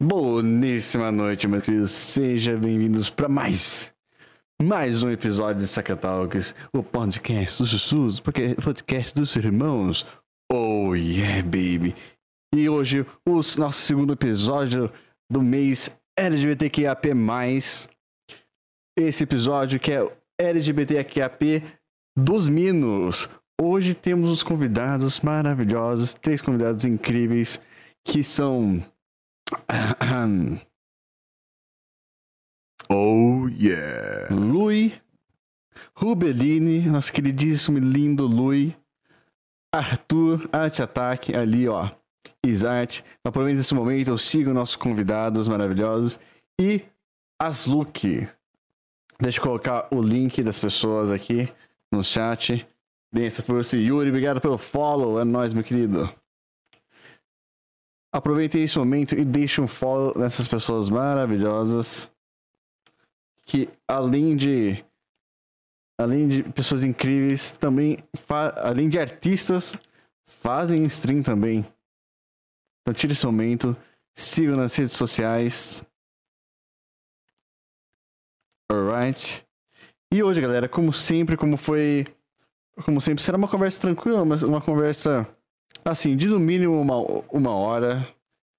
Boníssima noite, meus queridos. Sejam bem-vindos para mais, mais um episódio de Saca Talks, o podcast dos sussurros, porque podcast dos irmãos. Oh yeah, baby. E hoje, o nosso segundo episódio do mês LGBTQAP+. Esse episódio que é LGBTQAP dos Minos. Hoje temos os convidados maravilhosos, três convidados incríveis, que são Oh yeah! Lui, Rubelini, nosso queridíssimo e lindo Lui, Arthur, Arte Ataque, ali ó, Isart. Aproveita esse momento, sigam nossos convidados maravilhosos e Asluk. Deixa eu colocar o link das pessoas aqui no chat. Dê essa força. Yuri, obrigado pelo follow. É nóis, meu querido. Aproveitem esse momento e deixem um follow nessas pessoas maravilhosas. Que além de. Além de pessoas incríveis, também. Além de artistas, fazem stream também. Então tire esse momento. Sigam nas redes sociais. Alright. E hoje, galera, como sempre, como foi. Como sempre, será uma conversa tranquila, mas uma conversa assim, de no mínimo uma, uma hora.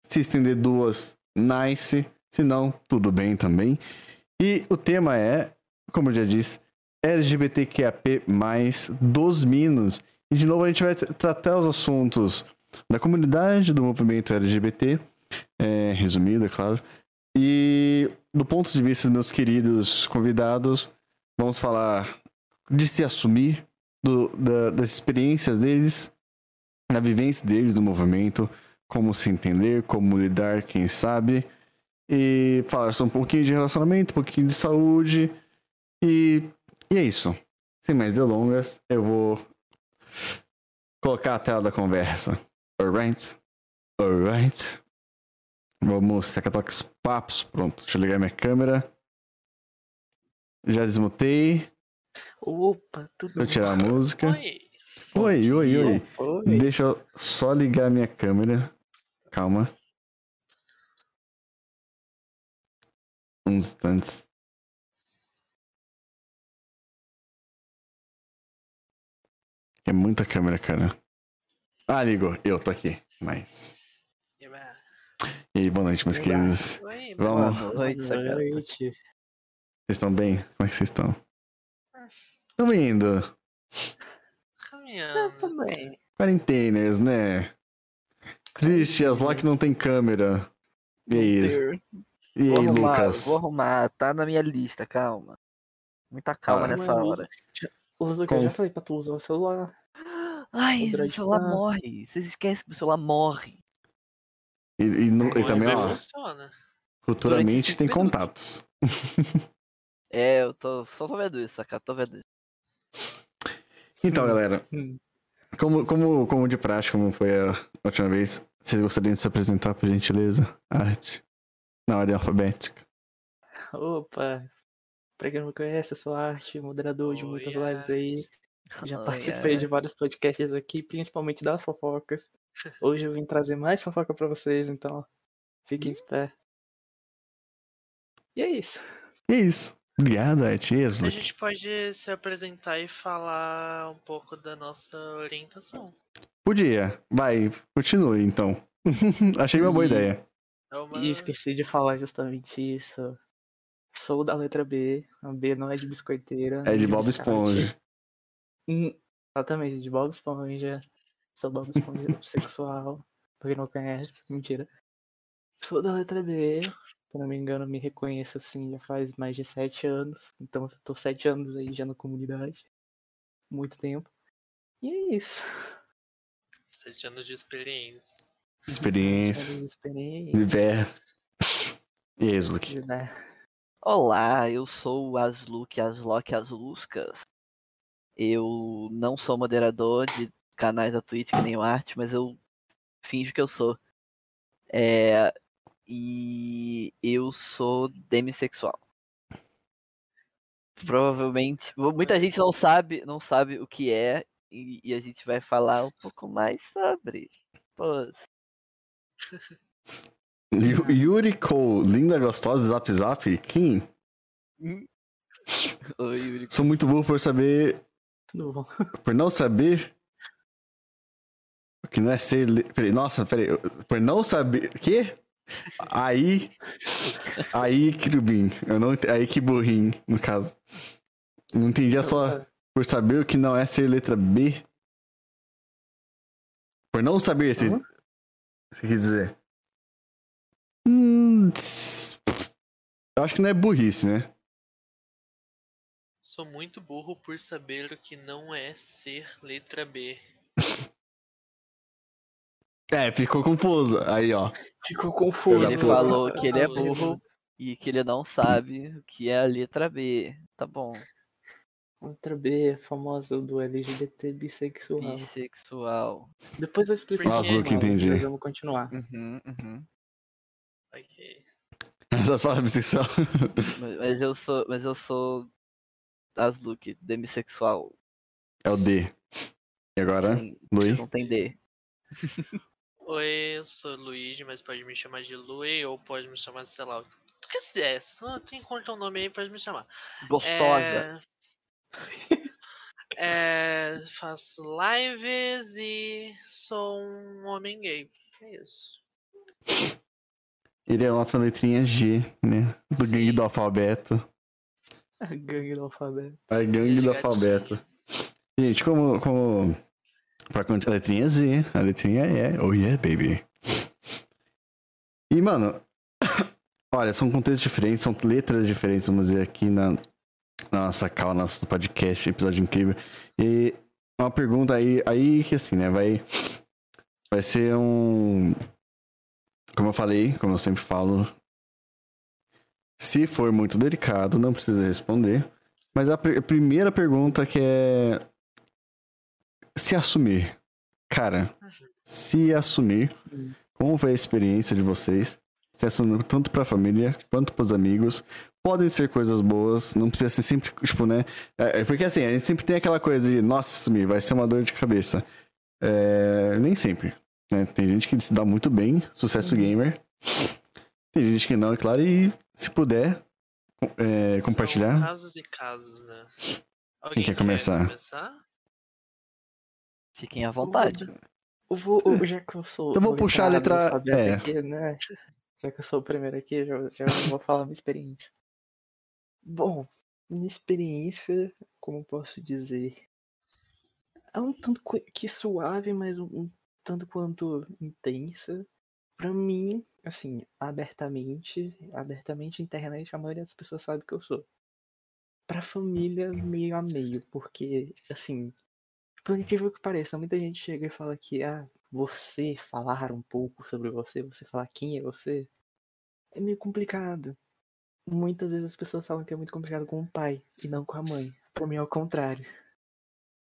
Se estender duas, nice. Se não, tudo bem também. E o tema é, como eu já disse, LGBTQAP, dos Minos. E de novo a gente vai tratar os assuntos da comunidade do movimento LGBT, é, resumido, é claro. E do ponto de vista dos meus queridos convidados, vamos falar de se assumir, do, da, das experiências deles, da vivência deles do movimento, como se entender, como lidar, quem sabe. E falar só um pouquinho de relacionamento, um pouquinho de saúde. E, e é isso. Sem mais delongas, eu vou colocar a tela da conversa. Alright? Alright? Vamos tacar os papos. Pronto, deixa eu ligar minha câmera. Já desmutei. Opa, tudo Vou tirar a música. Oi. Oi, oi, oi. Oi. Deixa eu só ligar minha câmera. Calma. Uns instantes. É muita câmera, cara. Ah, ligou. Eu tô aqui. Mas. E aí, boa noite, meus Eba. queridos. Oi, Vamos. Boa noite, tá sacada. Vocês estão bem? Como é que vocês estão? Estão indo. Caminhando. também. Quarenteners, né? Triste, as Loki não tem câmera. E aí, e Vou aí arrumar, Lucas? vou arrumar, tá na minha lista, calma. Muita calma Ah, nessa hora. Usa, eu já falei pra tu usar o celular. Ai, Android meu celular tá- morre. Vocês esquecem que o celular morre. E, e não- e O também, ó, funciona. futuramente tem contatos. É, eu tô só tô vendo isso, saca? Tô vendo isso. Então, galera, como, como, como de praxe, como foi a última vez, vocês gostariam de se apresentar, por gentileza? Arte. Na ordem alfabética. Opa, pra quem não me conhece, eu sou Arte, moderador de Oi, muitas lives aí. Já Oi, participei de vários podcasts aqui, principalmente das fofocas. Hoje eu vim trazer mais fofoca pra vocês, então fiquem espertos. E é isso. E é isso. Obrigado, Arte. A Isso. gente pode se apresentar e falar um pouco da nossa orientação. Podia. Vai, continue então. Achei uma boa E- ideia. É uma... E esqueci de falar justamente isso. Sou da letra B. A B não é de biscoiteira. É de Bob biscate. Esponja. Hum, Exatamente, de Bob Esponja. Sou Bob Esponja sexual. Pra quem não conhece, mentira. Sou da letra B. Se não me engano, me reconheço assim já faz mais de sete anos. Então eu tô sete anos aí já na comunidade. Muito tempo. E é isso. Sete anos de experiência. Experiência. Experiência, Diverso. E aí, Luke? Olá, eu sou o Asluk, Aslok Asluscas. Eu não sou moderador de canais da Twitch que nem o Arte, mas eu finjo que eu sou. É, e eu sou demissexual. Provavelmente, muita gente não sabe, não sabe o que é e, e a gente vai falar um pouco mais sobre. Yu- Yuri Cole, linda, gostosa, zap zap. Quem? Oi, Yuri. Sou muito burro por saber. Tudo bom. Por não saber. Que não é ser. Peraí, nossa, peraí. Por não saber. Quê? Aí. Aí, Kirubim. Eu não. Aí que burrinho, no caso. Não entendi é só. Por saber o que não é ser letra B. Por não saber se. Hã? Você quer dizer? Hum, eu acho que não é burrice, né? Sou muito burro por saber o que não é ser letra B. É, ficou confuso. Aí, ó. Ficou confuso. Ele falou que ele é burro e que ele não sabe o que é a letra B. Tá bom. Letra B, famosa do LGBT bissexual. Bissexual. Depois eu explico. Nossa, mais, Luke, entendi. mas Vamos continuar. Uhum, uhum. Ok. Essas palavras bissexual. Mas, mas eu sou. Mas eu sou. Asluke, demissexual. É o D. E agora, Tem- Lui? Não tem D. Oi, eu sou Luigi, mas pode me chamar de Lui ou pode me chamar de sei lá. o que Tu quiser, só tu encontra um nome aí, pode me chamar. Gostosa. É... é, Faço lives e sou um homem gay. É isso. Ele é a nossa letrinha G, né? Do gangue do alfabeto. A gangue do alfabeto. A gangue do alfabeto. Gente, como. como... Pra a letrinha Z, a letrinha E. Oh yeah, baby. E, mano. Olha, são contextos diferentes, são letras diferentes, vamos dizer, aqui na, na nossa cala, nosso podcast, episódio incrível. E uma pergunta aí, aí que assim, né, vai. Vai ser um. Como eu falei, como eu sempre falo. Se for muito delicado, não precisa responder. Mas a, pr- a primeira pergunta que é. Se assumir. Cara, se assumir. Como foi a experiência de vocês? Se assumir tanto pra família quanto pros amigos. Podem ser coisas boas, não precisa ser sempre, tipo, né? É, é porque assim, a gente sempre tem aquela coisa de, nossa, assumir, vai ser uma dor de cabeça. É, nem sempre. Né? Tem gente que se dá muito bem, sucesso Uhum. gamer. Tem gente que não, é claro, e se puder é, compartilhar. casos e casos, né? Alguém quer começar? começar? Fiquem à vontade. Eu vou, eu- já que eu sou. Eu vou o puxar a letra- é. Aqui, né? Já que eu sou o primeiro aqui, já, já vou falar minha experiência. Bom, minha experiência, como posso dizer, é um tanto que suave, mas um, um tanto quanto intensa. Pra mim, assim, abertamente, abertamente internet, a maioria das pessoas sabe que eu sou. Pra família, meio a meio, porque, assim, por incrível que pareça, muita gente chega e fala que, ah, você falar um pouco sobre você, você falar quem é você, é meio complicado. Muitas vezes as pessoas falam que é muito complicado com o pai e não com a mãe. Pra mim é o contrário.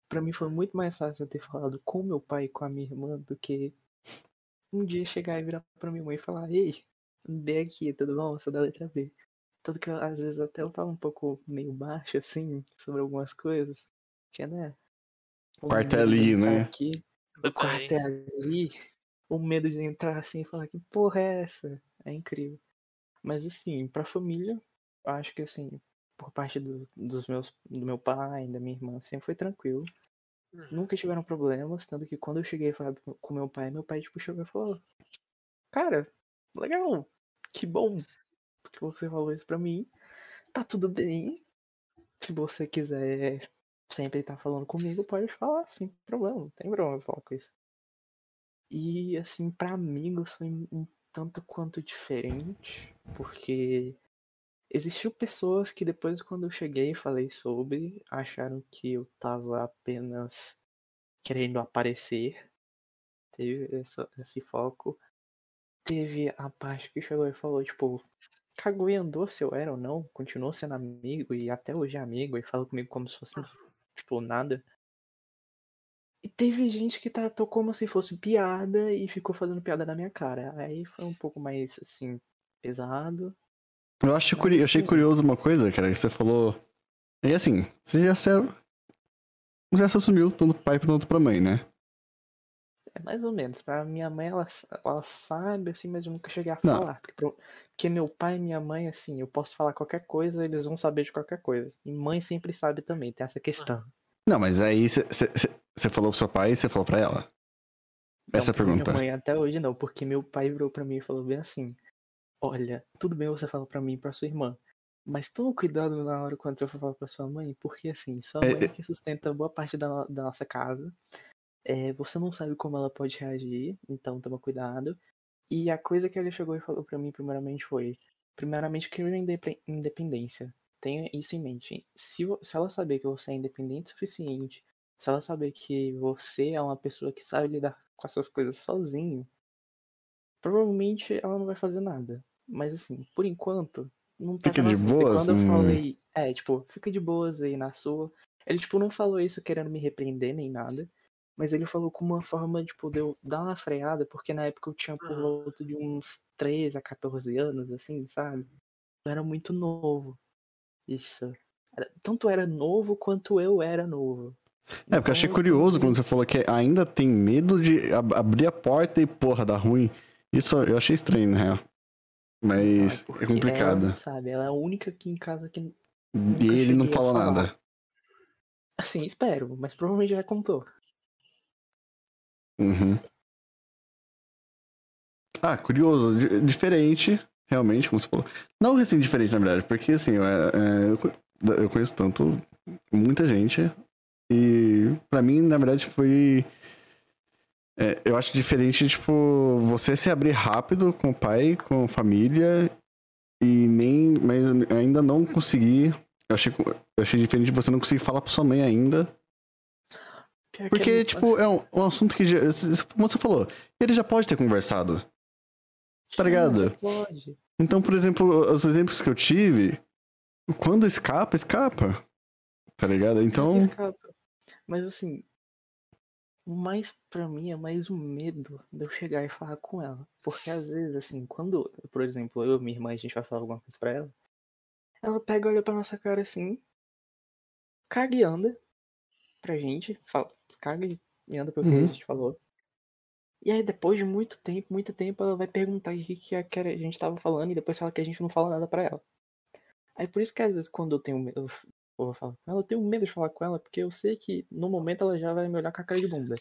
Pra mim foi muito mais fácil eu ter falado com meu pai e com a minha irmã do que um dia chegar e virar pra minha mãe e falar, ei, B aqui, tudo bom? Eu sou da letra B. Tanto que às vezes até eu falo um pouco meio baixo assim sobre algumas coisas. Que né? O Quarto é ali, né? Aqui, o quarto é ali, o medo de entrar assim e falar que porra é essa? É incrível. Mas assim, pra família, acho que assim, por parte do, dos meus, do meu pai, da minha irmã, sempre foi tranquilo. Uhum. Nunca tiveram problemas, tanto que quando eu cheguei a falar com meu pai, meu pai tipo chegou e falou: Cara, legal, que bom que você falou isso pra mim. Tá tudo bem. Se você quiser sempre estar falando comigo, pode falar, sem problema, não tem problema falar com isso. E assim, pra amigos foi um tanto quanto diferente, porque existiu pessoas que depois quando eu cheguei e falei sobre, acharam que eu tava apenas querendo aparecer. Teve essa- esse foco. Teve a parte que chegou e falou, tipo, cagou e andou se eu era ou não, continuou sendo amigo e até hoje é amigo e fala comigo como se fosse, tipo, nada. E teve gente que tratou como se fosse piada e ficou fazendo piada na minha cara. Aí foi um pouco mais, assim, pesado. Eu, acho curi... eu achei curioso uma coisa, cara, que você falou. E assim, você já se. Já se assumiu tanto pro pai quanto pra mãe, né? é mais ou menos. Pra minha mãe, ela, ela sabe, assim, mas eu nunca cheguei a Não. falar. Porque, porque meu pai e minha mãe, assim, eu posso falar qualquer coisa, eles vão saber de qualquer coisa. E mãe sempre sabe também, tem essa questão. Não, mas aí você falou pro seu pai e você falou pra ela. Essa é pergunta. Minha mãe até hoje não, porque meu pai virou pra mim e falou bem assim: Olha, tudo bem você falar pra mim e pra sua irmã, mas toma cuidado na hora quando você for falar pra sua mãe, porque assim, sua É, mãe é- é que sustenta boa parte da, da nossa casa. É, você não sabe como ela pode reagir, então toma cuidado. E a coisa que ele chegou e falou pra mim primeiramente foi: primeiramente, que indepe- independência. Tenha isso em mente. Se, se ela saber que você é independente o suficiente, se ela saber que você é uma pessoa que sabe lidar com essas coisas sozinho, provavelmente ela não vai fazer nada. Mas assim, por enquanto, não tá Fica de. E boas? Quando eu Hum. falei, é, tipo, fica de boas aí na sua. Ele, tipo, não falou isso querendo me repreender nem nada. Mas ele falou com uma forma, tipo, de eu dar uma freada, porque na época eu tinha por volta de uns 13 a 14 anos, assim, sabe? Eu era muito novo. Isso. Era- tanto era novo quanto eu era novo. É, porque eu achei Então, curioso quando você falou que ainda tem medo de ab- abrir a porta e porra, dar ruim. Isso eu achei estranho, na real. Mas é porque complicado. Ela, sabe, ela é a única aqui em casa que. E ele não cheguei a falou falar. nada. Assim, espero, mas provavelmente já contou. Uhum. Ah, curioso, di- diferente, realmente, como você falou. Não assim diferente, na verdade, porque assim, eu, é, eu co- eu conheço tanto, muita gente, e pra mim, na verdade, foi. é, eu acho diferente, tipo, você se abrir rápido com o pai, com a família, e nem. Mas ainda não conseguir. Eu achei, eu achei diferente você não conseguir falar pra sua mãe ainda. Que Porque, é- tipo, é um, um assunto que, já, como você falou, ele já pode ter conversado. tá ligado? Pode. Então, por exemplo, os exemplos que eu tive, quando escapa, escapa. Tá ligado? Então, Escapa. Mas assim, o mais pra mim é mais o medo de eu chegar e falar com ela. Porque às vezes, assim, quando, por exemplo, eu e minha irmã, a gente vai falar alguma coisa pra ela, ela pega, olha pra nossa cara assim, caga e anda pra gente, fala, caga e anda pelo que Uhum. a gente falou. E aí, depois de muito tempo, muito tempo, ela vai perguntar o que, que a gente tava falando e depois fala que a gente não fala nada pra ela. Aí por isso que às vezes quando eu tenho medo, eu vou falar com ela, eu tenho medo de falar com ela, porque eu sei que no momento ela já vai me olhar com a cara de bunda.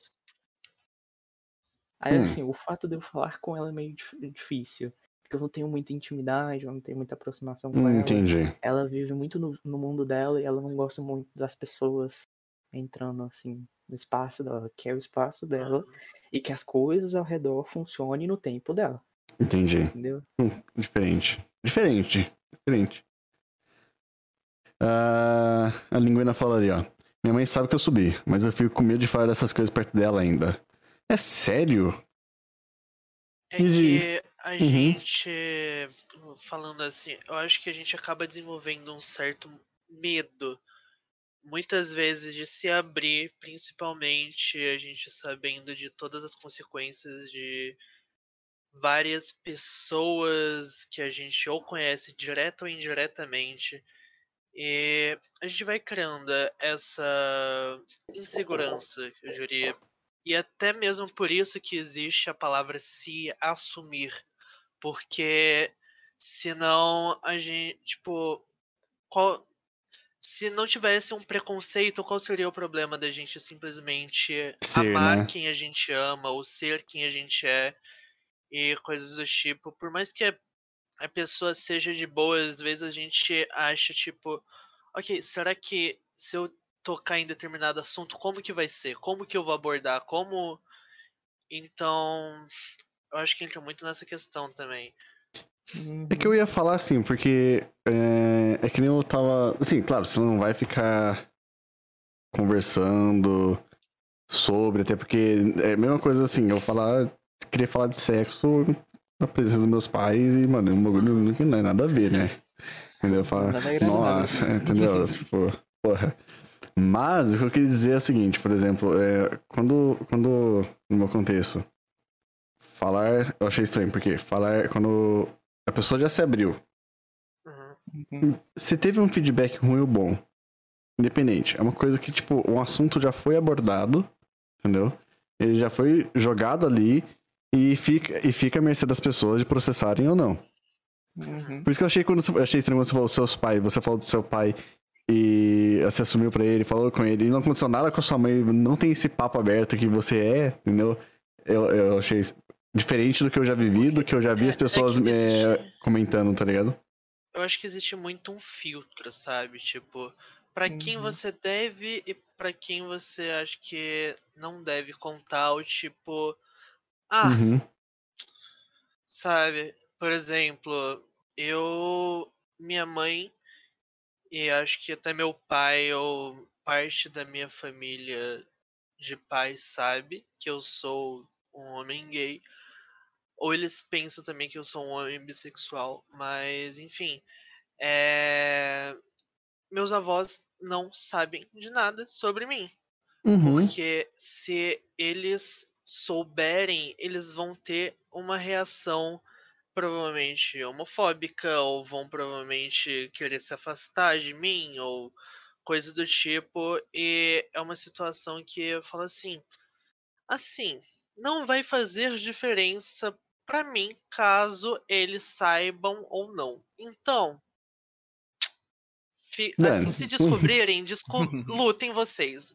Aí Hum. assim, o fato de eu falar com ela é meio dif- difícil. Porque eu não tenho muita intimidade, eu não tenho muita aproximação com hum, ela. entendi. Ela vive muito no, no mundo dela e ela não gosta muito das pessoas entrando assim no espaço dela, que é o espaço dela, e que as coisas ao redor funcionem no tempo dela, Entendi. entendeu? Diferente. Diferente. Diferente. Ah, a linguina fala ali, ó. Minha mãe sabe que eu subi, mas eu fico com medo de falar dessas coisas perto dela ainda. É sério? É E que a Uhum. gente, falando assim, eu acho que a gente acaba desenvolvendo um certo medo, muitas vezes, de se abrir, principalmente a gente sabendo de todas as consequências de várias pessoas que a gente ou conhece direto ou indiretamente. E a gente vai criando essa insegurança, eu diria. E até mesmo por isso que existe a palavra se assumir. Porque senão a gente, tipo, qual, se não tivesse um preconceito, qual seria o problema da gente simplesmente Ser, amar né? quem a gente ama ou ser quem a gente é e coisas do tipo? Por mais que a, a pessoa seja de boa, às vezes a gente acha, tipo, ok, será que se eu tocar em determinado assunto, como que vai ser? Como que eu vou abordar? Como. Então, eu acho que entra muito nessa questão também. É que eu ia falar assim, porque é, é que nem eu tava. Assim, claro, você não vai ficar conversando sobre, até porque é a mesma coisa assim, eu falar, queria falar de sexo na presença dos meus pais e, mano, é um bagulho que não é nada a ver, né? Entendeu? Nada agradável. nossa, entendeu? tipo, porra. Mas o que eu queria dizer é o seguinte, por exemplo, é, quando, quando, no meu contexto, falar, eu achei estranho, porque falar, quando a pessoa já se abriu, Uhum. Se teve um feedback ruim ou bom, independente, é uma coisa que, tipo, um assunto já foi abordado, entendeu? Ele já foi jogado ali e fica, e fica à mercê das pessoas de processarem ou não. Uhum. Por isso que eu achei quando você, achei estranho quando você falou dos seus pais, você falou do seu pai e você assumiu pra ele, falou com ele, e não aconteceu nada com a sua mãe, não tem esse papo aberto que você é, entendeu? Eu, eu achei diferente do que eu já vivi, do que eu já vi É- as é pessoas que é, existe- comentando, tá ligado? Eu acho que existe muito um filtro, sabe? Tipo, pra quem Uhum. você deve e pra quem você acha que não deve contar, o tipo. Ah, Uhum. sabe? Por exemplo, eu. Minha mãe, e acho que até meu pai ou parte da minha família de pai sabe que eu sou um homem gay. Ou eles pensam também que eu sou um homem bissexual. Mas, enfim. É... Meus avós não sabem de nada sobre mim. Uhum. Porque se eles souberem, eles vão ter uma reação provavelmente homofóbica, ou vão provavelmente querer se afastar de mim, ou coisa do tipo. E é uma situação que eu falo assim: assim, não vai fazer diferença pra mim caso eles saibam ou não. Então. Assim, se descobrirem, desco lutem vocês.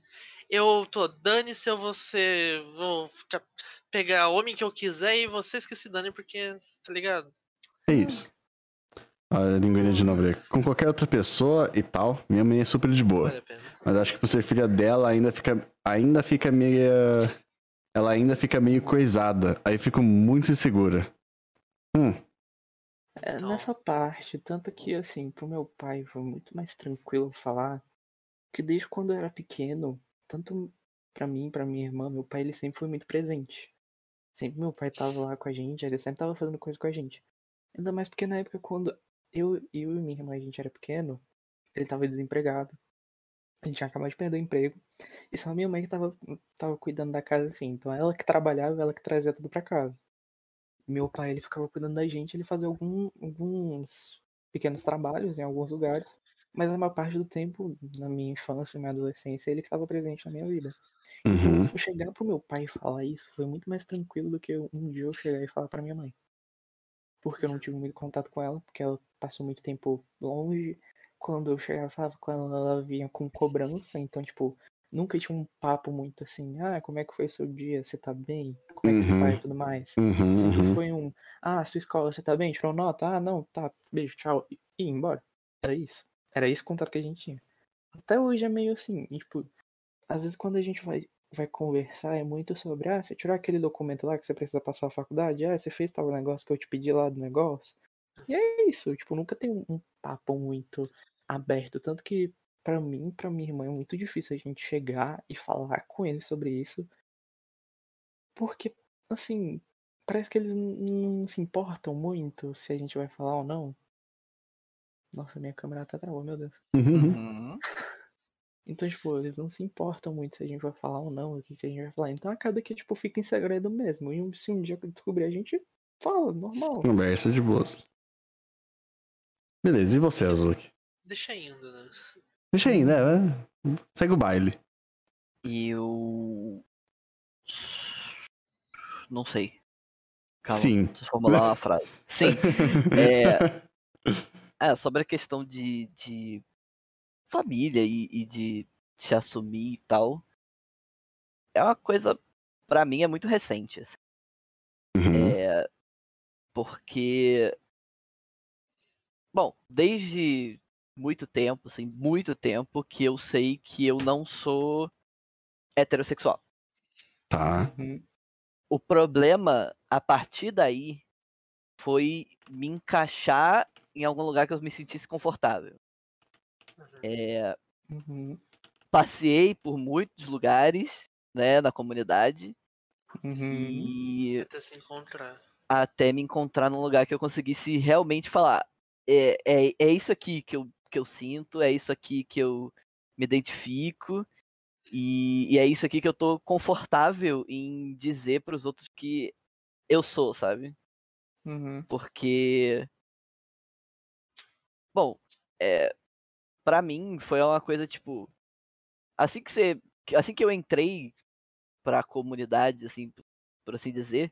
Eu tô, dane-se, eu vou ser. Vou ficar, pegar homem que eu quiser e vocês que se danem, porque, tá ligado? É isso. A linguinha de novo ali. Com qualquer outra pessoa e tal, minha mãe é super de boa. Vale. Mas acho que por ser filha dela ainda fica. Ainda fica meio. Ela ainda fica meio coisada. Aí eu fico muito insegura. Hum. É, nessa parte, tanto que, assim, pro meu pai foi muito mais tranquilo falar que desde quando eu era pequeno, tanto pra mim, pra minha irmã, meu pai, ele sempre foi muito presente. Sempre meu pai tava lá com a gente, ele sempre tava fazendo coisa com a gente. Ainda mais porque na época quando eu, eu e minha irmã, a gente era pequeno, ele tava desempregado. Ele tinha acabado de perder o emprego. E só minha mãe que tava, tava cuidando da casa, assim. Então ela que trabalhava, ela que trazia tudo pra casa. Meu pai, ele ficava cuidando da gente, ele fazia algum, alguns pequenos trabalhos em alguns lugares. Mas a maior parte do tempo, na minha infância e minha adolescência, ele que estava presente na minha vida. Uhum. Então, eu chegar pro meu pai e falar isso foi muito mais tranquilo do que um dia eu chegar e falar pra minha mãe. Porque eu não tive muito contato com ela, porque ela passou muito tempo longe. Quando eu chegava falava com ela, ela vinha com cobrança. Então, tipo, nunca tinha um papo muito assim, ah, como é que foi o seu dia? Você tá bem? Como é que você tá Uhum. e tudo mais? Uhum, Sempre uhum. foi um, ah, sua escola, você tá bem? Tirou nota? Ah, não, tá, beijo, tchau. E e ia embora. Era isso. Era esse contato que a gente tinha. Até hoje é meio assim, e, tipo, às vezes quando a gente vai, vai conversar é muito sobre, ah, você tirou aquele documento lá que você precisa passar a faculdade? Ah, você fez tal negócio que eu te pedi lá do negócio? E é isso, tipo, nunca tem um papo muito aberto. Tanto que, pra mim, pra minha irmã, é muito difícil a gente chegar e falar com ele sobre isso. Porque, assim, parece que eles não se importam muito se a gente vai falar ou não. Nossa, minha câmera até travou, meu Deus. Uhum. Uhum. Então, tipo, eles não se importam muito se a gente vai falar ou não, o que, que a gente vai falar. Então acaba que, tipo, fica em segredo mesmo. E um- se um dia que descobrir, a gente fala, normal. Conversa de boas. Beleza, e você, Azuki? Deixa indo, né? Deixa aí, né? Segue o baile. Eu. Não sei. Calma, Sim. preciso formular uma frase. Sim. É, é, sobre a questão de, de família e, e de se assumir e tal. É uma coisa, pra mim, é muito recente. assim. Uhum. É, porque. Bom, desde muito tempo, assim, muito tempo, que eu sei que eu não sou heterossexual. Tá. Uhum. O problema, a partir daí, foi me encaixar em algum lugar que eu me sentisse confortável. É, Uhum. passei por muitos lugares, né, na comunidade, Uhum. e Até se encontrar. até me encontrar num lugar que eu conseguisse realmente falar. É, é, é isso aqui que eu, que eu sinto, é isso aqui que eu me identifico, e, e é isso aqui que eu tô confortável em dizer pros outros que eu sou, sabe? Uhum. Porque. Bom, é. Pra mim foi uma coisa tipo. Assim que você. Assim que eu entrei pra comunidade, assim, por assim dizer,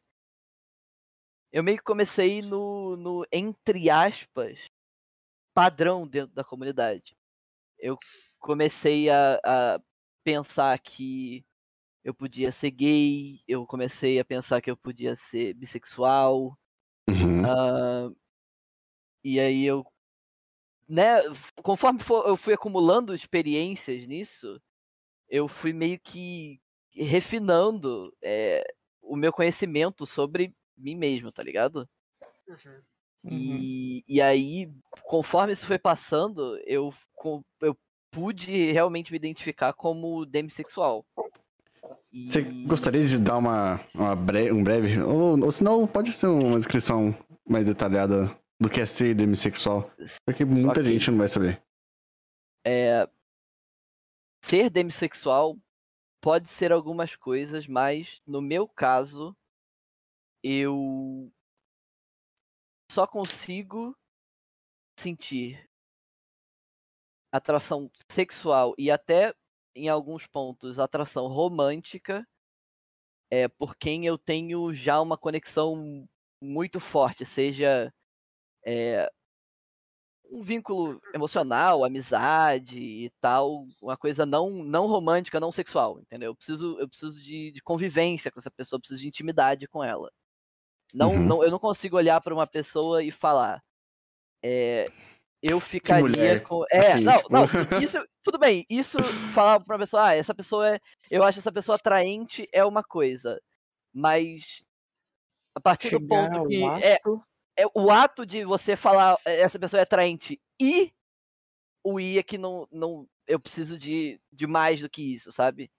eu meio que comecei no, no entre aspas, padrão dentro da comunidade. Eu comecei a, a pensar que eu podia ser gay, eu comecei a pensar que eu podia ser bissexual, Uhum. ah, e aí eu, né, conforme for- eu fui acumulando experiências nisso, eu fui meio que refinando é, o meu conhecimento sobre mim mesmo, tá ligado? Uhum. Uhum. E, e aí, conforme isso foi passando, eu, eu pude realmente me identificar como demissexual. E... Você gostaria de dar uma, uma bre- um breve. Ou, ou senão pode ser uma descrição mais detalhada do que é ser demissexual. Porque muita Ok. gente não vai saber. é, ser demissexual pode ser algumas coisas, mas no meu caso, eu só consigo sentir atração sexual e até em alguns pontos atração romântica é por quem eu tenho já uma conexão muito forte, seja é, um vínculo emocional, amizade e tal, uma coisa não não romântica, não sexual, entendeu? Eu preciso eu preciso de, de convivência com essa pessoa, preciso de intimidade com ela. Não, Uhum. não eu não consigo olhar para uma pessoa e falar é, eu ficaria com é assim, não tipo. não isso tudo bem isso falar para uma pessoa ah essa pessoa é eu acho essa pessoa atraente é uma coisa mas a partir do Chegar ponto ao que é, ato, é o ato de você falar "É, essa pessoa é atraente e o i é que não, não eu preciso de, de mais do que isso, sabe?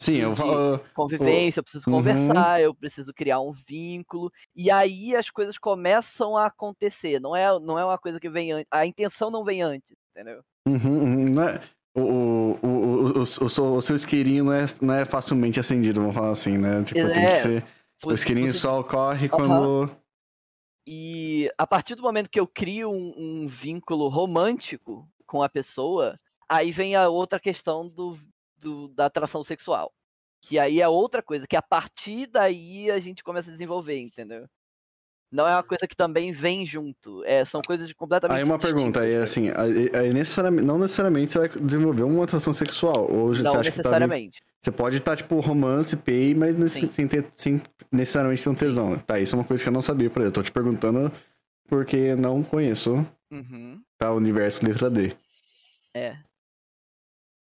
Sim, eu falo. Convivência, eu preciso Uhum. conversar, eu preciso criar um vínculo e aí as coisas começam a acontecer. Não é, não é uma coisa que vem antes, a intenção não vem antes, entendeu? Uhum, uhum, não é- o, o, o, o, o, seu- isqueirinho não é, não é facilmente acendido, vamos falar assim, né? Tipo, tem É, que ser. O isqueirinho só ocorre quando. E a partir do momento que eu crio um, um vínculo romântico com a pessoa, aí vem a outra questão do, do- da atração sexual. Que aí é outra coisa, que a partir daí a gente começa a desenvolver, entendeu? Não é uma coisa que também vem junto. É, são coisas completamente Aí uma pergunta, aí assim, aí, aí necessariamente, não necessariamente você vai desenvolver uma atração sexual. Ou você Não acha que tá, necessariamente. você pode estar, tipo, romance, pay, mas nesse- Sim. sem, ter, sem necessariamente ter um tesão. Tá, isso é uma coisa que eu não sabia, por exemplo. Eu tô te perguntando porque não conheço Uhum, tá, o universo letra D. é.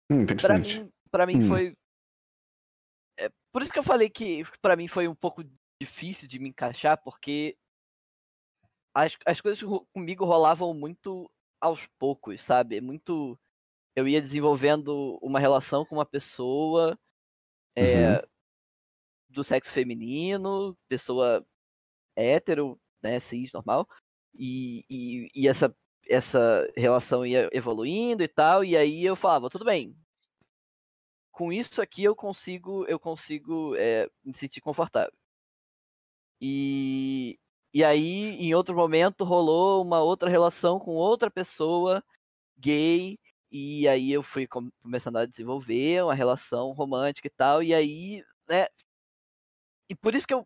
Hum, interessante. Pra mim Hum. foi. É, por isso que eu falei que pra mim foi um pouco difícil de me encaixar, porque as, as coisas comigo rolavam muito aos poucos, sabe? Muito. Eu ia desenvolvendo uma relação com uma pessoa é, do sexo feminino, pessoa hétero, né, cis, normal, e, e, e essa, essa relação ia evoluindo e tal, e aí eu falava, tudo bem, com isso aqui eu consigo eu consigo é, me sentir confortável. E, e aí, em outro momento, rolou uma outra relação com outra pessoa gay, e aí eu fui com- começando a desenvolver uma relação romântica e tal, e aí, né? E por isso que eu.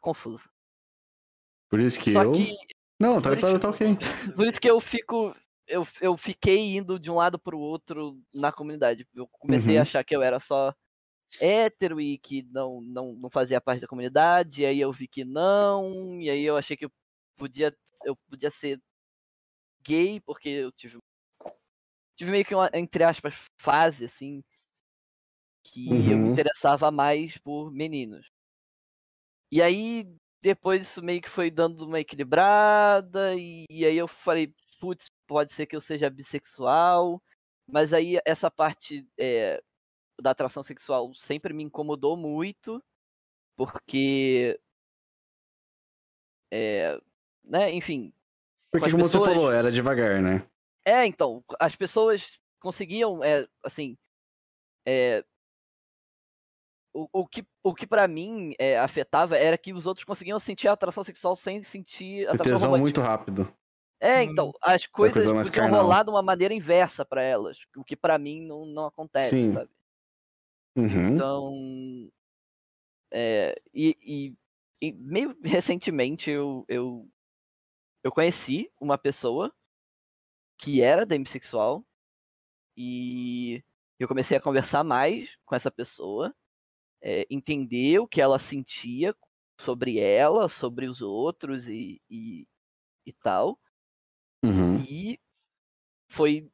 Confuso. Por isso que Só eu. que Não, tá, tá, tá ok. por isso que eu fico. Eu, eu fiquei indo de um lado pro outro na comunidade. Eu comecei Uhum. a achar que eu era só hétero e que não, não, não fazia parte da comunidade. E aí eu vi que não. E aí eu achei que eu podia, eu podia ser gay, porque eu tive. Tive meio que uma, entre aspas, fase, assim. Que eu me Uhum. interessava mais por meninos. E aí, depois isso meio que foi dando uma equilibrada, e, e aí eu falei, putz, pode ser que eu seja bissexual, mas aí essa parte é, da atração sexual sempre me incomodou muito, porque. É, né, enfim. Porque como você pessoas- falou, era devagar, né? É, então, as pessoas conseguiam, é, assim, é, o, o que, o que para mim afetava era que os outros conseguiam sentir a atração sexual sem sentir atração tesão muito rápido. É, Hum. então, as coisas coisa podiam rolar de uma maneira inversa pra elas, o que pra mim não, não acontece, Sim. sabe? Uhum. Então. É, e, e- e meio recentemente eu, eu, eu conheci uma pessoa que era demissexual e eu comecei a conversar mais com essa pessoa, é, entender o que ela sentia sobre ela, sobre os outros e, e, e tal. E foi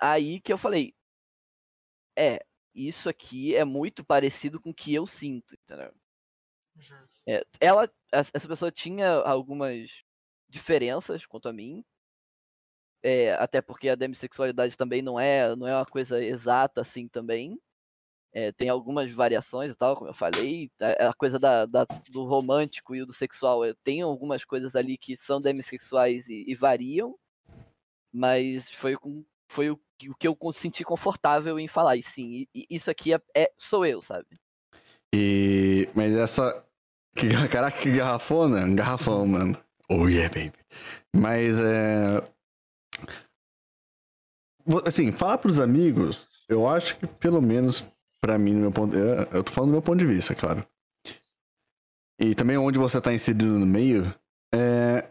aí que eu falei: é, isso aqui é muito parecido com o que eu sinto, entendeu? Uhum. É, ela, essa pessoa tinha algumas diferenças quanto a mim. é, até porque a demissexualidade também não é, não é uma coisa exata assim também. É, tem algumas variações e tal, como eu falei. A, a coisa da, da- do romântico e do sexual. é, tem algumas coisas ali que são demissexuais e, e variam. Mas foi, com, foi o, que- o que eu senti confortável em falar. E sim, isso aqui é, é- sou eu, sabe? E. Mas essa. Que, caraca, que garrafona? Garrafão, mano. Oh yeah, baby. Mas é. Assim, falar pros amigos, eu acho que pelo menos pra mim, no meu ponto. Eu, eu tô falando do meu ponto de vista, claro. E também onde você tá inserido no meio, é,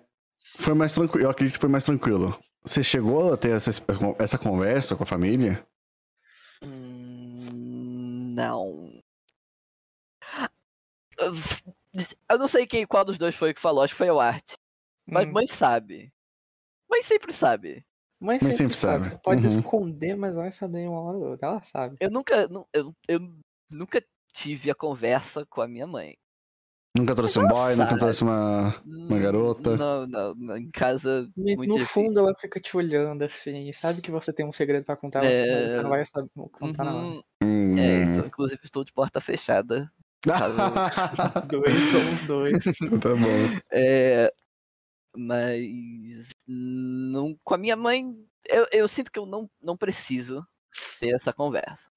foi mais tranquilo. Eu acredito que foi mais tranquilo. Você chegou a ter essa, essa conversa com a família? Hum, Não. Eu não sei quem, qual dos dois foi que falou, acho que foi o Art. Mas Hum, mãe sabe. Mãe sempre sabe. mãe Mãe sempre, sempre sabe. sabe. Você pode Uhum. esconder, mas vai saber uma hora ou outra. Ela sabe. Eu nunca, nu- eu, eu nunca tive a conversa com a minha mãe. Nunca trouxe um ela boy, nunca trouxe uma. Uma garota? Não, não, não, em casa. Mas muito no difícil. fundo ela fica te olhando assim, e sabe que você tem um segredo pra contar, mas É. você não vai saber contar. Uhum, Hum. é, então, inclusive estou de porta fechada. Dois, somos dois. tá bom. É, mas não, com a minha mãe, eu, eu sinto que eu não, não preciso ter essa conversa.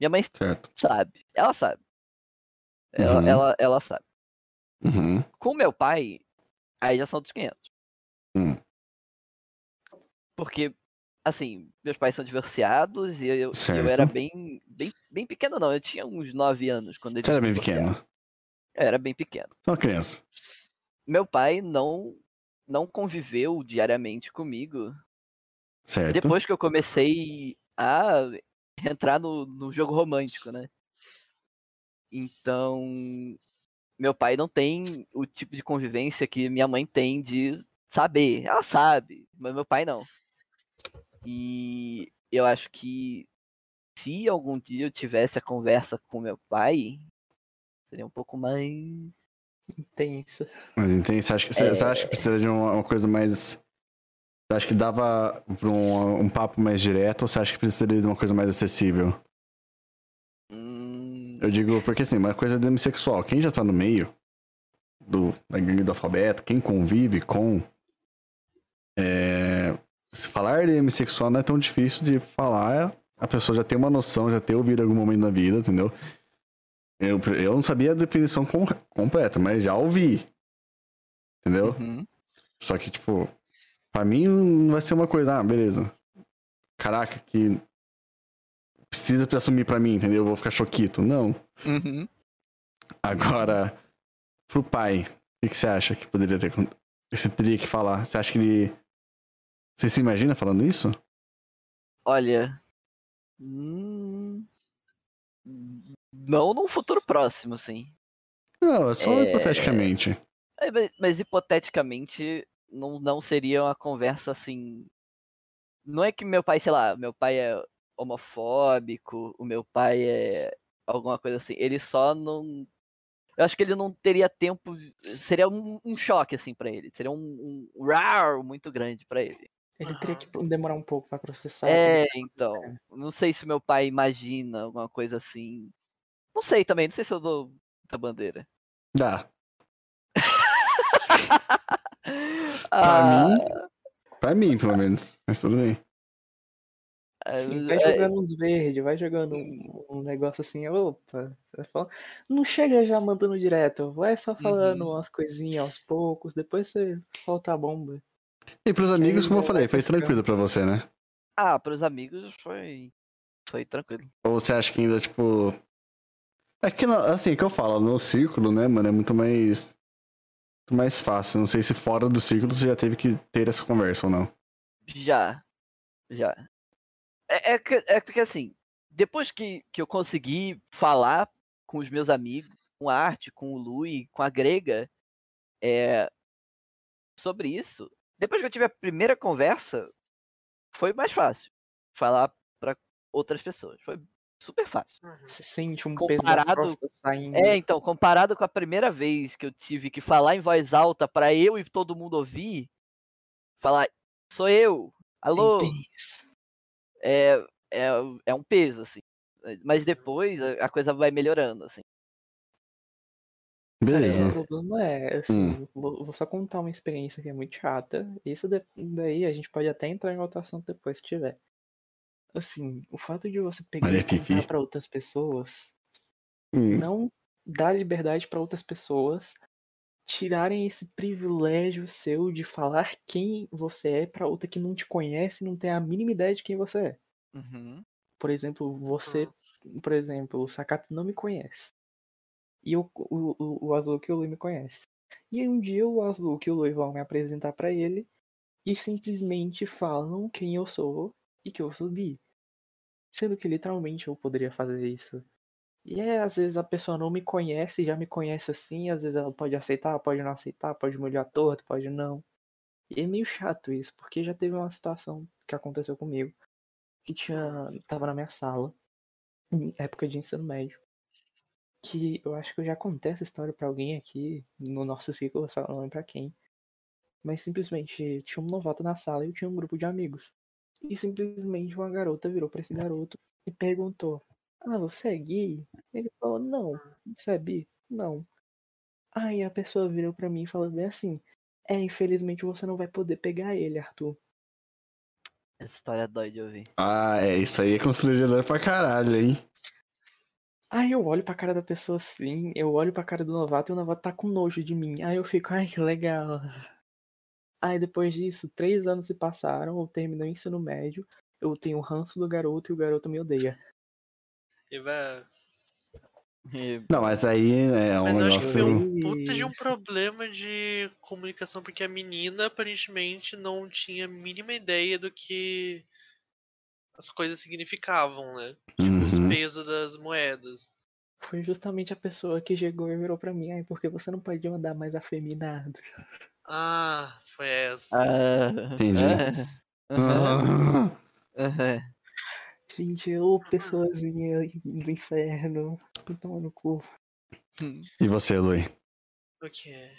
Minha mãe Certo. sabe, ela sabe. Ela, Uhum. ela, ela sabe. Uhum. Com meu pai, aí já são dos 500. Hum. Porque, assim, meus pais são divorciados e eu, eu era bem, bem, bem pequeno, não. Eu tinha uns 9 anos quando eles Você era bem pequeno. Eu era bem pequeno. Uma criança. Meu pai não, não conviveu diariamente comigo Certo. depois que eu comecei a entrar no, no jogo romântico, né? Então, meu pai não tem o tipo de convivência que minha mãe tem de saber. Ela sabe, mas meu pai não. E eu acho que se algum dia eu tivesse a conversa com meu pai, seria um pouco mais. Intensa. Mas entende? Você acha que, você, você acha que precisa de uma, uma coisa mais. Você acha que dava pra um, um papo mais direto ou você acha que precisaria de uma coisa mais acessível? Eu digo porque assim, uma coisa é demissexual. Quem já tá no meio do, da gangue do alfabeto, quem convive com. É, se falar de demissexual não é tão difícil de falar. A pessoa já tem uma noção, já ter ouvido em algum momento da vida, entendeu? Eu, eu não sabia a definição com- completa, mas já ouvi. Entendeu? uhum. Só que, tipo, pra mim não vai ser uma coisa, ah, beleza. Caraca, que precisa assumir pra mim, entendeu? Eu vou ficar choquito. Não. Uhum. Agora, pro pai, o que, que você acha que poderia ter. Você teria que falar? Você acha que ele. Você se imagina falando isso? Olha. hum, Não num futuro próximo, sim. Não, é só É. hipoteticamente. É, Mas, mas hipoteticamente não, não seria uma conversa assim. Não é que meu pai, sei lá, meu pai é homofóbico, o meu pai é alguma coisa assim. Ele só não. Eu acho que ele não teria tempo. Seria um, um choque, assim, pra ele. Seria um, um rar muito grande pra ele. Ele teria que demorar um pouco pra processar. É, tudo. então. Não sei se meu pai imagina alguma coisa assim. Não sei também, não sei se eu dou da bandeira. Dá. Ah, mim, Pra mim, pelo menos. Mas tudo bem. É, vai é, jogando uns verdes, vai jogando um, um negócio assim, opa. Não chega já mandando direto, vai só falando Uhum. umas coisinhas aos poucos, depois você solta a bomba. E pros amigos, como eu falei, foi tranquilo pra você, né? Ah, pros amigos foi. Foi tranquilo. Ou você acha que ainda, tipo. É que, assim, que eu falo, no círculo, né, mano, é muito mais. Muito mais fácil. Não sei se fora do círculo você já teve que ter essa conversa ou não. Já. Já. É, é, que- é porque assim, depois que, que eu consegui falar com os meus amigos, com a Arte, com o Lui, com a Grega, é, sobre isso, depois que eu tive a primeira conversa, foi mais fácil falar pra outras pessoas. Foi super fácil. Uhum. Você sente um peso Comparado- costas saindo. É, então, comparado com a primeira vez que eu tive que falar em voz alta pra eu e todo mundo ouvir, falar, sou eu, alô, Intenso. É, é, é um peso, assim. Mas depois a coisa vai melhorando, assim. Beleza. O problema é, assim, Hum. vou, vou só contar uma experiência que é muito chata. Isso de- daí a gente pode até entrar em outra assunto depois se tiver. Assim, o fato de você pegar Maria e contar Fifi. pra outras pessoas Hum. não dá liberdade pra outras pessoas tirarem esse privilégio seu de falar quem você é pra outra que não te conhece e não tem a mínima ideia de quem você é. Uhum. Por exemplo, você, por exemplo, o Sakato não me conhece. E o, o, o Azul e o Lui me conhece. E aí um dia o Azul e o Lui vão me apresentar pra ele e simplesmente falam quem eu sou e que eu sou bi. Sendo que literalmente eu poderia fazer isso. E é, às vezes a pessoa não me conhece, já me conhece assim, às vezes ela pode aceitar, pode não aceitar, pode me olhar torto, pode não. E é meio chato isso, porque já teve uma situação que aconteceu comigo, que tinha, tava na minha sala, em época de ensino médio, que eu acho que eu já contei essa história pra alguém aqui no nosso ciclo, só não lembro pra quem. Mas simplesmente tinha um novato na sala e eu tinha um grupo de amigos. E simplesmente uma garota virou pra esse garoto e perguntou: Ah, você é gay? Ele falou: Não. Você é bi? Não. Aí a pessoa virou pra mim e falou bem assim: É, infelizmente você não vai poder pegar ele, Arthur. Essa história dói de ouvir. Ah, é, isso aí é constrangedor pra caralho, hein? Aí eu olho pra cara da pessoa assim, eu olho pra cara do novato e o novato tá com nojo de mim. Aí eu fico, ai que legal. Aí depois disso, três anos se passaram, eu terminei o ensino médio, eu tenho o ranço do garoto e o garoto me odeia. E vai- Não, mas aí é um Mas eu acho que negócio. foi um puta de um problema de comunicação, porque a menina aparentemente não tinha a mínima ideia do que as coisas significavam, né? Tipo, os Uhum. pesos das moedas. Foi justamente a pessoa que chegou e virou pra mim, ai, porque você não pode andar mais afeminado. Ah, foi essa. Ah, Entendi. ah, aham, Ah, aham. Gente, ô pessoazinha do inferno, toma no cu. E você, Lui? O que?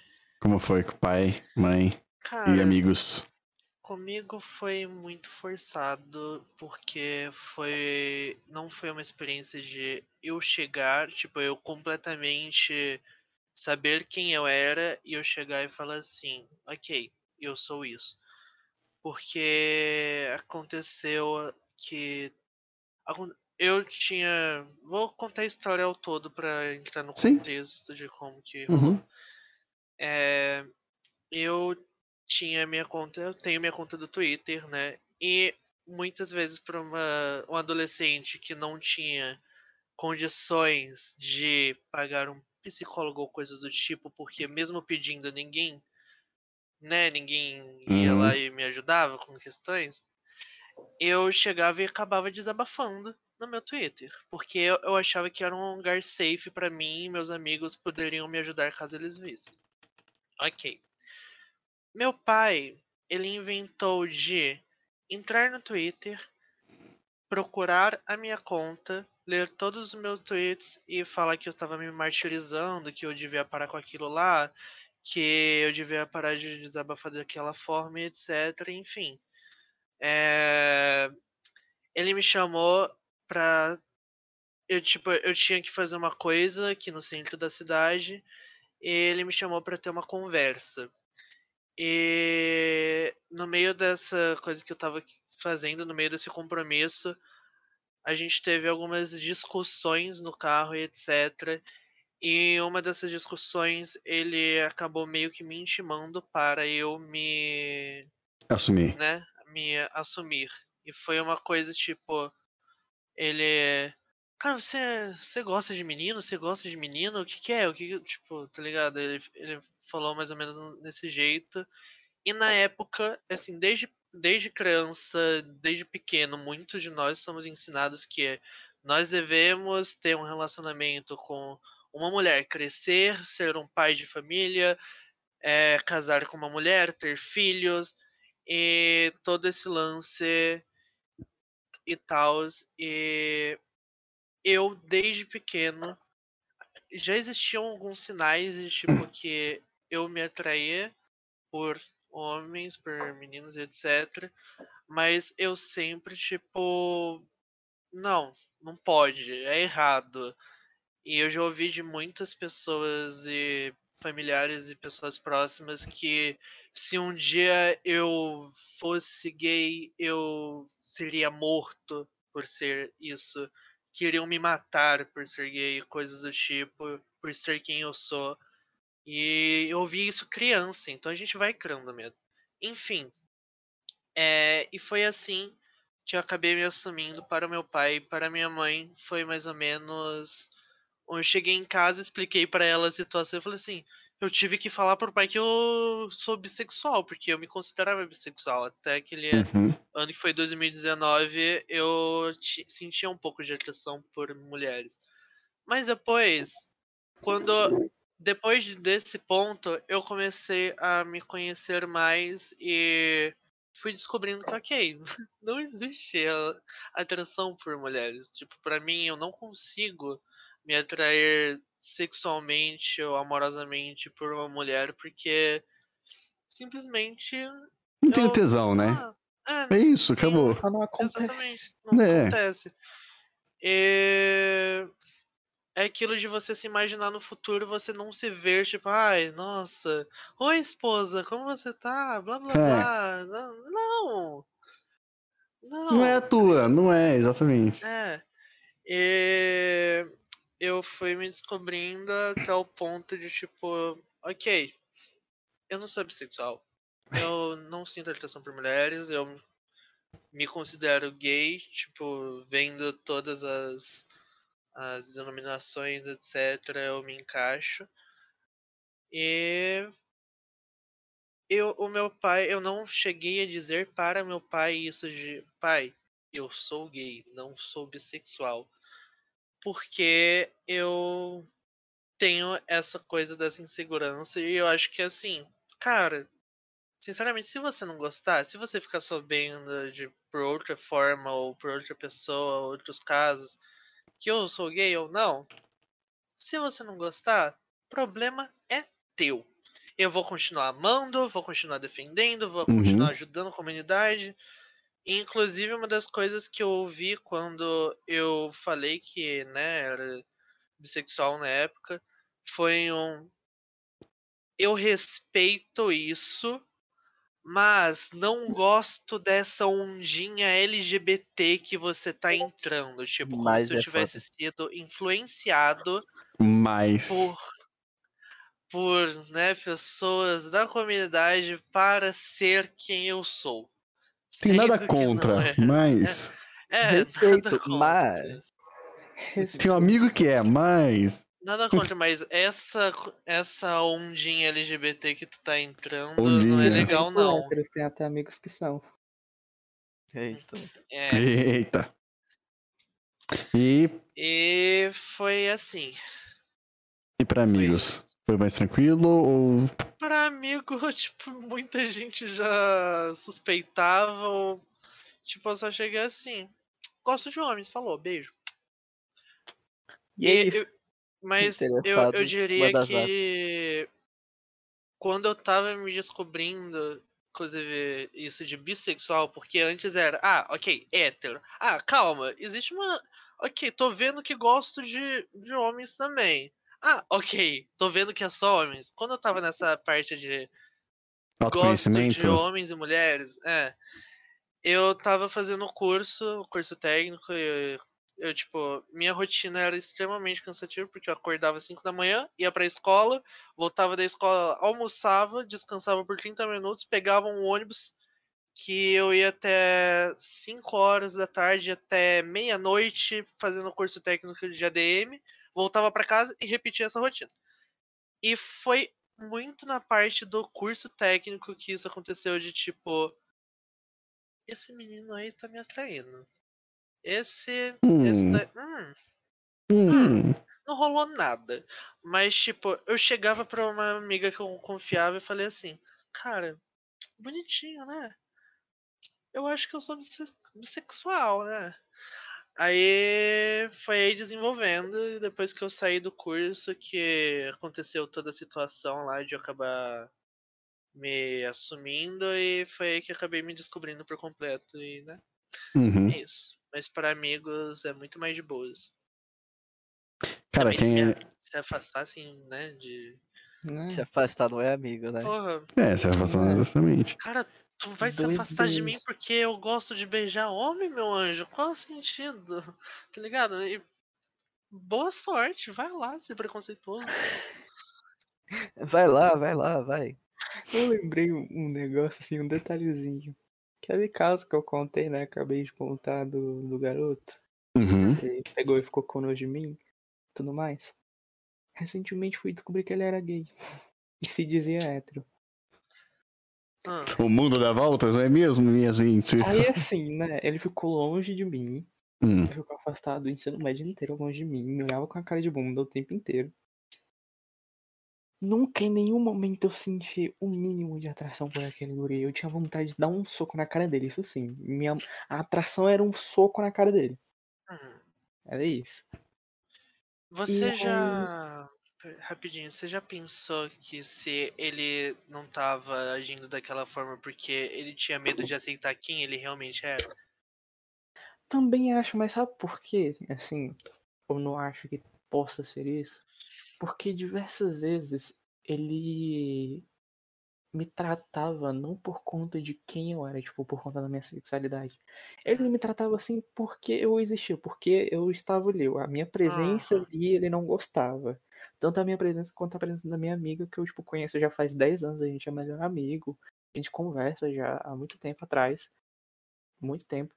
Como foi com o pai, mãe Cara, e amigos? comigo foi muito forçado, porque foi. Não foi uma experiência de eu chegar, tipo, eu completamente saber quem eu era e eu chegar e falar assim, ok, eu sou isso. Porque aconteceu que. Eu tinha. Vou contar a história ao todo pra entrar no Sim. contexto de como que Uhum. é, eu tinha minha conta, eu tenho minha conta do Twitter, né? E muitas vezes para uma um adolescente que não tinha condições de pagar um psicólogo ou coisas do tipo, porque mesmo pedindo ninguém, né, ninguém ia Uhum. lá e me ajudava com questões, eu chegava e acabava desabafando no meu Twitter, porque eu, achava que era um lugar safe para mim e meus amigos poderiam me ajudar caso eles vissem. Ok. Meu pai, ele inventou de entrar no Twitter, procurar a minha conta, ler todos os meus tweets e falar que eu estava me martirizando, que eu devia parar com aquilo lá, que eu devia parar de desabafar daquela forma, etc. Enfim. É, Ele me chamou pra. Eu, tipo, eu tinha que fazer uma coisa aqui no centro da cidade. E ele me chamou pra ter uma conversa. E no meio dessa coisa que eu tava fazendo, no meio desse compromisso, a gente teve algumas discussões no carro e etc. E uma dessas discussões ele acabou meio que me intimando para eu me Assumir. né, me assumir. E foi uma coisa tipo, ele Cara, você, você gosta de menino? Você gosta de menino? O que, que é? O que, tipo, tá ligado? Ele, ele falou mais ou menos desse jeito. E na época, assim, desde, desde criança, desde pequeno, muitos de nós somos ensinados que nós devemos ter um relacionamento com uma mulher, crescer, ser um pai de família, é, casar com uma mulher, ter filhos, e todo esse lance e tal. E eu, desde pequeno, já existiam alguns sinais de tipo que eu me atraía por homens, por meninos, etc. Mas eu sempre, tipo, não, não pode, é errado. E eu já ouvi de muitas pessoas e familiares e pessoas próximas que se um dia eu fosse gay, eu seria morto por ser isso. Queriam me matar por ser gay, coisas do tipo, por ser quem eu sou. E eu ouvi isso criança, então a gente vai criando medo. Enfim. É, e foi assim que eu acabei me assumindo para o meu pai e para minha mãe. Foi mais ou menos. Eu cheguei em casa, expliquei para ela a situação e falei assim: eu tive que falar pro pai que eu sou bissexual, porque eu me considerava bissexual. Até aquele Uhum. ano que foi 2019, eu ti- sentia um pouco de atração por mulheres. Mas depois, quando depois de- desse ponto, eu comecei a me conhecer mais e fui descobrindo que, ok, não existe atração por mulheres. Tipo, pra mim, eu não consigo me atrair sexualmente ou amorosamente por uma mulher, porque simplesmente. Não tem tesão, né? Ah, é, É isso, acabou. Só não acontece. Exatamente. Não É. acontece. E... É aquilo de você se imaginar no futuro, você não se ver, tipo, ai, nossa, oi esposa, como você tá? Blá blá É. blá. Não. Não. Não. Não é a tua, não é, exatamente. É. E eu fui me descobrindo até o ponto de tipo, ok, eu não sou bissexual. Eu não sinto atração por mulheres, eu me considero gay, tipo, vendo todas as, as denominações, etc., eu me encaixo. E eu, o meu pai, eu não cheguei a dizer para meu pai isso de pai, eu sou gay, não sou bissexual. Porque eu tenho essa coisa dessa insegurança e eu acho que assim, cara, sinceramente, se você não gostar, se você ficar sabendo de por outra forma ou por outra pessoa, outros casos, que eu sou gay ou não, se você não gostar, problema é teu. Eu vou continuar amando, vou continuar defendendo, vou Uhum. continuar ajudando a comunidade. Inclusive, uma das coisas que eu ouvi quando eu falei que né, era bissexual na época foi um. Eu respeito isso, mas não gosto dessa ondinha LGBT que você tá entrando. Tipo, como Mas se eu é tivesse sido influenciado Mas. por, por né, pessoas da comunidade para ser quem eu sou. Tem nada contra, é. mas. É, nada Respeito, contra. mas. Tem um amigo que é, mas. Nada contra, mas essa, essa ondinha LGBT que tu tá entrando não é Ondinha. legal, não. Héteros, tem até amigos que são. Eita. É, Eita. E, e foi assim. E pra Foi amigos? Foi mais tranquilo ou. Pra amigo, tipo, muita gente já suspeitava. Ou, tipo, eu só cheguei assim. Gosto de homens, falou, beijo. E é E eu- Mas eu, eu diria que quando eu tava me descobrindo, inclusive isso de bissexual, porque antes era, ah, ok, hétero. Ah, calma, existe uma. Ok, tô vendo que gosto de, de homens também. Ah, ok, tô vendo que é só homens. Quando eu tava nessa parte de gosto de homens e mulheres, é. Eu tava fazendo curso, curso técnico, e eu, eu, tipo, minha rotina era extremamente cansativa, porque eu acordava às 5 da manhã, ia pra escola, voltava da escola, almoçava, descansava por 30 minutos, pegava um ônibus que eu ia até 5 horas da tarde até meia-noite fazendo curso técnico de ADM, voltava para casa e repetia essa rotina. E foi muito na parte do curso técnico que isso aconteceu de tipo esse menino aí tá me atraindo. Esse, esse Hum. da- hum, Hum. não rolou nada. Mas, tipo, eu chegava pra uma amiga que eu confiava e falei assim, cara, bonitinho, né? Eu acho que eu sou bisse- bissexual, né? Aí foi aí desenvolvendo, e depois que eu saí do curso, que aconteceu toda a situação lá de eu acabar me assumindo, e foi aí que acabei me descobrindo por completo, e né? Uhum. É isso. Mas para amigos é muito mais de boas. Cara, Também quem se, é. se afastar, assim, né? De. Né? Se afastar não é amigo, né? Porra, É, se afastando exatamente. cara, tu vai se afastar de mim porque eu gosto de beijar homem, meu anjo? Qual o sentido? Tá ligado? E boa sorte, vai lá, ser preconceituoso. Vai lá, vai lá, vai. Eu lembrei um um negócio assim, um detalhezinho. Aquele caso que eu contei, né? Acabei de contar do, do garoto. Uhum. Ele pegou e ficou com nojo de mim. Tudo mais. Recentemente fui descobrir que ele era gay. E se dizia hétero. Ah, O mundo dá voltas, não é mesmo, minha gente? Aí assim, né? Ele ficou longe de mim. Hum. Ele ficou afastado do ensino médio inteiro longe de mim. Me olhava com a cara de bunda o tempo inteiro. Nunca em nenhum momento eu senti o mínimo de atração por aquele guri. Eu tinha vontade de dar um soco na cara dele, isso sim. Minha... A atração era um soco na cara dele. hum. Era isso. Você aí- já. Rapidinho, você já pensou que se ele não tava agindo daquela forma porque ele tinha medo de aceitar quem ele realmente era? Também acho, mas sabe por quê? Assim, eu não acho que possa ser isso. Porque diversas vezes ele me tratava não por conta de quem eu era, tipo, por conta da minha sexualidade. Ele me tratava assim porque eu existia, porque eu estava ali. A minha presença ali ele não gostava. Tanto a minha presença quanto a presença da minha amiga, que eu, tipo, conheço já faz 10 anos, a gente é melhor amigo. A gente conversa já há muito tempo atrás. Muito tempo.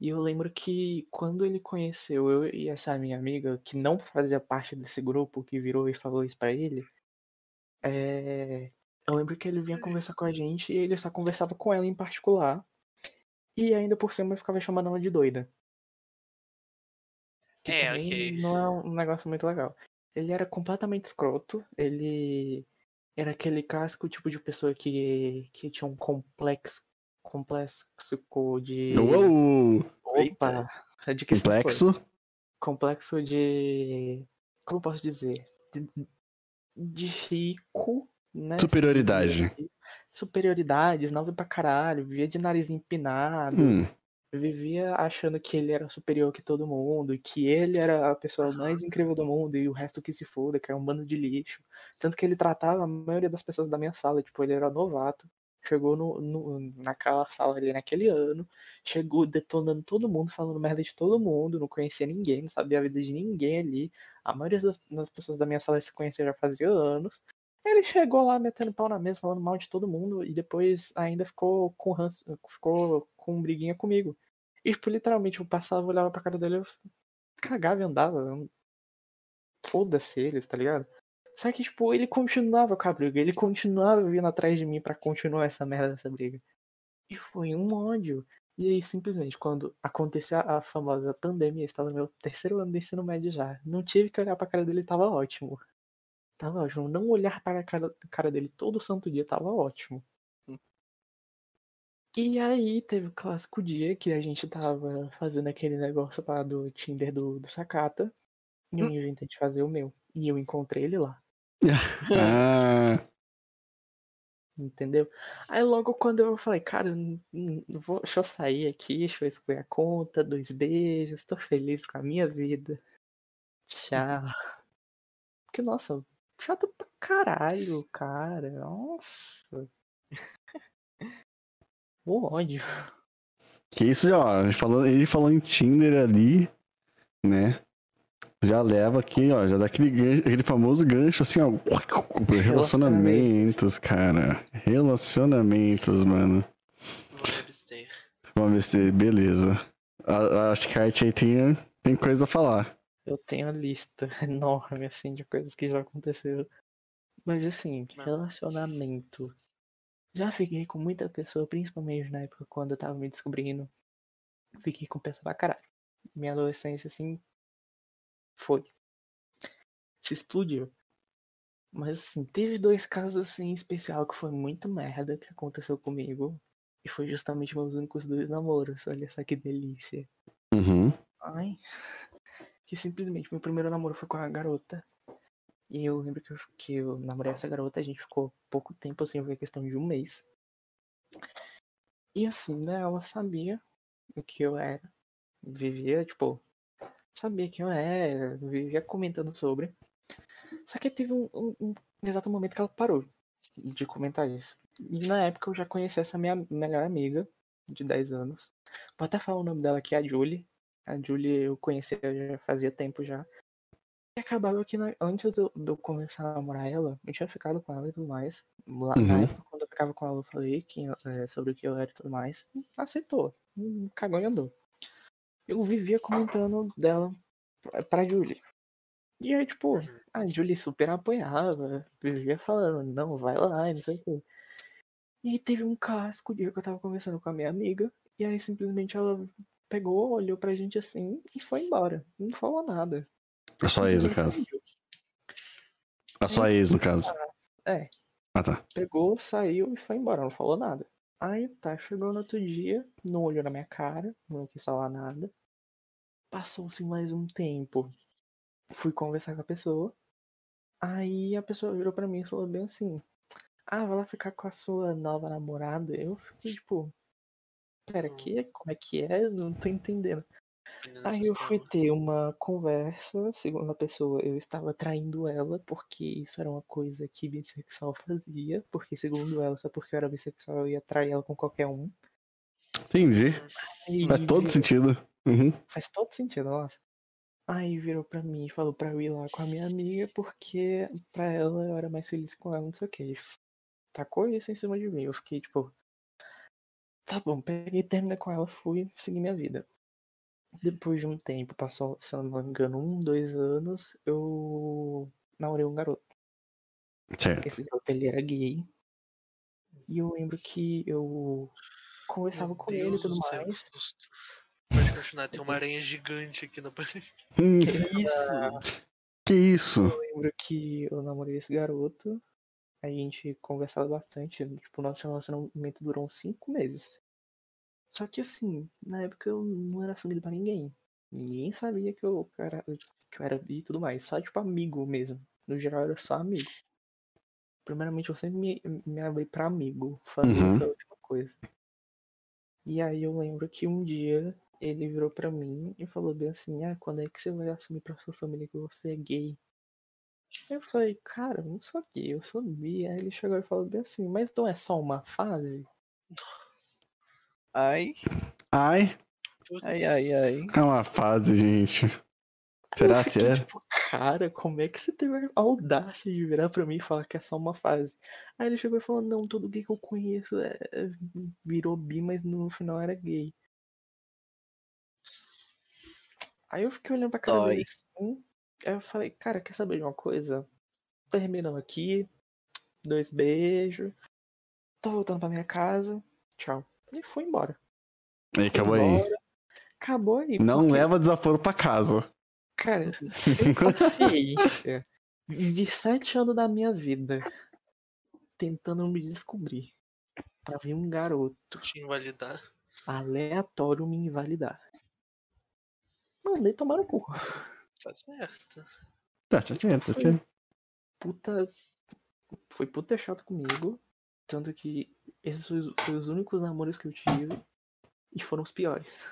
E eu lembro que quando ele conheceu eu e essa minha amiga, que não fazia parte desse grupo, que virou e falou isso pra ele, é, eu lembro que ele vinha conversar com a gente e ele só conversava com ela em particular. E ainda por cima eu ficava chamando ela de doida. Que É, ok. não é um negócio muito legal. Ele era completamente escroto, ele era aquele clássico tipo de pessoa que, que tinha um complexo, complexo de. Uou! Opa! De que foi? Complexo. complexo de. Como eu posso dizer? De, de rico, né? Superioridade. Superioridade, nobre pra caralho, vivia de nariz empinado, Hum. Vivia achando que ele era superior que todo mundo, que ele era a pessoa mais incrível do mundo e o resto que se foda, que é um bando de lixo. Tanto que ele tratava a maioria das pessoas da minha sala, tipo, ele era novato, chegou no, no- naquela sala ali naquele ano, chegou detonando todo mundo, falando merda de todo mundo, não conhecia ninguém, não sabia a vida de ninguém ali. A maioria das, das pessoas da minha sala se conhecia já fazia anos. Ele chegou lá metendo pau na mesa, falando mal de todo mundo, e depois ainda ficou com ranço, ficou com briguinha comigo. E, tipo, literalmente, eu passava, olhava pra cara dele, eu cagava e andava. Foda-se ele, tá ligado? Só que, tipo, ele continuava com a briga, ele continuava vindo atrás de mim pra continuar essa merda dessa briga. E foi um ódio. E aí, simplesmente, quando aconteceu a famosa pandemia, estava no meu terceiro ano de ensino médio já. Não tive que olhar pra cara dele, tava ótimo. Tava ótimo. Não olhar para a cara, cara dele todo santo dia tava ótimo. Hum. E aí teve o clássico dia que a gente tava fazendo aquele negócio lá do Tinder do, do Sakata. E eu inventei de fazer o meu. E eu encontrei ele lá. Ah, Entendeu? Aí logo quando eu falei, cara, vou, deixa eu sair aqui, deixa eu excluir a conta, dois beijos, tô feliz com a minha vida. Tchau. Porque, nossa, chato pra caralho, cara. Nossa. O ódio. que isso, ó. ele Falou, ele falou em Tinder ali, né? Já leva aqui, ó. Já dá aquele, gancho, aquele famoso gancho assim, ó. Relacionamentos, cara. Relacionamentos, mano. Vamos ver se. Beleza. A- Acho que a arte aí tem, tem coisa a falar. Eu tenho a lista enorme, assim, de coisas que já aconteceram. Mas, assim, relacionamento. Já fiquei com muita pessoa, principalmente na época quando eu tava me descobrindo. Fiquei com pessoa pra caralho. Minha adolescência, assim, foi. Se explodiu. Mas, assim, teve dois casos, assim, em especial que foi muito merda que aconteceu comigo. E foi justamente meus únicos dois namoros. Olha só que delícia. Uhum. Ai. Que simplesmente meu primeiro namoro foi com a garota. E eu lembro que eu, que eu namorei essa garota, a gente ficou pouco tempo assim, foi questão de um mês. E assim, né, ela sabia o que eu era. Vivia, tipo, sabia quem eu era, vivia comentando sobre. Só que teve um, um- um exato momento que ela parou de comentar isso. E na época eu já conhecia essa minha melhor amiga, de 10 anos. Vou até falar o nome dela aqui, a Julie. A Julie eu conhecia já fazia tempo já. E acabava que na- antes de eu, de eu começar a namorar ela, eu tinha ficado com ela e tudo mais. Lá, Na Uhum. época, quando eu ficava com ela, eu falei quem, eu- é, sobre o que eu era e tudo mais. Aceitou. Hum, Cagou e andou. Eu vivia comentando dela pra, pra Julie. E aí, tipo, a Julie super apoiava, vivia falando, não, vai lá, e não sei o quê. E aí teve um casco dia que eu tava conversando com a minha amiga, e aí simplesmente ela pegou, olhou pra gente assim e foi embora. Não falou nada. A sua ex, no caso. A sua ex, no caso. É, Ah, tá. pegou, saiu e foi embora, não falou nada. Aí tá, chegou no outro dia, não olhou na minha cara, não quis falar nada. Passou-se mais um tempo. Fui conversar com a pessoa. Aí a pessoa virou pra mim e falou bem assim: Ah, vai lá ficar com a sua nova namorada? Eu fiquei tipo, pera, que? Como é que é? Não tô entendendo. Aí eu fui ter uma conversa, segundo a pessoa, eu estava traindo ela, porque isso era uma coisa que bissexual fazia, porque segundo ela, só porque eu era bissexual eu ia trair ela com qualquer um. Entendi. Aí Faz todo sentido. Uhum. Faz todo sentido, nossa. Aí virou pra mim e falou pra eu ir lá com a minha amiga, porque pra ela eu era mais feliz com ela, não sei o que. Tacou isso em cima de mim. Eu fiquei tipo. Tá bom, peguei, terminei com ela, fui seguir minha vida. Depois de um tempo, passou, se eu não me engano, um, dois anos, eu namorei um garoto. Certo. Esse garoto ele era gay. E eu lembro que eu conversava com ele e tudo mais. Pode continuar, tem uma aranha gigante aqui na parede. Hum, Que isso? que isso? Eu lembro que eu namorei esse garoto. A gente conversava bastante. Tipo, nosso relacionamento durou uns cinco meses. Só que assim, na época eu não era assumido pra ninguém. Ninguém sabia que eu era, que eu era bi e tudo mais. Só tipo amigo mesmo. No geral era só amigo. Primeiramente eu sempre me, me abri pra amigo. Família Uhum. foi a última coisa. E aí eu lembro que um dia ele virou pra mim e falou bem assim, ah, quando é que você vai assumir pra sua família que você é gay? Eu falei, cara, eu não sou gay, eu sou bi. Aí ele chegou e falou bem assim, mas não é só uma fase? Ai, Ai, Putz. ai, ai, ai. é uma fase, gente. Será fiquei, é? tipo, cara, como é que você teve a audácia de virar pra mim e falar que é só uma fase? Aí ele chegou e falou, não, todo gay que eu conheço é- é- virou bi, mas no final era gay. Aí eu fiquei olhando pra cara Dói. dele assim, aí eu falei, cara, quer saber de uma coisa? Terminamos aqui, dois beijos, tô voltando pra minha casa, tchau. E fui embora. Aí, acabou aí. Embora. Acabou aí. Não porque- leva desaforo pra casa. Cara, sem paciência. Vivi sete anos da minha vida tentando me descobrir. Pra vir um garoto Te invalidar. aleatório me invalidar. Mandei tomar no cu. Tá certo. Tá, tá certo, tá Foi. certo. Puta. Foi puta chato comigo. Tanto que esses foi os, foi os únicos namoros que eu tive. E foram os piores.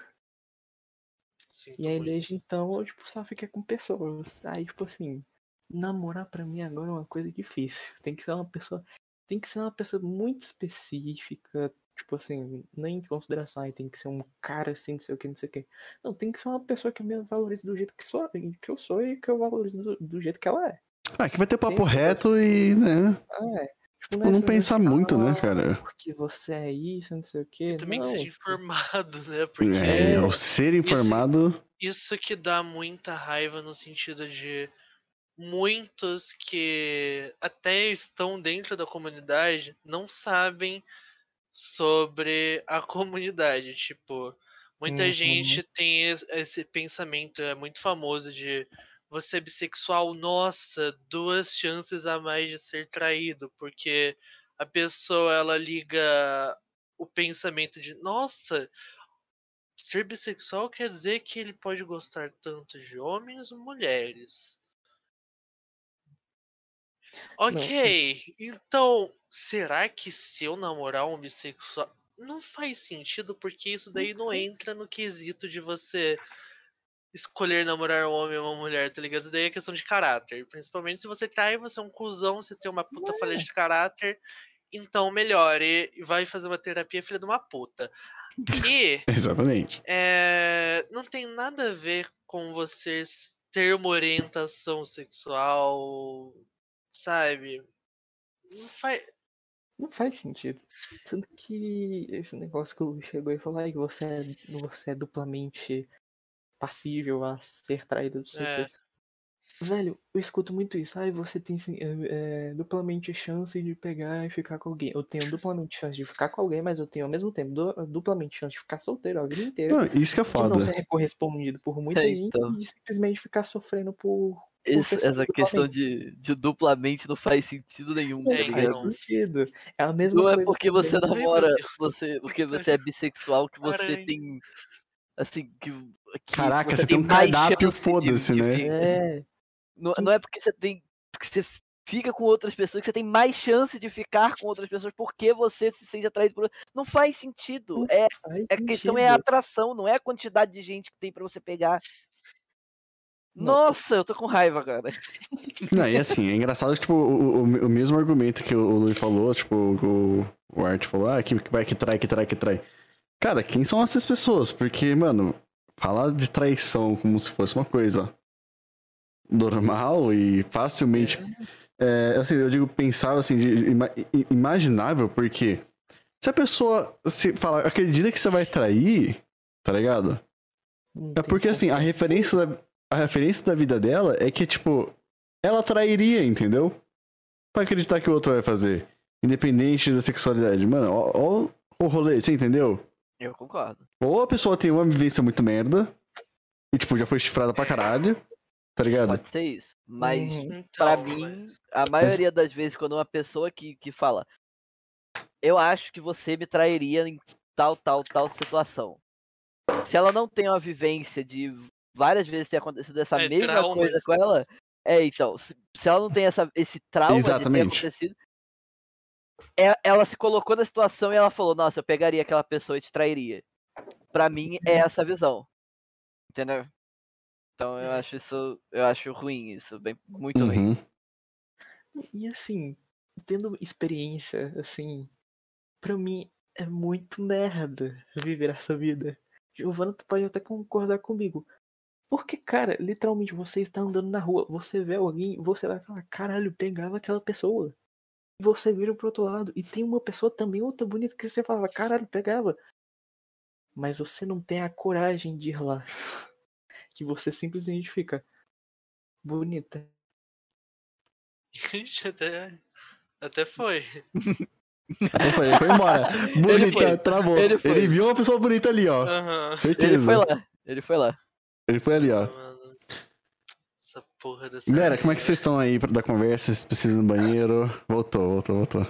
Sinto E aí muito. desde então eu tipo, só fiquei com pessoas. Aí, tipo assim, namorar pra mim agora é uma coisa difícil. Tem que ser uma pessoa. Tem que ser uma pessoa muito específica. Tipo assim, nem em consideração, aí tem que ser um cara assim, não sei o que, não sei o que. Não, tem que ser uma pessoa que me valorize do jeito que, sou, que eu sou e que eu valorize do, do jeito que ela é. Ah, aqui vai ter papo sim. reto e, né? Ah, é. Tipo, Não negócio pensar muito, né, "Ah, cara? Porque você é isso, não sei o quê. E também que não, seja informado, né? Porque É, o ser informado. isso que dá muita raiva no sentido de muitos que até estão dentro da comunidade não sabem sobre a comunidade. Tipo, muita Uhum. gente tem es- esse pensamento, é muito famoso de você é bissexual, nossa, duas chances a mais de ser traído, porque a pessoa ela liga o pensamento de nossa, ser bissexual quer dizer que ele pode gostar tanto de homens ou mulheres. Ok, então será que se eu namorar um bissexual. Não faz sentido, porque isso daí não entra no quesito de você escolher namorar um homem ou uma mulher, tá ligado? Isso daí é questão de caráter. Principalmente se você trai, você é um cuzão, você tem uma puta falha de caráter. Então melhore e vai fazer uma terapia, filha de uma puta. E Exatamente. é, não tem nada a ver com você ter uma orientação sexual, sabe? Não faz. Não faz sentido. Tanto que esse negócio que o Lu chegou e falou aí que você é, você é duplamente passível a ser traído, não sei o É. Velho, eu escuto muito isso. Ai, você tem é, é, duplamente chance de pegar e ficar com alguém. Eu tenho duplamente chance de ficar com alguém, mas eu tenho ao mesmo tempo du- duplamente chance de ficar solteiro a vida inteira. Não, isso que é De não foda. ser correspondido por muita É, gente então. e de simplesmente ficar sofrendo por. Esse- essa questão de, de duplamente não faz sentido nenhum, Não tá É, faz então. sentido. É a mesma Não é coisa porque também. você meu namora, você, porque você é bissexual que você Aranha. tem. Assim, que. que Caraca, você tem um mais cardápio, foda-se, né? É. Não, não é porque você tem. que você fica com outras pessoas que você tem mais chance de ficar com outras pessoas porque você se sente atraído por. Não faz sentido. Não É, faz a questão é a atração, não é a quantidade de gente que tem pra você pegar. Não. Nossa, eu tô com raiva, cara. Não, e assim, é engraçado que, tipo, o, o, o mesmo argumento que o Luiz falou, tipo, o, o Art falou, ah, que, que vai que trai, que trai, que trai. Cara, quem são essas pessoas? Porque, mano, falar de traição como se fosse uma coisa normal e facilmente. É, assim, eu digo pensar assim, de ima- imaginável, porque se a pessoa se fala, acredita que você vai trair, tá ligado? É porque assim, a referência da, a referência da vida dela é que, tipo, ela trairia, entendeu? Pra acreditar que o outro vai fazer. Independente da sexualidade. Mano, ó, ó o rolê, você entendeu? Eu concordo. Ou a pessoa tem uma vivência muito merda, e, tipo, já foi chifrada pra caralho, tá ligado? Pode ser isso. Mas Uhum. Então, Pra mas- mim, a maioria das vezes, quando uma pessoa que, que fala, eu acho que você me trairia em tal, tal, tal situação. Se ela não tem uma vivência de várias vezes ter acontecido essa É, mesma coisa com ela, é, então, se, se ela não tem essa, esse trauma de ter Exatamente. acontecido, ela se colocou na situação e ela falou, nossa, eu pegaria aquela pessoa e te trairia. Pra mim, é essa visão. Entendeu? Então eu acho isso, eu acho ruim isso, bem, muito ruim. Uhum. E assim, tendo experiência, assim, pra mim é muito merda viver essa vida. Giovana, tu pode até concordar comigo. Porque, cara, literalmente você está andando na rua, você vê alguém, você vai falar, caralho, pegava aquela pessoa. E você vira pro outro lado e tem uma pessoa também outra bonita que você falava, caralho, pegava. Mas você não tem a coragem de ir lá. Que você simplesmente fica bonita. Ixi, até, até foi. Até foi, ele foi embora. Bonita, foi. travou. Ele Ele, viu uma pessoa bonita ali, ó. Aham. Certeza. Ele foi lá, ele foi lá. Ele foi ali, ó. Essa porra dessa. Galera, como é que vocês estão aí pra- da conversa? Vocês precisam ir no banheiro? Voltou, voltou, voltou.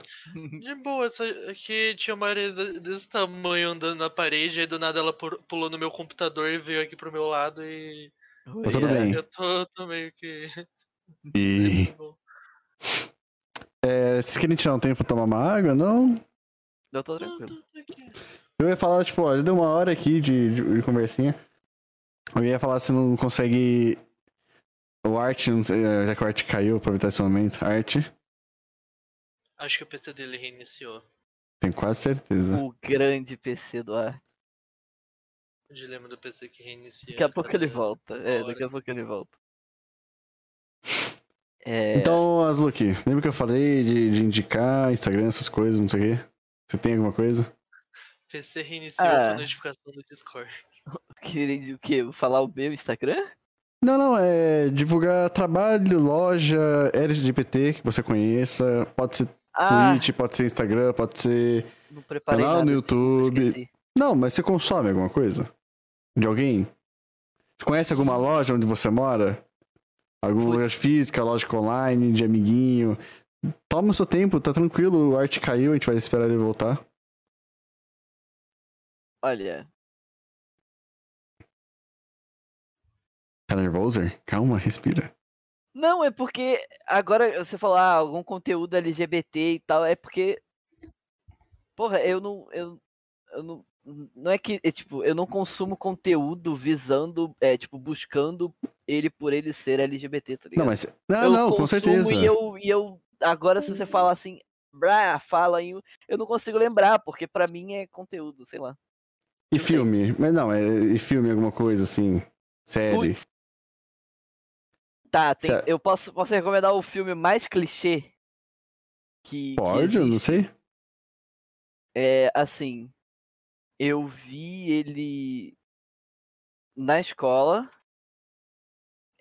De boa, só que tinha uma areia de- desse tamanho andando na parede, aí do nada ela pu- pulou no meu computador e veio aqui pro meu lado e. Tá tudo bem. Eu tô, tô meio que. E. É, vocês querem tirar um tempo pra tomar uma água? Não? Eu tô tranquilo. aqui. Eu ia falar, tipo, olha, deu uma hora aqui de, de, de conversinha. Eu ia falar se não consegue. O Art, não sei, eh, já que o Art caiu, aproveitar esse momento. Art, Acho que o PC dele reiniciou. tenho quase certeza. O grande PC do ar. O dilema do PC que reinicia. Daqui a pouco ele cada- volta. É, hora. daqui a pouco ele volta. É, Então, Azluki, lembra que eu falei de, de indicar Instagram, essas coisas, não sei o quê? Você tem alguma coisa? PC reiniciou Ah. a notificação do Discord. queria o quê? Falar o meu Instagram? Não, não, é divulgar trabalho, loja, LGBT que você conheça. Pode ser Ah, Twitch, pode ser Instagram, pode ser. canal nada no YouTube. Não, mas você consome alguma coisa? De alguém? Você conhece alguma loja onde você mora? Alguma Putz. loja física, loja online, de amiguinho? Toma o seu tempo, tá tranquilo. O arte caiu, a gente vai esperar ele voltar. Olha, Tá nervoso? Calma, respira. Não, é porque agora você falou ah, algum conteúdo LGBT e tal, é porque. Porra, eu não. Eu, eu não. Não é que, é, tipo, eu não consumo conteúdo visando, é, tipo, buscando ele por ele ser LGBT, tá ligado? Não, mas. Não, eu não, com certeza. E eu, e eu. Agora, se você falar assim, brá, fala aí, eu não consigo lembrar, porque pra mim é conteúdo, sei lá. E filme? Mas não, é e filme, alguma coisa assim. Série. Putz. Tá, tem- eu posso, posso recomendar o filme mais clichê que. que Pode, eu não sei. É, assim, eu vi ele na escola.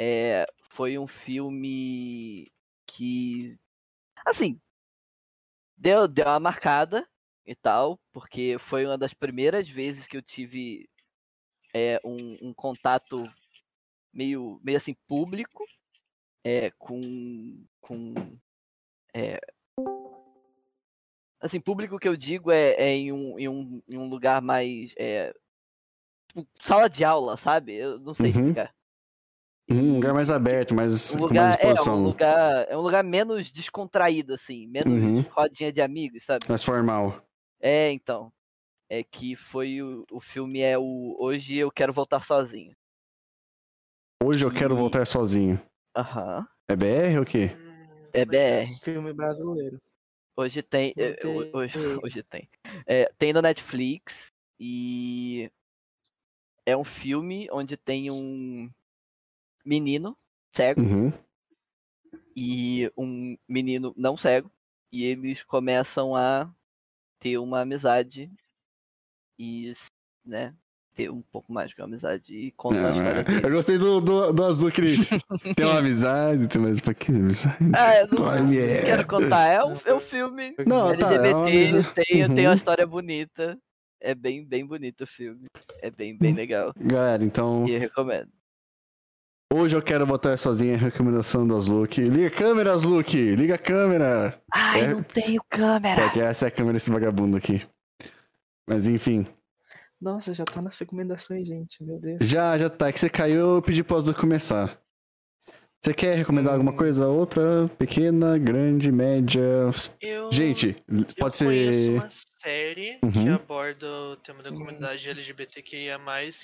É, foi um filme que, assim, deu, deu uma marcada e tal, porque foi uma das primeiras vezes que eu tive é, um, um contato meio, meio assim, público é, com, com é, assim, público que eu digo é, é em, um, em, um, em um lugar mais é, tipo, sala de aula, sabe? Eu não sei Uhum. explicar. Um lugar mais aberto, mais, Um com mais lugar, é, um exposição. lugar, é um lugar menos descontraído, assim, menos Uhum. rodinha de amigos, sabe? Mais formal. É, então. É que foi o, o filme é o Hoje Eu Quero Voltar Sozinho. Hoje eu quero Que- voltar sozinho. Aham. É BR ou o quê? Hum, É não BR. Filme brasileiro. Hoje tem. é, Voltei. ho- hoje, hoje tem. É, tem no Netflix e é um filme onde tem um menino cego Uhum. e um menino não cego. E eles começam a ter uma amizade e, né, ter um pouco mais uma amizade e contar a Não, história é. Eu gostei do, do, do azul que ele tem uma amizade, tem mais pra que amizade? Ah, eu não, Oh, não yeah. quero contar. É um, é um filme Não, tá, é uma LGBT, amizade. tem, tem uma Uhum. história bonita. É bem, bem bonito o filme. É bem, bem legal. Galera, então, E eu recomendo. hoje eu quero botar sozinha a recomendação do Azluki. Liga a câmera, Azluki! Liga a câmera! Ai, É- não tenho câmera! Porque essa é a câmera desse vagabundo aqui. Mas enfim, Nossa, já tá nas recomendações, gente. Meu Deus. já, já tá. É que você caiu, eu pedi pro Azluki começar. Você quer recomendar alguma Hum. coisa? Outra? Pequena, grande, média? Eu, Gente, eu pode conheço ser. uma série que Uhum. aborda o tema da Uhum. comunidade LGBTQIA+,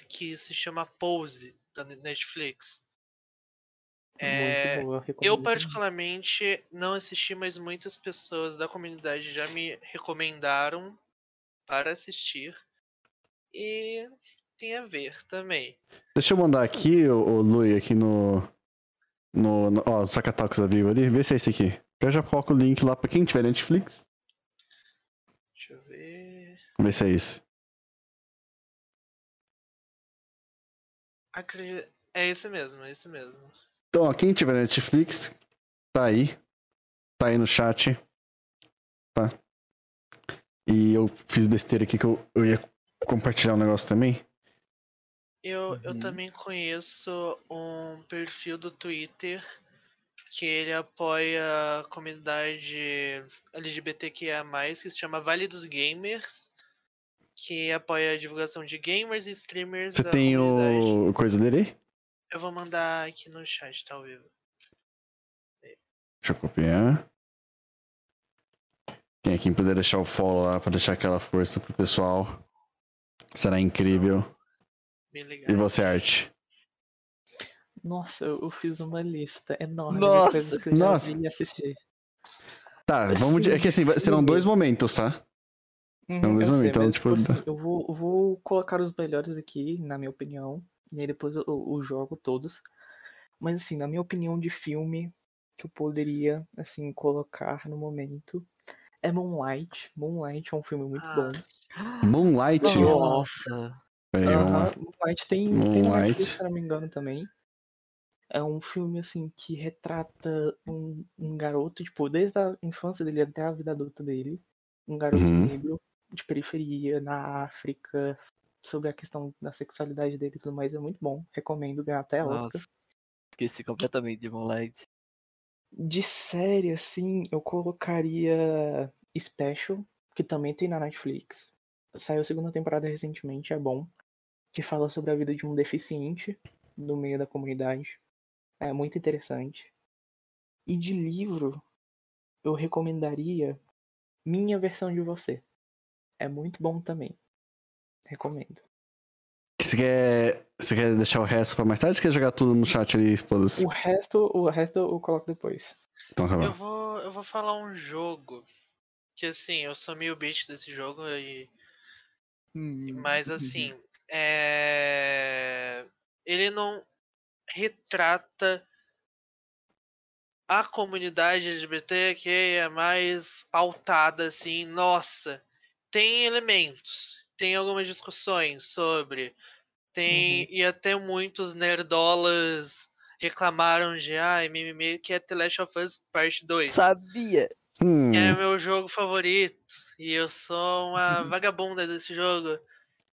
que se chama Pose, da Netflix. É, Muito boa. Eu, particularmente, não assisti, mas muitas pessoas da comunidade já me recomendaram para assistir. E tem a ver também. Deixa eu mandar aqui, o, Lui, aqui no. No. no ó, Sacatacos abriu ali. Vê se é esse aqui. Eu já coloco o link lá pra quem tiver Netflix. Deixa eu ver. Vê se é esse. É esse mesmo, é esse mesmo. Então, ó, quem tiver Netflix, tá aí. Tá aí no chat. Tá? E eu fiz besteira aqui que eu, eu ia compartilhar um negócio também. Eu, eu Uhum. também conheço um perfil do Twitter que ele apoia a comunidade LGBTQIA+, que se chama Vale dos Gamers, que apoia a divulgação de gamers e streamers Você da tem comunidade. o coisa dele aí? Eu vou mandar aqui no chat, tá ao vivo. Deixa eu copiar. Quem aqui puder deixar o follow lá pra deixar aquela força pro pessoal. Será incrível. Bem legal. E você, Art? Nossa, eu fiz uma lista enorme Nossa. de coisas que eu já Nossa. vi e assisti. Tá, vamos. de- É que assim, serão dois momentos, tá? Uhum, Não, eu mesmo, sei, então, mas, tipo, assim, eu, vou, vou colocar os melhores aqui, na minha opinião. E aí depois eu, eu jogo todos. Mas assim, na minha opinião de filme, que eu poderia, assim, colocar no momento é Moonlight. Moonlight é um filme muito Ah, bom. Moonlight. Nossa. Moonlight tem, tem Moonlight. Netflix, se não me engano, também. É um filme, assim, que retrata um, um garoto, tipo, desde a infância dele até a vida adulta dele. Um garoto Uhum. negro de periferia, na África, sobre a questão da sexualidade dele e tudo mais. É muito bom. Recomendo ganhar até Nossa. Oscar. Esqueci completamente de Moonlight. De série, assim, eu colocaria Special, que também tem na Netflix. Saiu a segunda temporada recentemente, é bom. Que fala sobre a vida de um deficiente no meio da comunidade. É muito interessante. E de livro, eu recomendaria Minha Versão de Você. É muito bom também. Recomendo. Você quer, você quer deixar o resto pra mais tarde ou quer jogar tudo no chat ali? O resto, o resto eu coloco depois. Então tá Eu bom. vou, eu vou falar um jogo que assim, eu sou meio bitch desse jogo e mas assim, é... ele não retrata a comunidade LGBT que é mais pautada assim, nossa, tem elementos, tem algumas discussões sobre, tem e até muitos nerdolas reclamaram de mimimi, que é The Last of Us Parte 2. Sabia! Hum, É meu jogo favorito. E eu sou uma vagabunda desse jogo.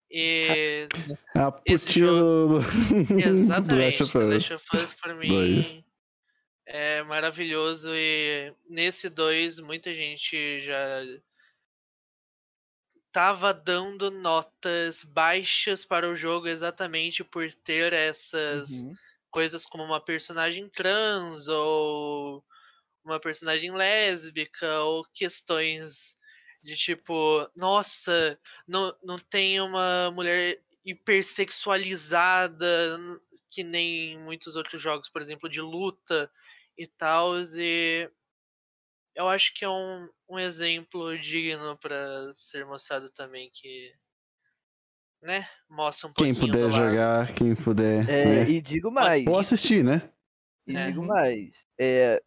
E a esse putinha do exatamente, The. Last of Us pra mim Dois. é maravilhoso. E nesse 2, muita gente já tava dando notas baixas para o jogo exatamente por ter essas Uhum. coisas como uma personagem trans ou uma personagem lésbica ou questões de tipo, nossa, não, não tem uma mulher hipersexualizada que nem muitos outros jogos, por exemplo, de luta e tal, e eu acho que é um, um exemplo digno para ser mostrado também que né, mostra um Quem pouquinho puder do lado. jogar, quem puder. É, né? E digo mais. Ou assistir, né? E É. digo mais. É,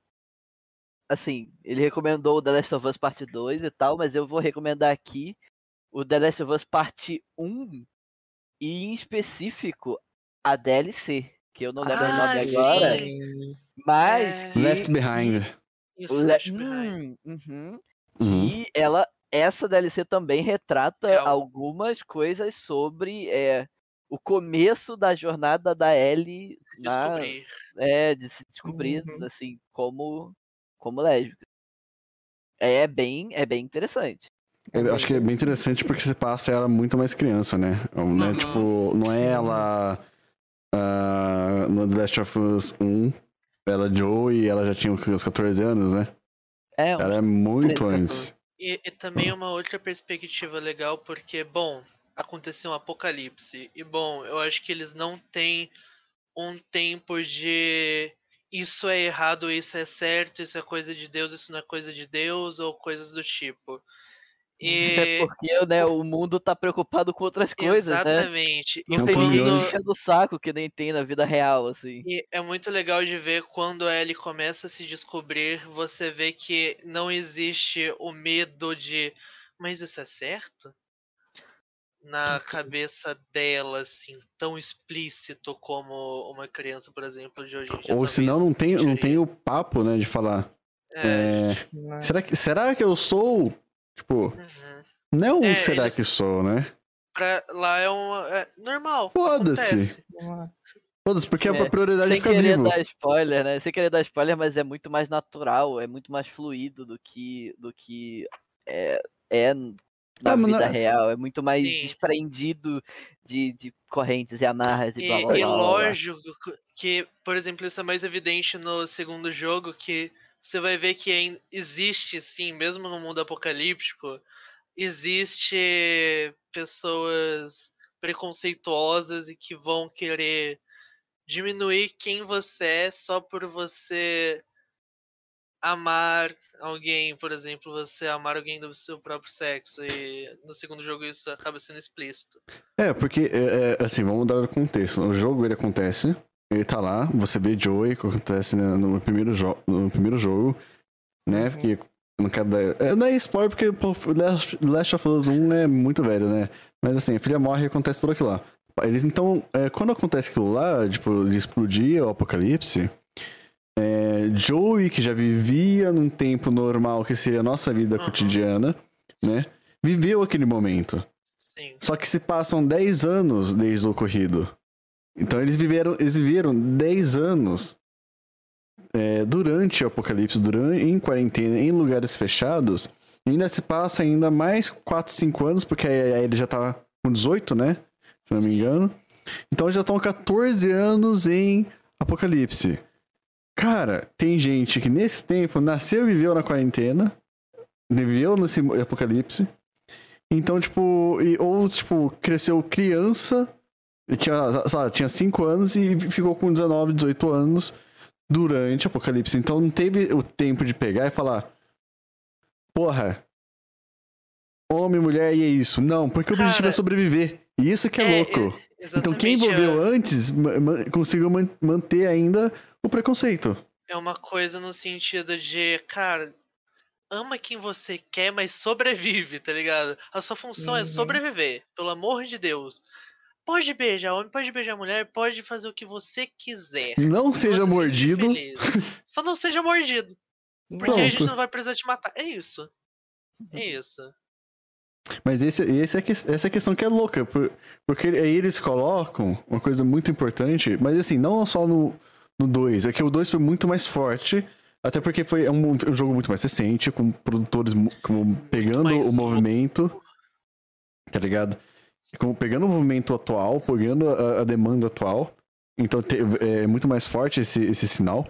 assim, ele recomendou o The Last of Us Parte 2 e tal, mas eu vou recomendar aqui o The Last of Us Parte 1 e em específico a DLC, que eu não lembro o Ah, nome sim. agora, mas É. que, Left Behind. Isso, Le- Left Behind. Hum, uhum. Uhum. E ela, essa DLC também retrata É o- algumas coisas sobre é, o começo da jornada da Ellie na, Descobrir. é, de se descobrir, Uhum. assim, como, como lésbica. É bem, é bem interessante. Eu acho que é bem interessante porque você passa ela muito mais criança, né? né? Uhum. Tipo, não é ela ah, no The Last of Us 1, ela Joe e ela já tinha uns 14 anos, né? É, Ela é muito 13, antes. E, e também uma outra perspectiva legal, porque, bom, aconteceu um apocalipse. E, bom, eu acho que eles não têm um tempo de isso é errado, isso é certo, isso é coisa de Deus, isso não é coisa de Deus, ou coisas do tipo. Até E, porque né, o mundo tá preocupado com outras coisas, né? exatamente. Não tem tem ninguém enchendo o saco que nem tem na vida real, assim. E é muito legal de ver quando a Ellie começa a se descobrir, você vê que não existe o medo de, mas isso é certo? Na cabeça dela, assim, tão explícito como uma criança, por exemplo, de hoje em dia. Ou senão não tem, não tem o papo, né, de falar. É, é, Né? será, que, será que eu sou? Tipo, uhum. não É, será eles- que sou, né? Pra, lá é um. É normal. Foda-se. Foda-se, porque É, a prioridade é Sem ficar querer vivo. dar spoiler, né? Sem querer dar spoiler, mas é muito mais natural, é muito mais fluido do que do que é, é na Ah, mas vida não é- real. É muito mais Sim. desprendido de, de correntes e amarras e, E, blá blá blá. e lógico que, por exemplo, isso é mais evidente no segundo jogo, que você vai ver que existe, sim, mesmo no mundo apocalíptico, existe pessoas preconceituosas e que vão querer diminuir quem você é só por você amar alguém, por exemplo, você amar alguém do seu próprio sexo. E no segundo jogo isso acaba sendo explícito. É, porque, é, é, assim, vamos dar o contexto. O jogo, ele acontece ele tá lá, você vê Joey, que acontece né, no, primeiro no primeiro jogo, né? Uhum. Porque eu não quero dar. É, não é spoiler porque pô, Last Last of Us 1 é muito velho, né? Mas assim, a filha morre e acontece tudo aquilo lá. Eles então, é, quando acontece aquilo lá, tipo, de explodir o apocalipse, é, Joey, que já vivia num tempo normal, que seria a nossa vida Uhum. cotidiana, né? Viveu aquele momento. Sim. Só que se passam 10 anos desde o ocorrido. Então eles viveram, eles viveram 10 anos é, durante o apocalipse, durante, em quarentena, em lugares fechados. E ainda se passa ainda mais 4, 5 anos, porque aí, aí ele já tá com 18, né? Se não me engano. Então já estão 14 anos em apocalipse. Cara, tem gente que nesse tempo nasceu e viveu na quarentena, viveu nesse apocalipse. Então, tipo, e- ou, tipo, cresceu criança, e tinha, sei lá, tinha 5 anos e ficou com 19, 18 anos durante o apocalipse. Então não teve o tempo de pegar e falar, porra, homem, mulher e é isso. Não, porque o Cara, objetivo é sobreviver. E isso que é, louco. Então quem envolveu antes ma- ma- conseguiu man- manter ainda o preconceito. É uma coisa no sentido de, cara, ama quem você quer, mas sobrevive, tá ligado? A sua função é Uhum. sobreviver, pelo amor de Deus. Pode beijar homem, pode beijar mulher, pode fazer o que você quiser. Não Se seja você mordido. Só não seja mordido. Porque aí a gente Pronto. não vai precisar te matar. É isso. É isso. Mas esse, esse é que- essa é a questão que é louca, por- porque aí eles colocam uma coisa muito importante, mas assim, não só no 2, é que o 2 foi muito mais forte, até porque foi é um, um jogo muito mais recente, com produtores como pegando o movimento, tá ligado? Como pegando o movimento atual, pegando a, a demanda atual, então te- é muito mais forte esse, esse sinal.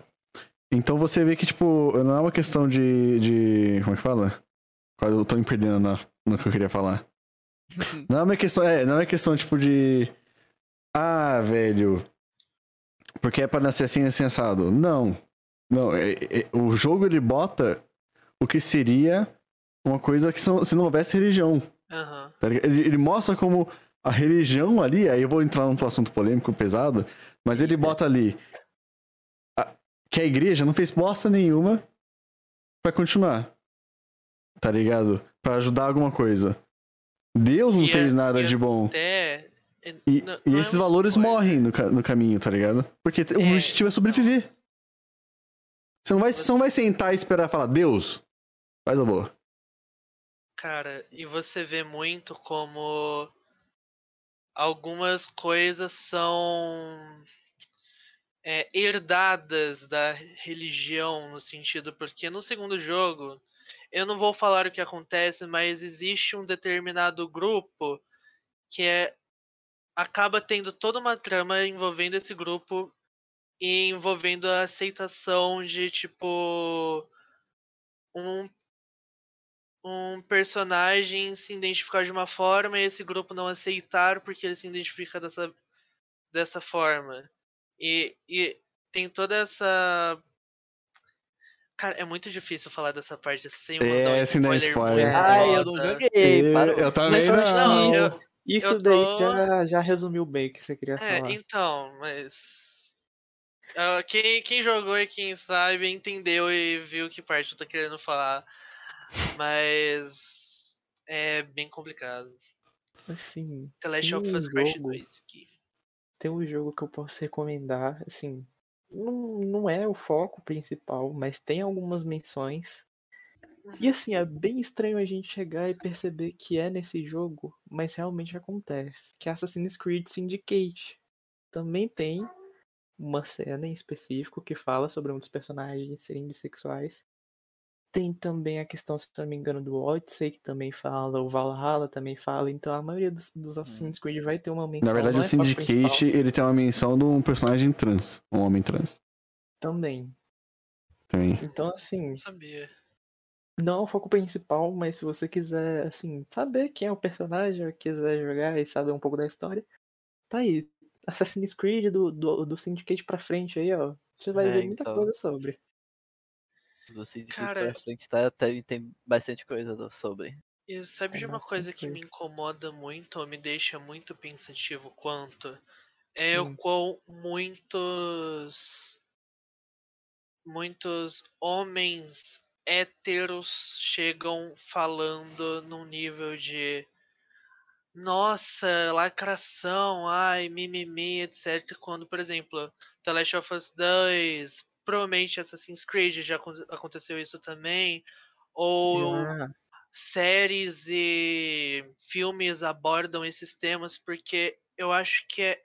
Então você vê que, tipo, não é uma questão de. de como é que fala? Quase Eu tô me perdendo na, no que eu queria falar. Não é uma questão, é, não é questão tipo de. Ah, velho. Porque é pra nascer assim assim assado. Não. Não, é- é- o jogo ele bota o que seria uma coisa que se não houvesse religião. Tá ligado? Ele, ele mostra como a religião ali, aí eu vou entrar num assunto polêmico pesado, mas ele bota ali a- que a igreja não fez bosta nenhuma pra continuar. Tá ligado? Pra ajudar alguma coisa. Deus não E fez a- nada e de bom. Até. E, não- e não é esses um valores morrem no, no caminho, tá ligado? Porque o É, objetivo é sobreviver. Você não vai, você não vai sentar e esperar falar, Deus, faz a boa. Cara, e você vê muito como algumas coisas são é, herdadas da religião, no sentido, porque no segundo jogo, eu não vou falar o que acontece, mas existe um determinado grupo que é acaba tendo toda uma trama envolvendo esse grupo e envolvendo a aceitação de tipo um um personagem se identificar de uma forma e esse grupo não aceitar porque ele se identifica dessa, dessa forma. E, e tem toda essa. Cara, é muito difícil falar dessa parte sem É, mandar um sem dar spoiler. muito Ai, eu não foda. joguei. parou. eu também Mas eu que Não, isso, eu- isso eu daí tô- já, já resumiu bem o que você queria É, falar. então, mas. ah, quem, quem jogou e quem sabe entendeu e viu que parte eu tô querendo falar. Mas. É bem complicado. Assim, The Last of Us jogo 2 aqui. tem um jogo que eu posso recomendar, assim, não, não é o foco principal, mas tem algumas menções. E assim, é bem estranho a gente chegar e perceber que é nesse jogo, mas realmente acontece. Que é Assassin's Creed Syndicate. Também tem uma cena em específico que fala sobre um dos personagens serem bissexuais. Tem também a questão, se não me engano, do Odyssey, que também fala, o Valhalla também fala. Então a maioria dos, dos Assassin's Creed vai ter uma menção. Na verdade, o é Syndicate, ele tem uma menção de um personagem trans. Um homem trans. Também. Também. Então, assim, Não sabia. não é o foco principal, mas se você quiser, assim, saber quem é o personagem, ou quiser jogar e saber um pouco da história, tá aí. Assassin's Creed do, do, do Syndicate pra frente aí, ó. Você vai É, ver muita então. coisa sobre. Vocês Cara- pra frente tá, tem, tem bastante coisa sobre. E sabe É de uma coisa que me incomoda muito ou me deixa muito pensativo quanto? é o Hum. quão muitos muitos homens héteros chegam falando num nível de nossa, lacração, ai, mimimi, etc. Quando, por exemplo, The Last of Us 2, provavelmente Assassin's Creed já acon- aconteceu isso também, ou Já. séries e filmes abordam esses temas porque eu acho que é,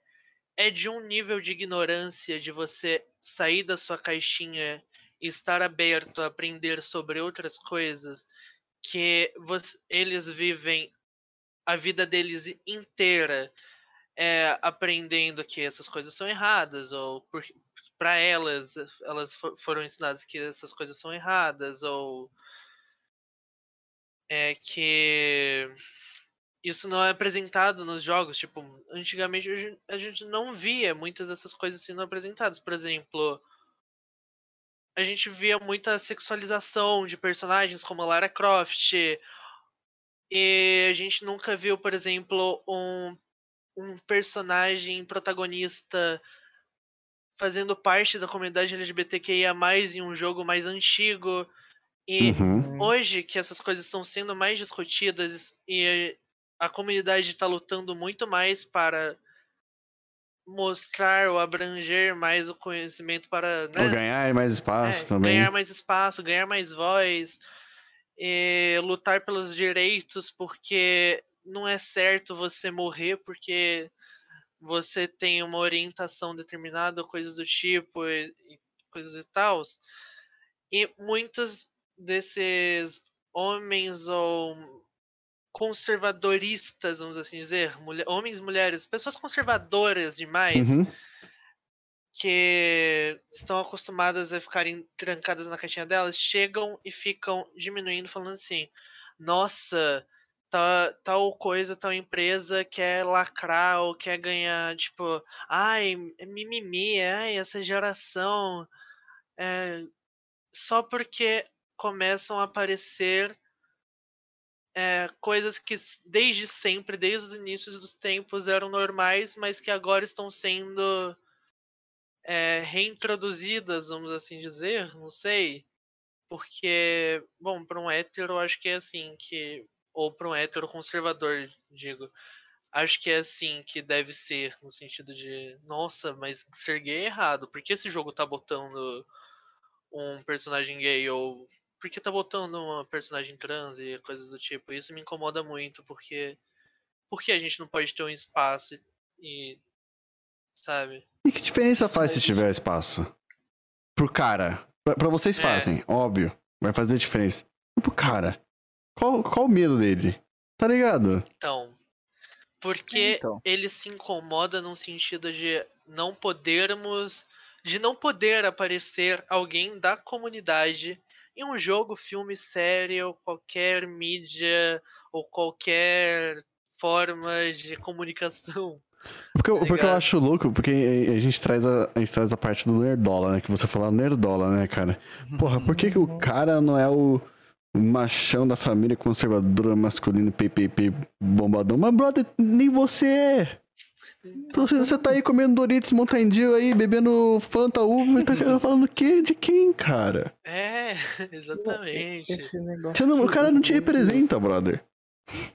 é de um nível de ignorância de você sair da sua caixinha e estar aberto a aprender sobre outras coisas que você- eles vivem a vida deles inteira é, aprendendo que essas coisas são erradas ou para elas elas fo- foram ensinadas que essas coisas são erradas ou é que isso não é apresentado nos jogos. Tipo, antigamente a gente não via muitas dessas coisas sendo apresentadas. Por exemplo, a gente via muita sexualização de personagens como Lara Croft. E a gente nunca viu, por exemplo, um, um personagem protagonista fazendo parte da comunidade LGBTQIA em um jogo mais antigo. E Uhum. Hum, hoje que essas coisas estão sendo mais discutidas e a comunidade está lutando muito mais para mostrar ou abranger mais o conhecimento para né, ganhar mais espaço é, também. ganhar mais espaço, ganhar mais voz, e lutar pelos direitos, porque não é certo você morrer porque você tem uma orientação determinada, coisas do tipo, e, e coisas e tal. E muitos desses homens ou conservadoristas, vamos assim dizer, mulher, homens, mulheres, pessoas conservadoras demais, Uhum. que estão acostumadas a ficarem trancadas na caixinha delas, chegam e ficam diminuindo, falando assim: nossa, tá, tal coisa, tal empresa quer lacrar ou quer ganhar, tipo, ai, é mimimi, ai, essa geração. é, só porque começam a aparecer é, coisas que desde sempre, desde os inícios dos tempos, eram normais, mas que agora estão sendo é, reintroduzidas, vamos assim dizer, não sei. Porque, bom, para um hétero, acho que é assim que. Ou para um hétero conservador, digo. Acho que é assim que deve ser, no sentido de, nossa, mas ser gay é errado. Por que esse jogo tá botando um personagem gay? Ou por que tá botando uma personagem trans e coisas do tipo? Isso me incomoda muito, porque. Por que a gente não pode ter um espaço e. sabe? E que diferença Isso faz se tiver espaço? Pro cara. Pra, pra vocês É. fazem, óbvio. Vai fazer diferença. E pro cara. Qual, qual o medo dele? Tá ligado? Então, porque então. ele se incomoda num sentido de não podermos, de não poder aparecer alguém da comunidade em um jogo, filme, série ou qualquer mídia ou qualquer forma de comunicação. Porque, eu- Tá porque eu acho louco, porque a gente traz a, a gente traz a parte do nerdola, né? Que você falou nerdola, né, cara? Porra, por que, que o cara não é o machão da família conservadora masculino PPP bombadão? Mas, brother, nem você é. Você, você tá aí comendo Doritos Mountain Dew aí, bebendo Fanta uva e tá falando o quê? De quem, cara? É, exatamente. Esse negócio Você não, o que cara não te representa, brother.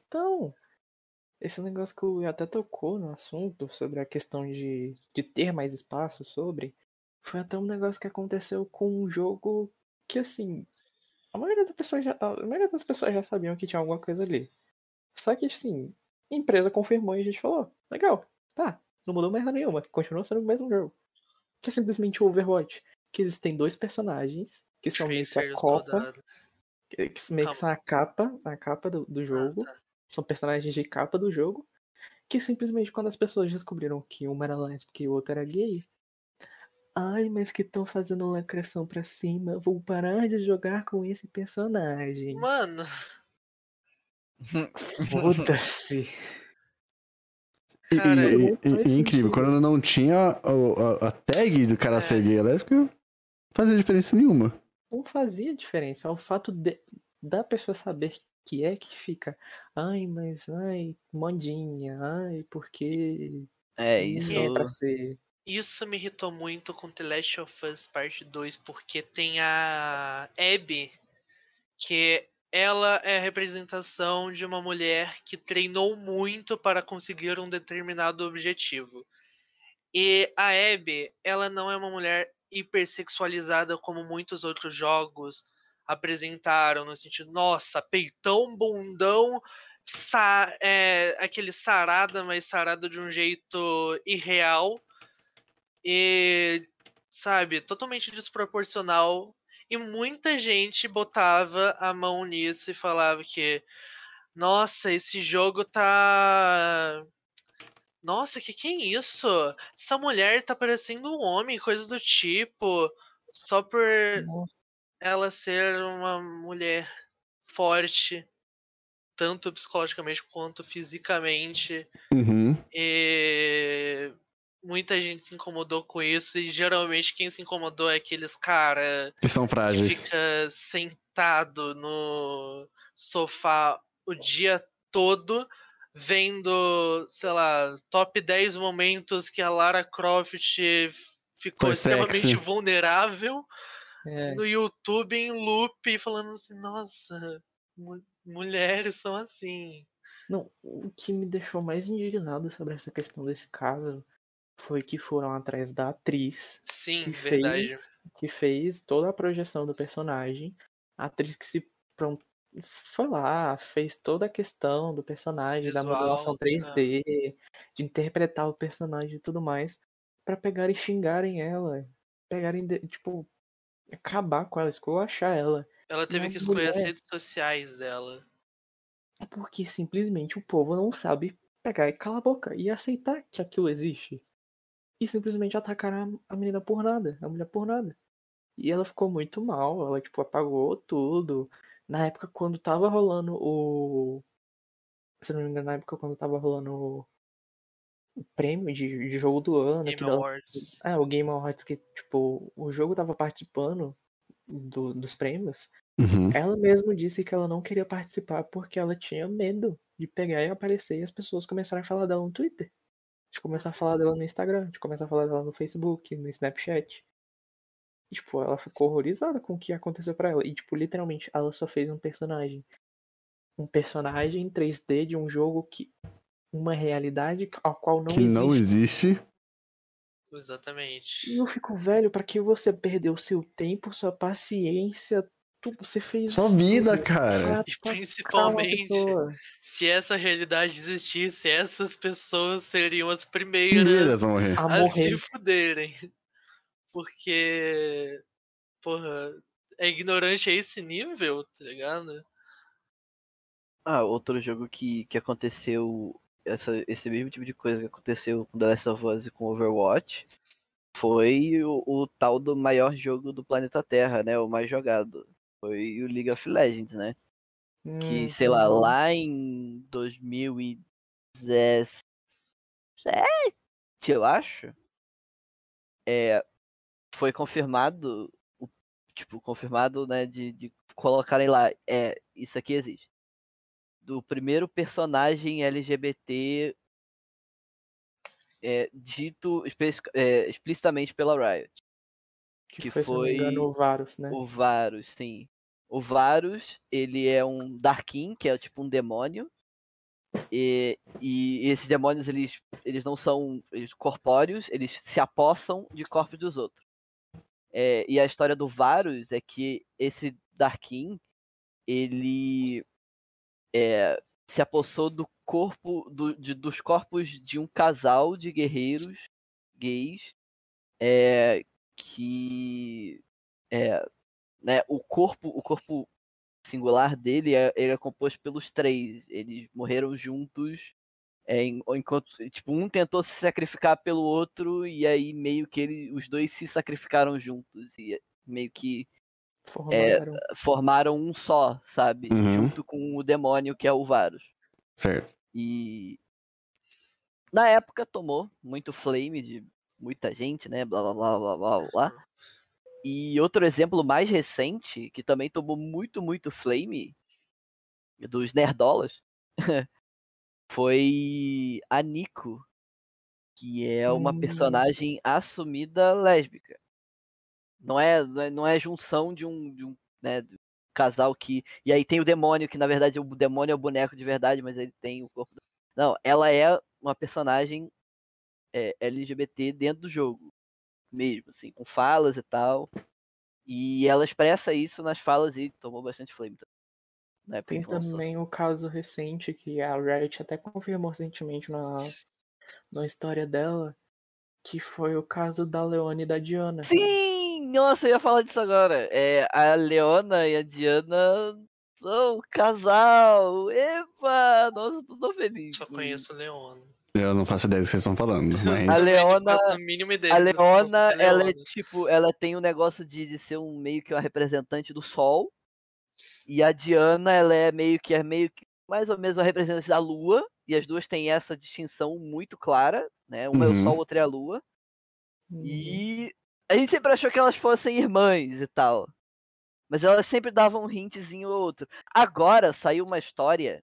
Então, esse negócio que Ian até tocou no assunto sobre a questão de, de ter mais espaço sobre, foi até um negócio que aconteceu com um jogo que, assim, a maioria, das pessoas já, a maioria das pessoas já sabiam que tinha alguma coisa ali. Só que, assim, a empresa confirmou e a gente falou, legal, tá, não mudou mais nada nenhuma, continua sendo o mesmo jogo. Que é simplesmente o Overwatch, que existem dois personagens, que são meio que a copa, que que meio que são a capa, a capa do, do jogo, Ah, tá. são personagens de capa do jogo, que simplesmente quando as pessoas descobriram que uma era lésbica e o outro era gay, ai, mas que estão fazendo lacração pra cima, vou parar de jogar com esse personagem. Mano, Foda-se. E, Cara, e- não e- faz e incrível, quando não tinha o- a, a tag do cara É. ser gay e lésbico, não fazia diferença nenhuma. Não fazia diferença. É o fato de, da pessoa saber que é que fica. Ai, mas ai, modinha, ai, porque É, Ninguém isso. é pra ser. Isso me irritou muito com The Last of Us Parte 2, porque tem a Abby, que ela é a representação de uma mulher que treinou muito para conseguir um determinado objetivo. E a Abby, ela não é uma mulher hipersexualizada como muitos outros jogos apresentaram, no sentido, nossa, peitão, bundão, sa é, aquele sarada, mas sarada de um jeito irreal e, sabe, totalmente desproporcional. E muita gente botava a mão nisso e falava que, nossa, esse jogo tá. Nossa, que que é isso? Essa mulher tá parecendo um homem, coisa do tipo, só por ela ser uma mulher forte, tanto psicologicamente quanto fisicamente. Uhum. E muita gente se incomodou com isso, e geralmente quem se incomodou é aqueles cara Que são que frágeis. fica sentado no sofá o dia todo vendo, sei lá, top 10 momentos que a Lara Croft ficou Foi extremamente sexy. vulnerável é. no YouTube em loop e falando assim, nossa, mu- mulheres são assim. Não, o que me deixou mais indignado sobre essa questão desse caso foi que foram atrás da atriz Sim, que verdade. fez, que fez toda a projeção do personagem. A atriz que se foi lá, fez toda a questão do personagem, da Visual, modelação né? 3D, de interpretar o personagem e tudo mais, pra pegarem e xingarem ela, pegarem, tipo, acabar com ela, esculachar ela. Ela teve a que escolher as mulher- redes sociais dela. Porque simplesmente o povo não sabe pegar e calar a boca e aceitar que aquilo existe. E simplesmente atacaram a menina por nada, a mulher por nada. E ela ficou muito mal, ela tipo apagou tudo. Na época quando tava rolando o. Se não me engano, na época quando tava rolando o, o prêmio de, de jogo do ano, Game que Awards. ah, o Game Awards que, tipo, o jogo tava participando do- dos prêmios. Uhum. Ela mesma disse que ela não queria participar porque ela tinha medo de pegar e aparecer e as pessoas começarem a falar dela no Twitter. De começar a falar dela no Instagram, de começar a falar dela no Facebook, no Snapchat. E, tipo, ela ficou horrorizada com o que aconteceu pra ela. E, tipo, literalmente, ela só fez um personagem. Um personagem em 3D de um jogo que. Uma realidade a qual não que existe. não existe. Exatamente. E eu fico velho, pra que você perdeu seu tempo, sua paciência, tudo. Você fez. Sua vida, tudo cara. E principalmente, se essa realidade existisse, essas pessoas seriam as primeiras Primeiras a morrer. A a morrer. se fuderem. Porque, porra, é ignorante a esse nível, tá ligado? Ah, outro jogo que, que aconteceu, essa, esse mesmo tipo de coisa que aconteceu com The Last of Us e com Overwatch, foi o, o tal do maior jogo do planeta Terra, né? O mais jogado. Foi o League of Legends, né? Que, Hum, sei lá, uhum. lá em 2017, eu acho, é, foi confirmado, tipo, confirmado, né, de, de colocarem lá, é, isso aqui existe. Do primeiro personagem LGBT é, dito é, explicitamente pela Riot. Que, que foi, me engano, foi o Varus, né? O Varus, sim. O Varus, ele é um Darkin, que é tipo um demônio. E, e esses demônios, eles, eles não são eles corpóreos, eles se apossam de corpos dos outros. É, e a história do Varus é que esse Darkin, ele é, se apossou do corpo, do, de- dos corpos de um casal de guerreiros gays é, que é, né, o corpo o corpo singular dele é, ele é composto pelos três eles morreram juntos é, em- enquanto tipo um tentou se sacrificar pelo outro e aí meio que ele, os dois se sacrificaram juntos e meio que Formaram. formaram um só sabe Uhum. junto com o demônio que é o Varus Certo. e na época tomou muito flame de muita gente, né? Blá blá blá blá blá blá. E outro exemplo mais recente, que também tomou muito, muito flame dos nerdolas, foi a Nico, Que é uma Hum. personagem assumida lésbica. Não é, não é, não é junção de um, de um né, de um casal que. E aí tem o demônio, que na verdade o demônio é o boneco de verdade, mas ele tem o corpo. Não, ela é uma personagem é, LGBT dentro do jogo. Mesmo, assim, com falas e tal. E ela expressa isso nas falas e tomou bastante flame. época Tem também o caso recente que a Riot até confirmou recentemente na, na história dela, que foi o caso da Leone e da Diana. Sim! Nossa, eu ia falar disso agora. É, a Leona e a Diana são um casal. Epa! Nossa, tô tão feliz. Só conheço Leona. Eu não faço ideia do que vocês estão falando, A mas. Leona, a mínima ideia a posso Leona, ela é Leona. tipo, ela tem um negócio de, de ser um meio que uma representante do sol. E a Diana, ela é meio que é meio que mais ou menos uma representante da lua. E as duas têm essa distinção muito clara, né? Uma é o Uhum. sol, outra é a lua. Hum, E a gente sempre achou que elas fossem irmãs e tal. Mas elas sempre davam um hintzinho ou outro. Agora saiu uma história,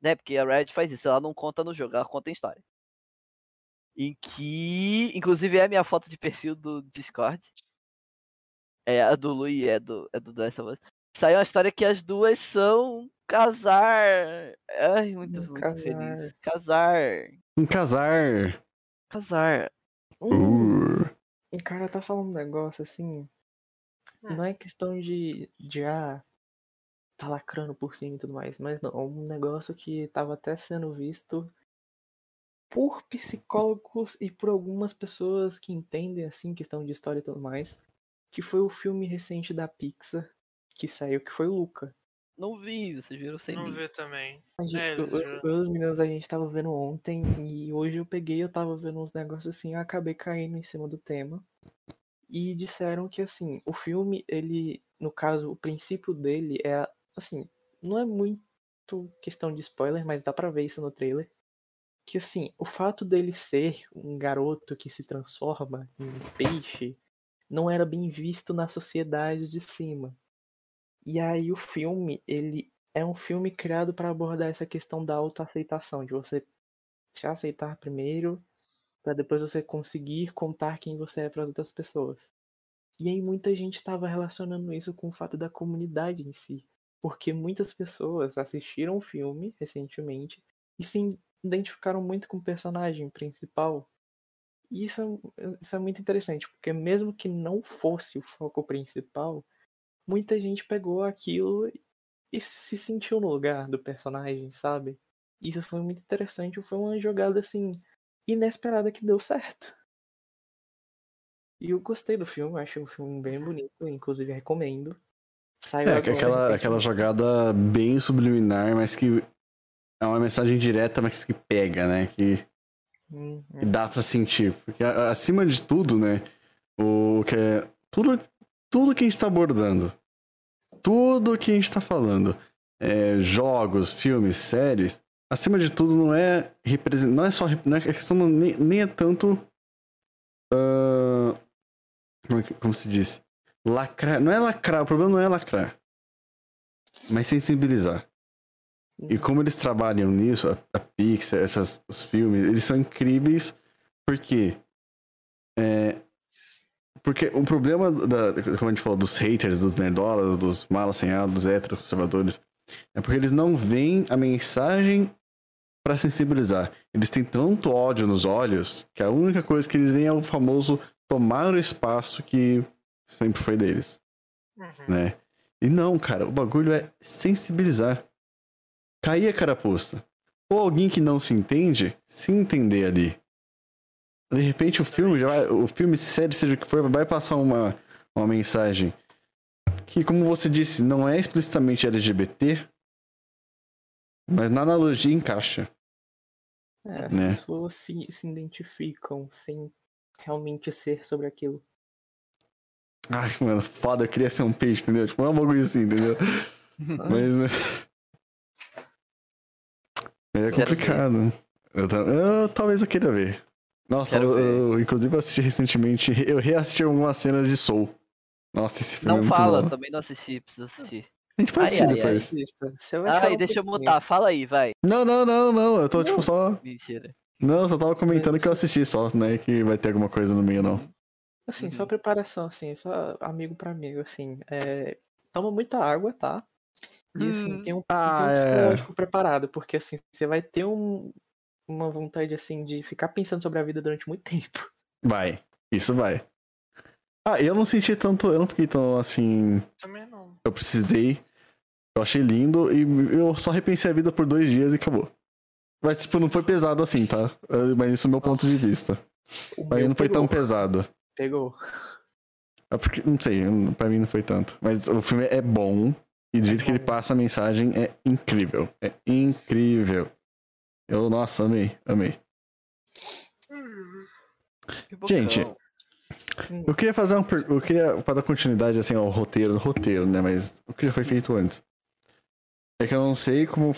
né? Porque a Red faz isso, ela não conta no jogo, ela conta em história. Em que, inclusive, é a minha foto de perfil do Discord. É a do Lu e é do, é do Last of Us. Saiu uma história que as duas são um casar. Ai, muito, Um muito casar. feliz. Casar. Um casar. Casar. hum, Uh. O cara tá falando um negócio assim. Não é questão de, de ah, tá lacrando por cima e tudo mais, mas não, um negócio que tava até sendo visto por psicólogos e por algumas pessoas que entendem assim questão de história e tudo mais, que foi o filme recente da Pixar que saiu, que foi o Luca. Não vi, vocês viram sem Não mim. vê também. A gente, É, eu, eu, os meninos a gente tava vendo ontem e hoje eu peguei, eu tava vendo uns negócios assim, eu acabei caindo em cima do tema. E disseram que assim, o filme, ele, no caso, o princípio dele é assim, não é muito questão de spoiler, mas dá pra ver isso no trailer. Que assim, o fato dele ser um garoto que se transforma em um peixe não era bem visto na sociedade de cima. E aí o filme, ele é um filme criado para abordar essa questão da autoaceitação, de você se aceitar primeiro, para depois você conseguir contar quem você é para outras pessoas. E aí muita gente estava relacionando isso com o fato da comunidade em si, porque muitas pessoas assistiram o filme recentemente e se identificaram muito com o personagem principal. E isso é, isso é muito interessante, porque mesmo que não fosse o foco principal, muita gente pegou aquilo e se sentiu no lugar do personagem, sabe? Isso foi muito interessante, foi uma jogada assim inesperada que deu certo. E eu gostei do filme, achei o filme bem bonito, inclusive recomendo. Saiu É, que aquela, aquela jogada bem subliminar, mas que é uma mensagem direta, mas que pega, né? Que, Hum, que dá pra sentir. Porque acima de tudo, né? O que é. Tudo, tudo que a gente tá abordando, tudo que a gente tá falando, é, jogos, filmes, séries, acima de tudo não é represent... não é só não é, a questão nem, nem é tanto ah, como, é que- como se diz lacrar não é lacrar o problema não é lacrar mas sensibilizar. E como eles trabalham nisso a, a Pixar essas os filmes eles são incríveis porque é, porque o problema da como a gente falou dos haters dos nerdolas dos mal assanhados dos heteroconservadores é porque eles não veem a mensagem para sensibilizar. Eles têm tanto ódio nos olhos que a única coisa que eles veem é o famoso tomar o espaço que sempre foi deles, Uhum. né? E não, cara, o bagulho é sensibilizar. Cair a carapuça. Ou alguém que não se entende, se entender ali. De repente o filme já vai, o filme, série, seja o que for, vai passar uma, uma mensagem que, como você disse, não é explicitamente LGBT, mas na analogia encaixa. É, as né? pessoas se, se identificam sem realmente ser sobre aquilo. Ai, mano, foda, eu queria ser um peixe, entendeu? Tipo, não é um bagulho assim, entendeu? Mas. né? É complicado. Eu, eu- talvez eu queira ver. Nossa, eu, ver. eu, inclusive assisti recentemente. Eu reassisti algumas cenas de Soul. Nossa, esse filme é Não muito fala, bom. também não assisti, preciso assistir. A gente pode Ai, assistir ai, ai. depois. Ai, um deixa eu pouquinho. mutar, fala aí, vai. Não, não, não, não. Eu tô, tipo, só. Mentira. Não, eu só tava comentando que eu assisti só, né? Que vai ter alguma coisa no meio, não. Assim, Uhum. só preparação, assim, só amigo pra amigo, assim. É, toma muita água, tá? E assim, Hum. tem um, Ah, tem um é. psicológico preparado, porque assim, você vai ter um, uma vontade assim de ficar pensando sobre a vida durante muito tempo. Vai. Isso vai. Ah, eu não senti tanto. Eu não fiquei tão assim. Também não. Eu precisei. Eu achei lindo e eu só repensei a vida por dois dias e acabou. Mas, tipo, não foi pesado assim, tá? Mas isso é o meu ponto de vista. O meu não foi tão pegou. pesado. Pegou. É porque, não sei, pra mim não foi tanto. Mas o filme é bom e do jeito que ele passa a mensagem é incrível. É incrível. Eu, nossa, amei, amei. Gente, Pipocão. Eu queria fazer uma per... Eu queria, pra dar continuidade assim ao roteiro, roteiro, né? Mas o que já foi feito antes. É que eu não sei como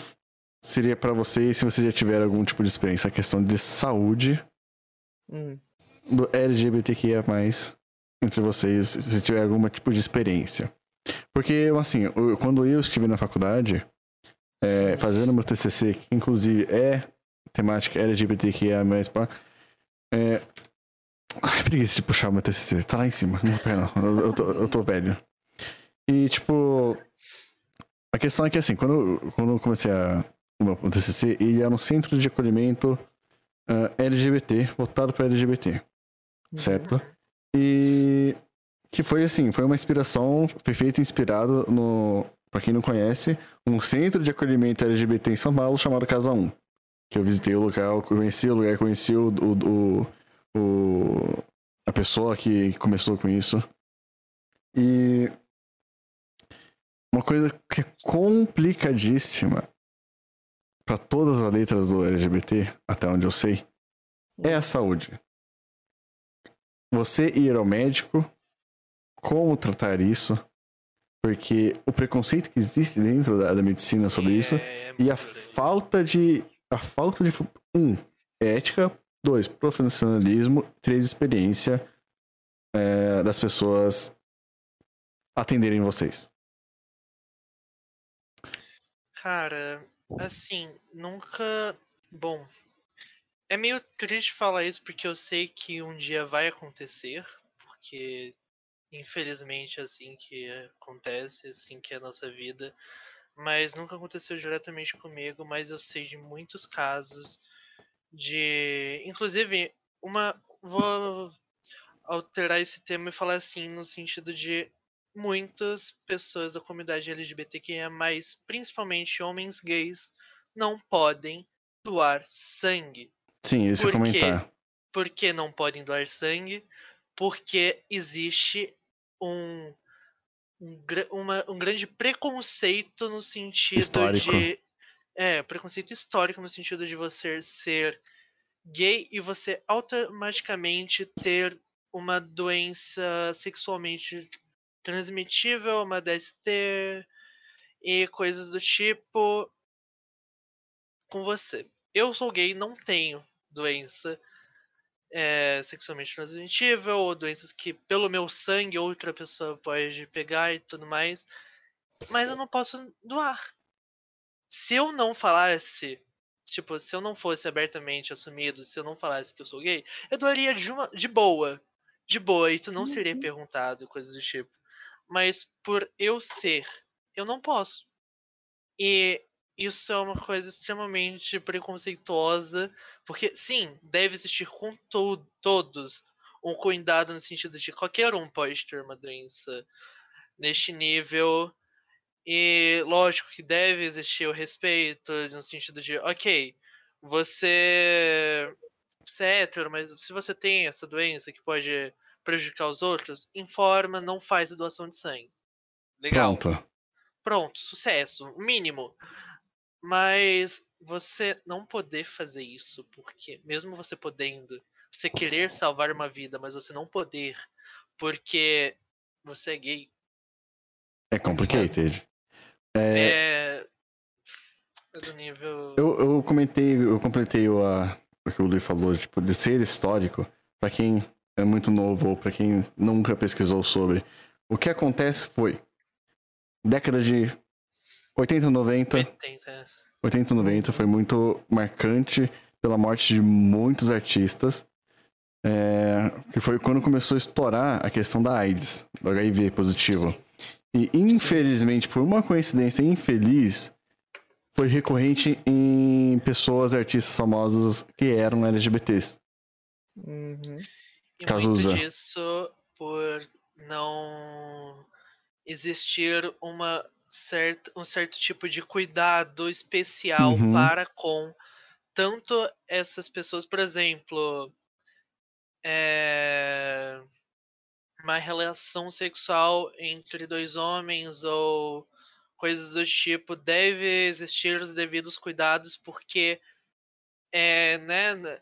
seria pra vocês se vocês já tiveram algum tipo de experiência, a questão de saúde Hum, do LGBTQIA+, entre vocês, se tiver algum tipo de experiência. Porque, assim, quando eu estive na faculdade, é, fazendo meu TCC, que inclusive é temática LGBTQIA+, é... Ai, preguiça de puxar meu TCC, tá lá em cima, não pera não, eu, tô, eu tô velho. E, tipo, a questão é que, assim, quando, quando eu comecei a, o meu TCC, ele era um centro de acolhimento ah, LGBT, voltado para LGBT. Certo? E que foi assim, foi uma inspiração, foi feito inspirado no, pra quem não conhece, um centro de acolhimento LGBT em São Paulo chamado Casa 1. Que eu visitei o local, conheci o lugar, conheci o, o, o, o- a pessoa que começou com isso. E uma coisa que é complicadíssima para todas as letras do LGBT, até onde eu sei, é a saúde. Você ir ao médico, como tratar isso, porque o preconceito que existe dentro da, da medicina sobre Sim, isso é- é e a falta de a falta de um ética, dois profissionalismo, três experiência é, das pessoas atenderem vocês. Cara, assim, nunca. Bom, é meio triste falar isso porque eu sei que um dia vai acontecer, porque infelizmente é assim que acontece, é assim que é a nossa vida. Mas nunca aconteceu diretamente comigo, mas eu sei de muitos casos de. Inclusive, uma. Vou alterar esse tema e falar assim, no sentido de muitas pessoas da comunidade LGBTQIA+, principalmente homens gays, não podem doar sangue. Sim, isso Por quê? comentar. Por que não podem doar sangue? Porque existe um, um, uma- um grande preconceito no sentido Histórico. de. É, preconceito histórico no sentido de você ser gay e você automaticamente ter uma doença sexualmente transmitível, uma DST e coisas do tipo com você. Eu sou gay, não tenho doença é, sexualmente transmitível ou doenças que pelo meu sangue outra pessoa pode pegar e tudo mais, mas eu não posso doar. Se eu não falasse, tipo, se eu não fosse abertamente assumido, se eu não falasse que eu sou gay, eu doaria de, uma, de boa. De boa, isso não seria perguntado, coisas do tipo. Mas por eu ser, eu não posso. E isso é uma coisa extremamente preconceituosa, porque sim, deve existir com to todos um cuidado no sentido de qualquer um pode ter uma doença neste nível. E lógico que deve existir o respeito no sentido de, ok, você, você é hétero, mas se você tem essa doença que pode prejudicar os outros, informa, não faz doação de sangue. Legal. Pronto. Pronto, sucesso, mínimo. Mas você não poder fazer isso, porque mesmo você podendo, você querer salvar uma vida, mas você não poder, porque você é gay, É complicated. é. É do nível. Eu, eu comentei, eu completei o, a, o que o Luiz falou, tipo, de ser histórico, pra quem é muito novo ou pra quem nunca pesquisou sobre. O que acontece foi, década de 80, 90, 80. 80, 90 foi muito marcante pela morte de muitos artistas. é, que foi quando começou a estourar a questão da AIDS, do HIV positivo. E infelizmente, por uma coincidência infeliz, foi recorrente em pessoas, artistas famosos que eram LGBTs. Uhum. E Cazuza. muito disso por não existir uma certa, um certo tipo de cuidado especial Uhum. para com tanto essas pessoas, por exemplo, é, uma relação sexual entre dois homens ou coisas do tipo, deve existir os devidos cuidados, porque é, né,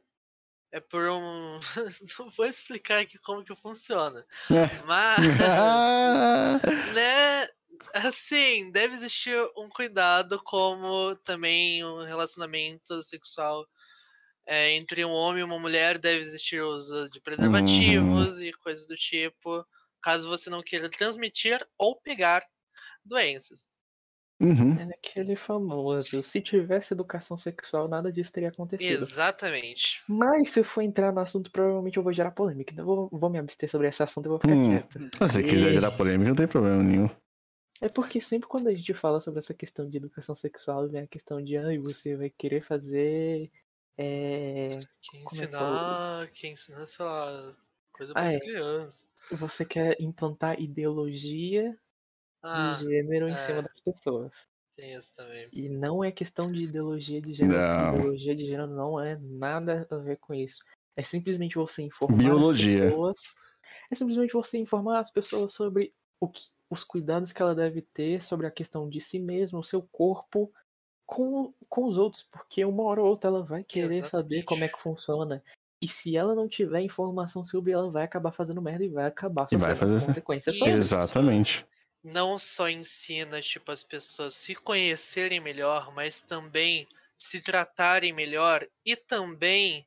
é por um. Não vou explicar aqui como que funciona. É. Mas, né, assim, deve existir um cuidado, como também um relacionamento sexual é, entre um homem e uma mulher, deve existir o uso de preservativos e coisas do tipo, caso você não queira transmitir ou pegar doenças. Uhum. É aquele famoso. Se tivesse educação sexual, nada disso teria acontecido. Exatamente. Mas se eu for entrar no assunto, provavelmente eu vou gerar polêmica. Então eu vou, vou me abster sobre esse assunto e vou ficar Hum. quieto. Se você quiser gerar polêmica, não tem problema nenhum. É porque sempre quando a gente fala sobre essa questão de educação sexual, vem a questão de, ai, você vai querer fazer. É, Quem Como é que ensinar, quem ensinar, sei lá, coisa Ah, para é. crianças. você quer implantar ideologia Ah, de gênero em é. cima das pessoas. tem isso também. E não é questão de ideologia de gênero. Não. Ideologia de gênero não é nada a ver com isso. É simplesmente você informar Biologia. as pessoas. É simplesmente você informar as pessoas sobre o que, os cuidados que ela deve ter sobre a questão de si mesma, o seu corpo, com, com os outros. Porque uma hora ou outra ela vai querer saber Exatamente. como é que funciona. E se ela não tiver informação sobre, ela vai acabar fazendo merda e vai acabar E vai sofrendo as fazer- consequências. Exatamente. Não só ensina, tipo, as pessoas se conhecerem melhor, mas também se tratarem melhor e também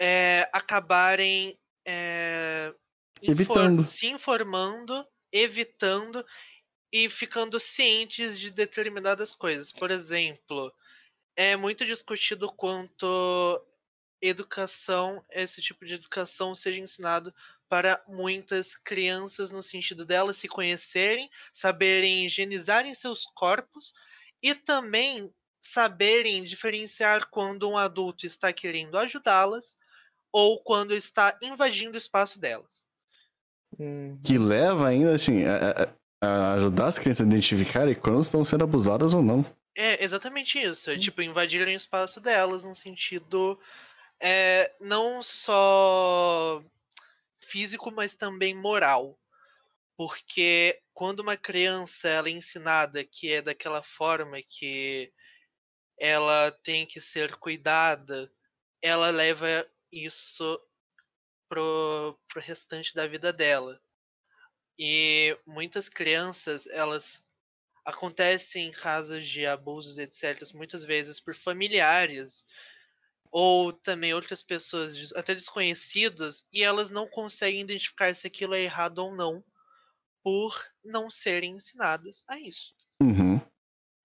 é, acabarem é, infor- Evitando. se informando, evitando e ficando cientes de determinadas coisas. Por exemplo, é muito discutido quanto educação, esse tipo de educação seja ensinado para muitas crianças no sentido delas se conhecerem, saberem higienizarem seus corpos e também saberem diferenciar quando um adulto está querendo ajudá-las ou quando está invadindo o espaço delas. Hum, Que leva ainda, assim, a, a- ajudar as crianças a identificarem quando estão sendo abusadas ou não. É exatamente isso. É tipo invadirem o espaço delas no sentido é, não só físico, mas também moral. Porque quando uma criança ela é ensinada que é daquela forma que ela tem que ser cuidada, ela leva isso pro, pro restante da vida dela. E muitas crianças, elas acontecem em casos de abusos, etc., muitas vezes por familiares ou também outras pessoas até desconhecidas e elas não conseguem identificar se aquilo é errado ou não por não serem ensinadas a isso. Uhum.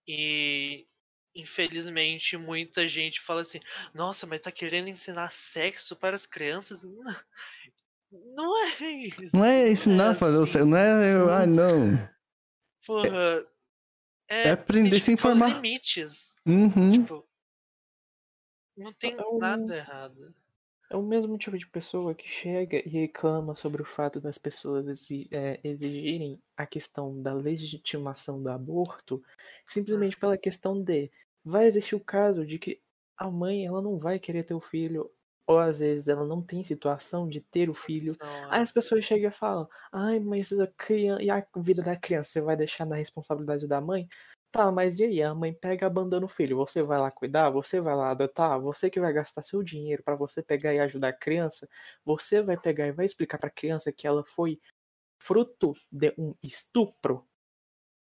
E infelizmente muita gente fala assim: "Nossa, mas tá querendo ensinar sexo para as crianças?" Não, não é isso. Não é ensinar a É fazer o assim. certo, não é. eu- Ah, não. Porra, é, É aprender a se informar. limites. Uhum. Tipo, não tem É nada errado. É o mesmo tipo de pessoa que chega e reclama sobre o fato das pessoas é, exigirem a questão da legitimação do aborto, simplesmente pela questão de vai existir o caso de que a mãe ela não vai querer ter o filho, ou às vezes ela não tem situação de ter o filho. Aí as pessoas chegam e falam, ai, mas a criança, e a vida da criança, você vai deixar na responsabilidade da mãe? Tá, mas e aí? A mãe pega e abandona o filho. Você vai lá cuidar? Você vai lá adotar? Você que vai gastar seu dinheiro pra você pegar e ajudar a criança? Você vai pegar e vai explicar pra criança que ela foi fruto de um estupro?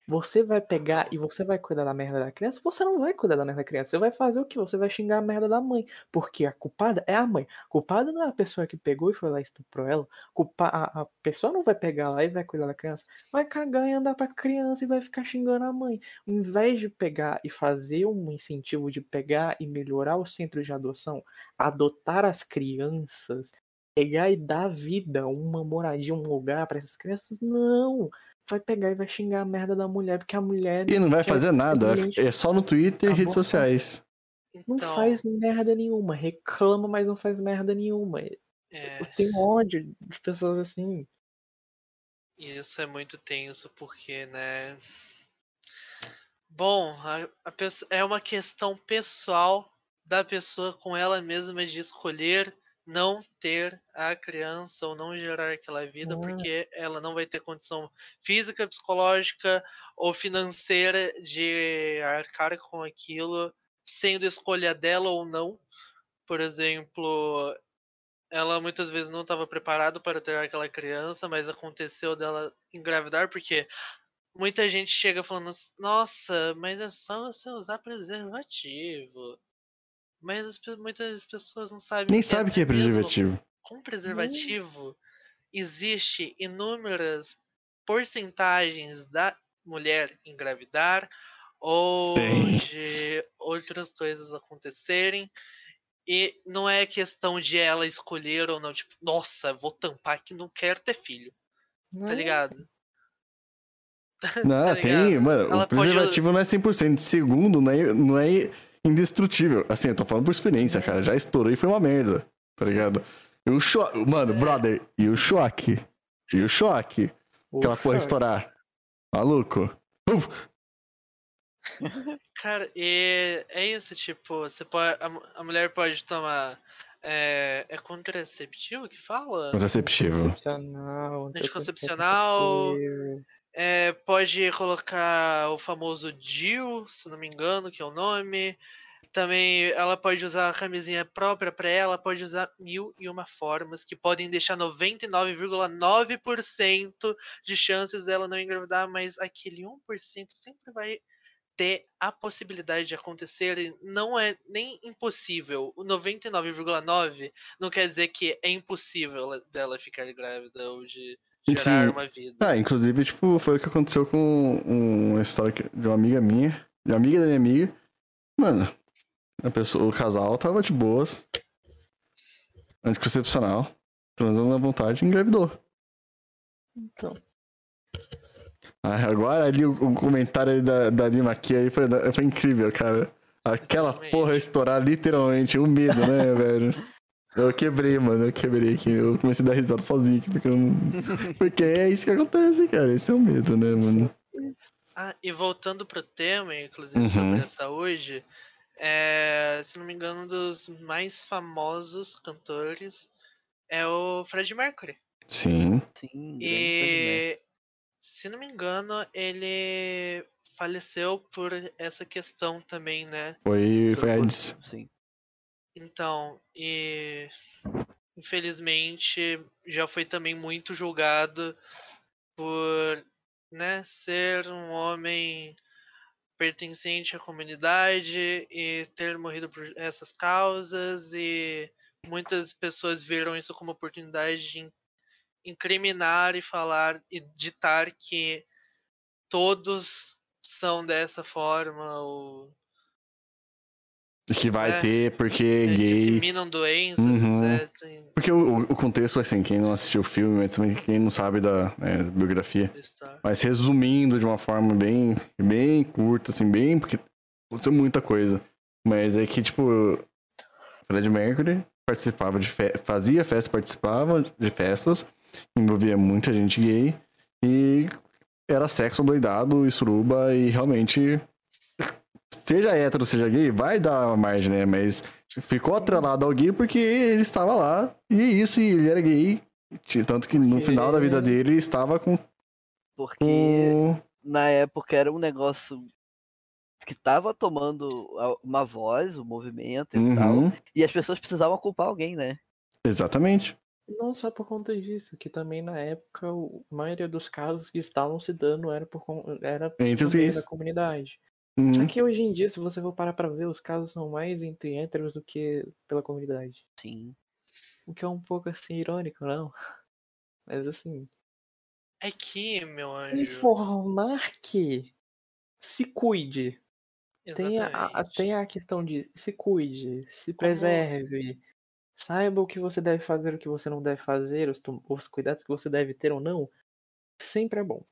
Você vai pegar e você vai cuidar da merda da criança? Você não vai cuidar da merda da criança. Você vai fazer o quê? Você vai xingar a merda da mãe. Porque a culpada é a mãe. A culpada não é a pessoa que pegou e foi lá e estuprou ela. Culpa... A, a pessoa não vai pegar lá e vai cuidar da criança. Vai cagar e andar pra criança e vai ficar xingando a mãe. Ao invés de pegar e fazer um incentivo de pegar e melhorar os centros de adoção, adotar as crianças, pegar e dar vida, uma moradia, um lugar para essas crianças, não vai pegar e vai xingar a merda da mulher, porque a mulher. E não vai quer fazer nada, é só no Twitter e redes sociais. Não Então, faz merda nenhuma. Reclama, mas não faz merda nenhuma. é, Eu tenho ódio de pessoas assim. isso é muito tenso, porque, né? Bom, a, a pesso- é uma questão pessoal da pessoa com ela mesma de escolher não ter a criança ou não gerar aquela vida, Ah. porque ela não vai ter condição física, psicológica ou financeira de arcar com aquilo, sendo escolha dela ou não. Por exemplo, ela muitas vezes não estava preparada para ter aquela criança, mas aconteceu dela engravidar, porque muita gente chega falando, nossa, mas é só você usar preservativo. Mas as muitas pessoas não sabem Nem que sabe o que é preservativo. com preservativo existe inúmeras porcentagens da mulher engravidar ou Tem. de outras coisas acontecerem. E não é questão de ela escolher ou não, tipo, nossa, vou tampar que não quero ter filho, tá ligado? Não, tá tem, ligado? mano. Ela o pode- preservativo não é 100%. Segundo, não é, não é indestrutível. Assim, eu tô falando por experiência, cara. Já estourou e foi uma merda, tá ligado? E o choque. Mano, brother, e o choque? E o choque? Aquela porra estourar. Maluco. Uf, Cara, e é isso, tipo, você pode, a, a mulher pode tomar. É, é contraceptivo que fala? Contraceptivo. Anticoncepcional. Anticoncepcional. É, pode colocar o famoso DIU, se não me engano, que é o nome. Também ela pode usar a camisinha própria para ela, pode usar mil e uma formas que podem deixar 99,9% de chances dela não engravidar, mas aquele 1% sempre vai ter a possibilidade de acontecer não é nem impossível. O 99,9 não quer dizer que é impossível ela- dela ficar grávida ou de gerar Sim. uma vida. Ah, inclusive, tipo, foi o que aconteceu com um- uma história de uma amiga minha, de uma amiga da minha amiga. Mano, a pessoa, o casal tava de boas, anticoncepcional, transando à vontade e engravidou. Então. Ah, agora ali o, o comentário aí da, da Lima aqui aí foi, foi incrível, cara. Aquela porra estourar literalmente, o medo, né, velho? Eu quebrei, mano, eu quebrei aqui. Eu comecei a dar risada sozinho aqui, porque não... Porque é isso que acontece, cara. Esse é o medo, né, mano? Ah, e voltando pro tema, inclusive Uhum. sobre a saúde, é, se não me engano, um dos mais famosos cantores é o Fred Mercury. Sim. Sim. E, se não me engano, ele faleceu por essa questão também, né? Foi, foi AIDS. Sim. Então, e infelizmente já foi também muito julgado por né, ser um homem pertencente à comunidade e ter morrido por essas causas e muitas pessoas viram isso como oportunidade de in- incriminar e falar e ditar que todos são dessa forma ou Que vai É, ter, porque é, gay. disseminam doenças, Uhum. etc. Porque o, o contexto, assim, quem não assistiu o filme, mas também quem não sabe da é, biografia. Está. Mas resumindo de uma forma bem, bem curta, assim, bem. Porque aconteceu muita coisa. Mas é que, tipo, Fred Mercury participava de fe fazia festas, participava de festas, envolvia muita gente gay e era sexo doidado e suruba e realmente. Seja hétero, seja gay, vai dar uma margem, né? Mas ficou atrelado ao gay porque ele estava lá e é isso, e ele era gay. Tanto que no final da vida dele estava com, Porque com na época era um negócio que tava tomando uma voz, o movimento e tal. Uhum, E as pessoas precisavam culpar alguém, né? exatamente. Não só por conta disso, que também na época a maioria dos casos que estavam se dando era por era por Entre os meio gays. da comunidade. Uhum. Só que hoje em dia, se você for parar pra ver, os casos são mais entre héteros do que pela comunidade. Sim. O que é um pouco assim irônico, não? Mas assim, É que, meu anjo. informar que se cuide. Tem a, a- Exatamente. tem a questão de se cuide, se preserve, saiba o que você deve fazer, o que você não deve fazer, os, os cuidados que você deve ter ou não. Sempre é bom.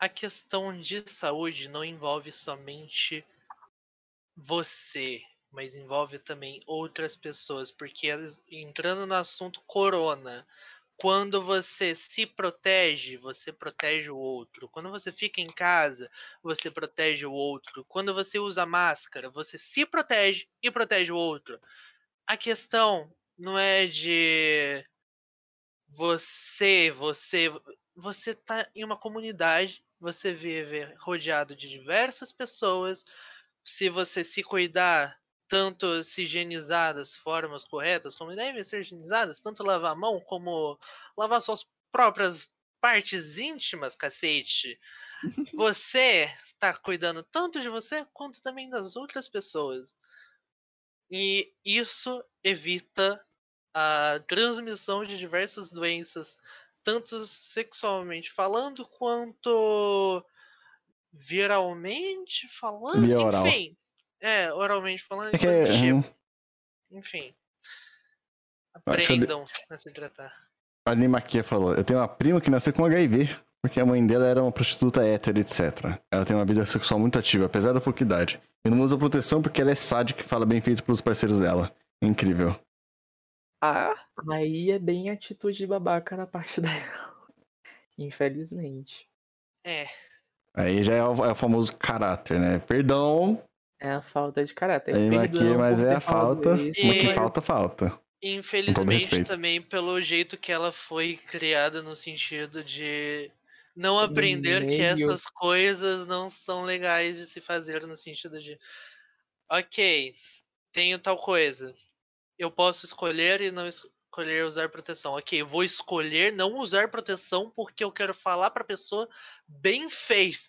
A questão de saúde não envolve somente você, mas envolve também outras pessoas, porque entrando no assunto corona, quando você se protege, você protege o outro. Quando você fica em casa, você protege o outro. Quando você usa máscara, você se protege e protege o outro. A questão não é de você, você, você tá em uma comunidade, você vive rodeado de diversas pessoas. Se você se cuidar, tanto se higienizar das formas corretas, como devem ser higienizadas, tanto lavar a mão como lavar suas próprias partes íntimas, cacete. Você tá cuidando tanto de você quanto também das outras pessoas. E isso evita a transmissão de diversas doenças, tanto sexualmente falando quanto viralmente falando, Via oral. enfim. É, oralmente falando, É que tipo. hum, Enfim. Acho que eu de- Aprendam a se tratar. a Nimaquia falou, eu tenho uma prima que nasceu com HIV, porque a mãe dela era uma prostituta hétero, etc. Ela tem uma vida sexual muito ativa, apesar da pouca idade. E não usa proteção porque ela é sádica e fala bem feito pros parceiros dela. Incrível. Ah, Aí é bem atitude de babaca da parte dela. Infelizmente. É, Aí já é o, é o famoso caráter, né? Perdão, É a falta de caráter. Aí, Perdão Maquia, mas é a falta. Mas que falta, falta. infelizmente também pelo jeito que ela foi criada no sentido de não aprender que essas coisas não são legais de se fazer no sentido de ok, tenho tal coisa. Eu posso escolher e não escolher usar proteção. Ok, eu vou escolher não usar proteção porque eu quero falar pra pessoa bem feito.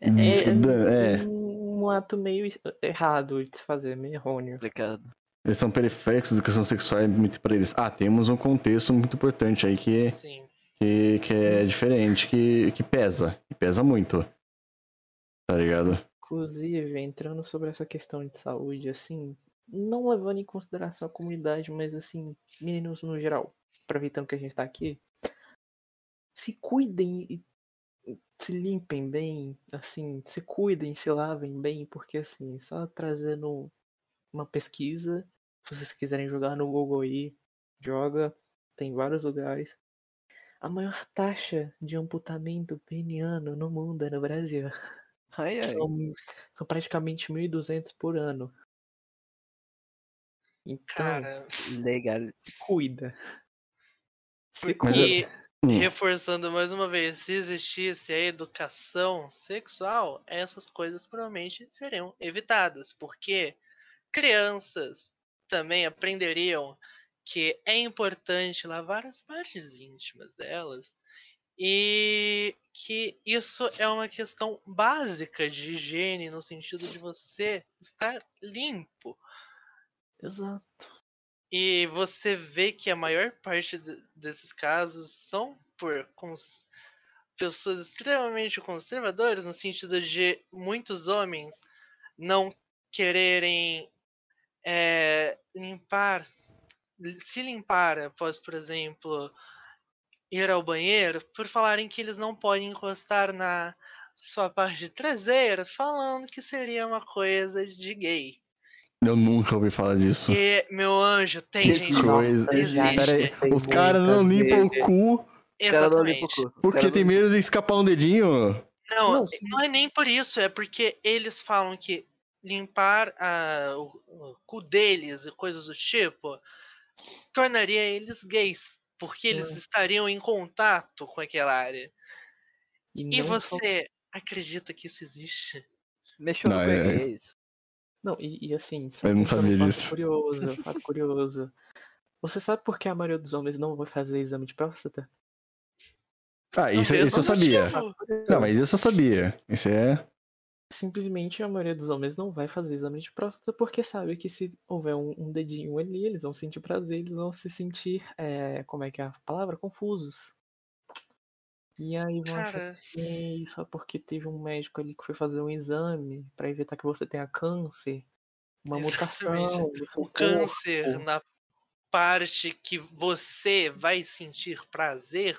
É, É. é um ato meio errado de se fazer, meio errôneo. complicado. Eles são periféricos educação sexual é muito pra eles. Ah, temos um contexto muito importante aí que, Sim. que, que é diferente, que, que pesa. Que pesa muito. Tá ligado? Inclusive, entrando sobre essa questão de saúde, assim, não levando em consideração a comunidade, mas assim, meninos no geral, aproveitando que a gente tá aqui, se cuidem e e se limpem bem, assim, se cuidem, se lavem bem, porque assim, só trazendo uma pesquisa, se vocês quiserem jogar no Google aí, joga, tem vários lugares. A maior taxa de amputamento peniano no mundo é no Brasil. Ai, ai. São, são praticamente 1.200 por ano. Então, Cara, Legal. cuida. Porque reforçando mais uma vez, se existisse a educação sexual, essas coisas provavelmente seriam evitadas, porque crianças também aprenderiam que é importante lavar as partes íntimas delas e que isso é uma questão básica de higiene no sentido de você estar limpo. Exato. E você vê que a maior parte de- desses casos são por cons- pessoas extremamente conservadoras, no sentido de muitos homens não quererem eh, limpar, li- se limpar após, por exemplo, ir ao banheiro, por falarem que eles não podem encostar na sua parte traseira, falando que seria uma coisa de gay. Eu nunca ouvi falar disso. E, meu anjo, tem Que gente. coisa. Nossa, existe. Pera aí, Tem os caras não limpam o cu limpa o Exatamente. cu. Porque tem medo de escapar um dedinho. Não, Não, não, é nem por isso, é porque eles falam que limpar a- o, o cu deles e coisas do tipo tornaria eles gays, porque eles estariam em contato com aquela área. E só- você acredita que isso existe? Mexeu no Não, é- português. Não, e, e assim, só Eu não sabia um fato disso. curioso, fato curioso. Você sabe por que a maioria dos homens não vai fazer exame de próstata? Ah, isso, isso eu sabia. motivo. Não, mas isso eu sabia. Isso é. Simplesmente a maioria dos homens não vai fazer exame de próstata porque sabe que se houver um, um dedinho ali, eles vão sentir prazer, eles vão se sentir, é, como é que é a palavra? Confusos. E aí vão achar Cara, que é só porque teve um médico ali que foi fazer um exame pra evitar que você tenha câncer, uma mutação Exatamente. seu o câncer corpo. na parte que você vai sentir prazer,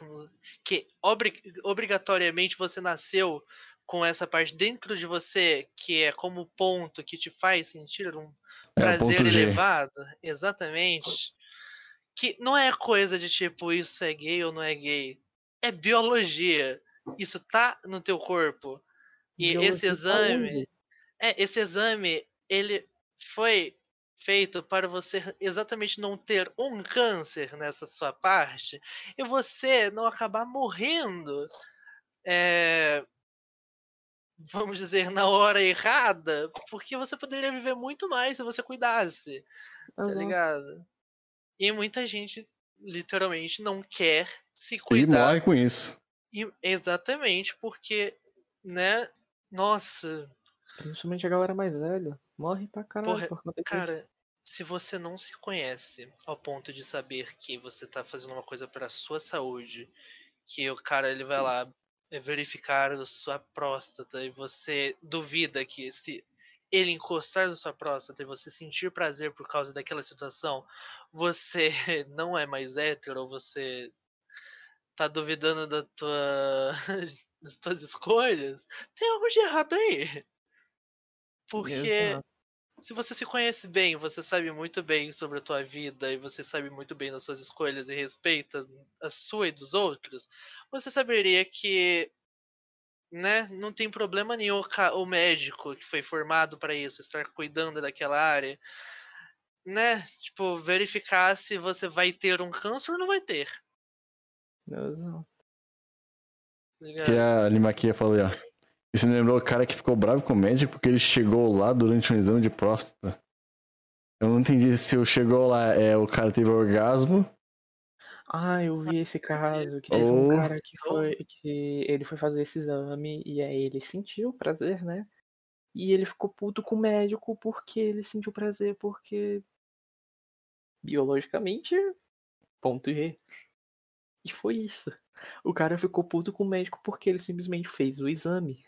que obri- obrigatoriamente você nasceu com essa parte dentro de você, que é como ponto que te faz sentir um É prazer elevado, exatamente. Que não é coisa de tipo, isso é gay ou não é gay. É biologia. Isso tá no teu corpo. E Biologia esse e exame, é, esse exame, ele foi feito para você exatamente não ter um câncer nessa sua parte e você não acabar morrendo, é, vamos dizer, na hora errada, porque você poderia viver muito mais se você cuidasse, tá Exato. ligado? E muita gente literalmente não quer se E cuidar. morre com isso. E- exatamente, porque, né? Nossa, Principalmente a galera mais velha. Morre pra caralho Porra, por conta disso. Cara, se você não se conhece ao ponto de saber que você tá fazendo uma coisa para sua saúde, que o cara ele vai lá é, verificar a sua próstata e você duvida que se ele encostar na sua próstata e você sentir prazer por causa daquela situação, você não é mais hétero, ou você tá duvidando da tua das tuas escolhas, tem algo de errado aí. Porque Exato. se você se conhece bem, você sabe muito bem sobre a tua vida e você sabe muito bem das suas escolhas e respeita a sua e dos outros, você saberia que, né, não tem problema nenhum o médico que foi formado para isso estar cuidando daquela área, né, tipo, verificar se você vai ter um câncer ou não vai ter. Exato. Que a Limaquia falou aí, ó. Isso me lembrou o cara que ficou bravo com o médico porque ele chegou lá durante um exame de próstata. Eu não entendi se o chegou lá é o cara teve orgasmo. Ah, eu vi esse caso que teve um cara que foi que ele foi fazer esse exame e aí ele sentiu prazer, né? E ele ficou puto com o médico porque ele sentiu prazer porque biologicamente ponto G. E foi isso. O cara ficou puto com o médico porque ele simplesmente fez o exame.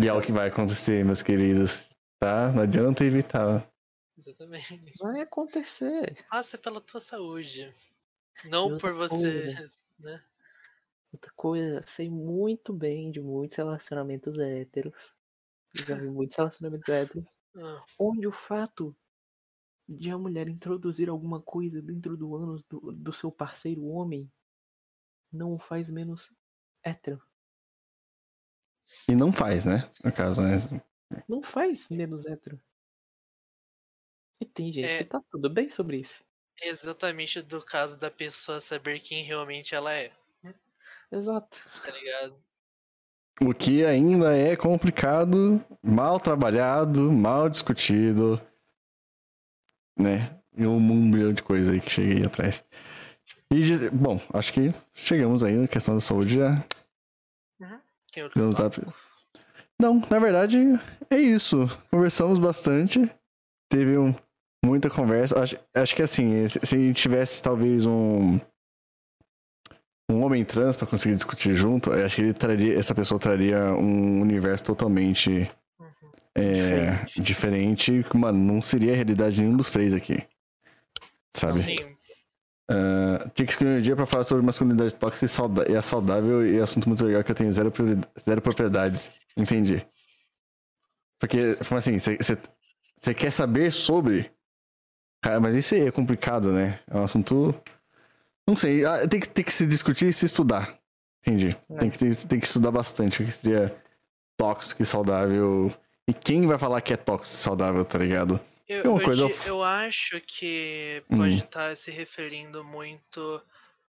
E é o que vai acontecer, meus queridos. Tá? Não adianta evitar. Exatamente. Vai acontecer. Faça pela tua saúde. Não por você, coisa. né? Outra coisa, sei muito bem de muitos relacionamentos héteros. Já vi muitos relacionamentos héteros. Ah, Onde o fato de a mulher introduzir alguma coisa dentro do ânus do, do seu parceiro homem não o faz menos hétero. E não faz, né? No caso, né? Não faz menos hétero. E tem gente É. que tá tudo bem sobre isso. exatamente do caso da pessoa saber quem realmente ela é, Exato. tá ligado? O que ainda é complicado, mal trabalhado, mal discutido, né? E um milhão de coisas aí que cheguei atrás. E, de- bom, acho que chegamos aí na questão da saúde já. Tem outro tópico? up. Não, na verdade, é isso. Conversamos bastante. Teve um, muita conversa. Acho, acho que assim, se, a gente tivesse talvez um. Um homem trans pra conseguir discutir junto, acho que ele traria. Essa pessoa traria um universo totalmente Uhum. é, Diferente. que, Mano, não seria a realidade de nenhum dos três aqui. Sabe? Sim, Ah, tinha que escolher um dia pra falar sobre masculinidade tóxica e, sauda- e a saudável e assunto muito legal que eu tenho zero, zero propriedades. Entendi. Porque, assim, você quer saber sobre. Cara, mas isso aí é complicado, né? É um assunto. Não sei, ah, tem que, tem que se discutir e se estudar. Entendi. Tem, É. que, tem, tem que estudar bastante o que seria tóxico e saudável. E quem vai falar que é tóxico e saudável, tá ligado? eu, É uma eu coisa- di- eu acho que Hum. pode estar se referindo muito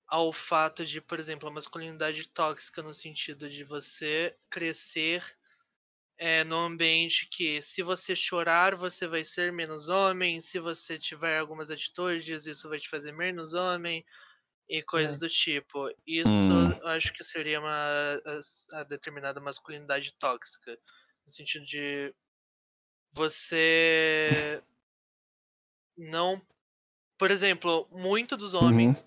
ao fato de, por exemplo, a masculinidade tóxica no sentido de você crescer é, no ambiente que se você chorar, você vai ser menos homem, se você tiver algumas atitudes, isso vai te fazer menos homem e coisas do tipo. Isso Hum. eu acho que seria uma a, a determinada masculinidade tóxica, no sentido de você não, por exemplo, muito dos homens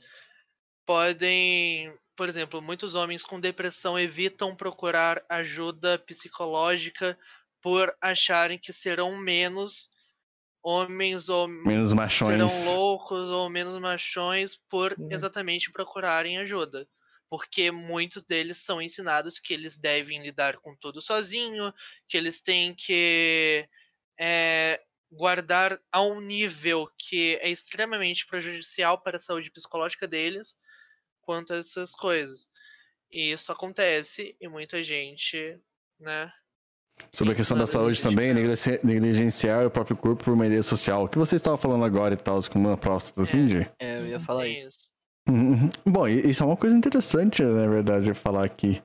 podem, por exemplo, muitos homens com depressão evitam procurar ajuda psicológica por acharem que serão menos homens ou Menos machões. serão loucos ou menos machões por É. exatamente procurarem ajuda. Porque muitos deles são ensinados que eles devem lidar com tudo sozinho, que eles têm que eh, guardar a um nível que é extremamente prejudicial para a saúde psicológica deles quanto a essas coisas. E isso acontece e muita gente, né? Sobre a questão da saúde também, negligenciar, o próprio corpo por uma ideia social. O que você estava falando agora e tal, como uma próstata, É. entendi. É, eu ia falar Tem isso. isso. Uhum. Bom, isso é uma coisa interessante, na verdade, falar aqui.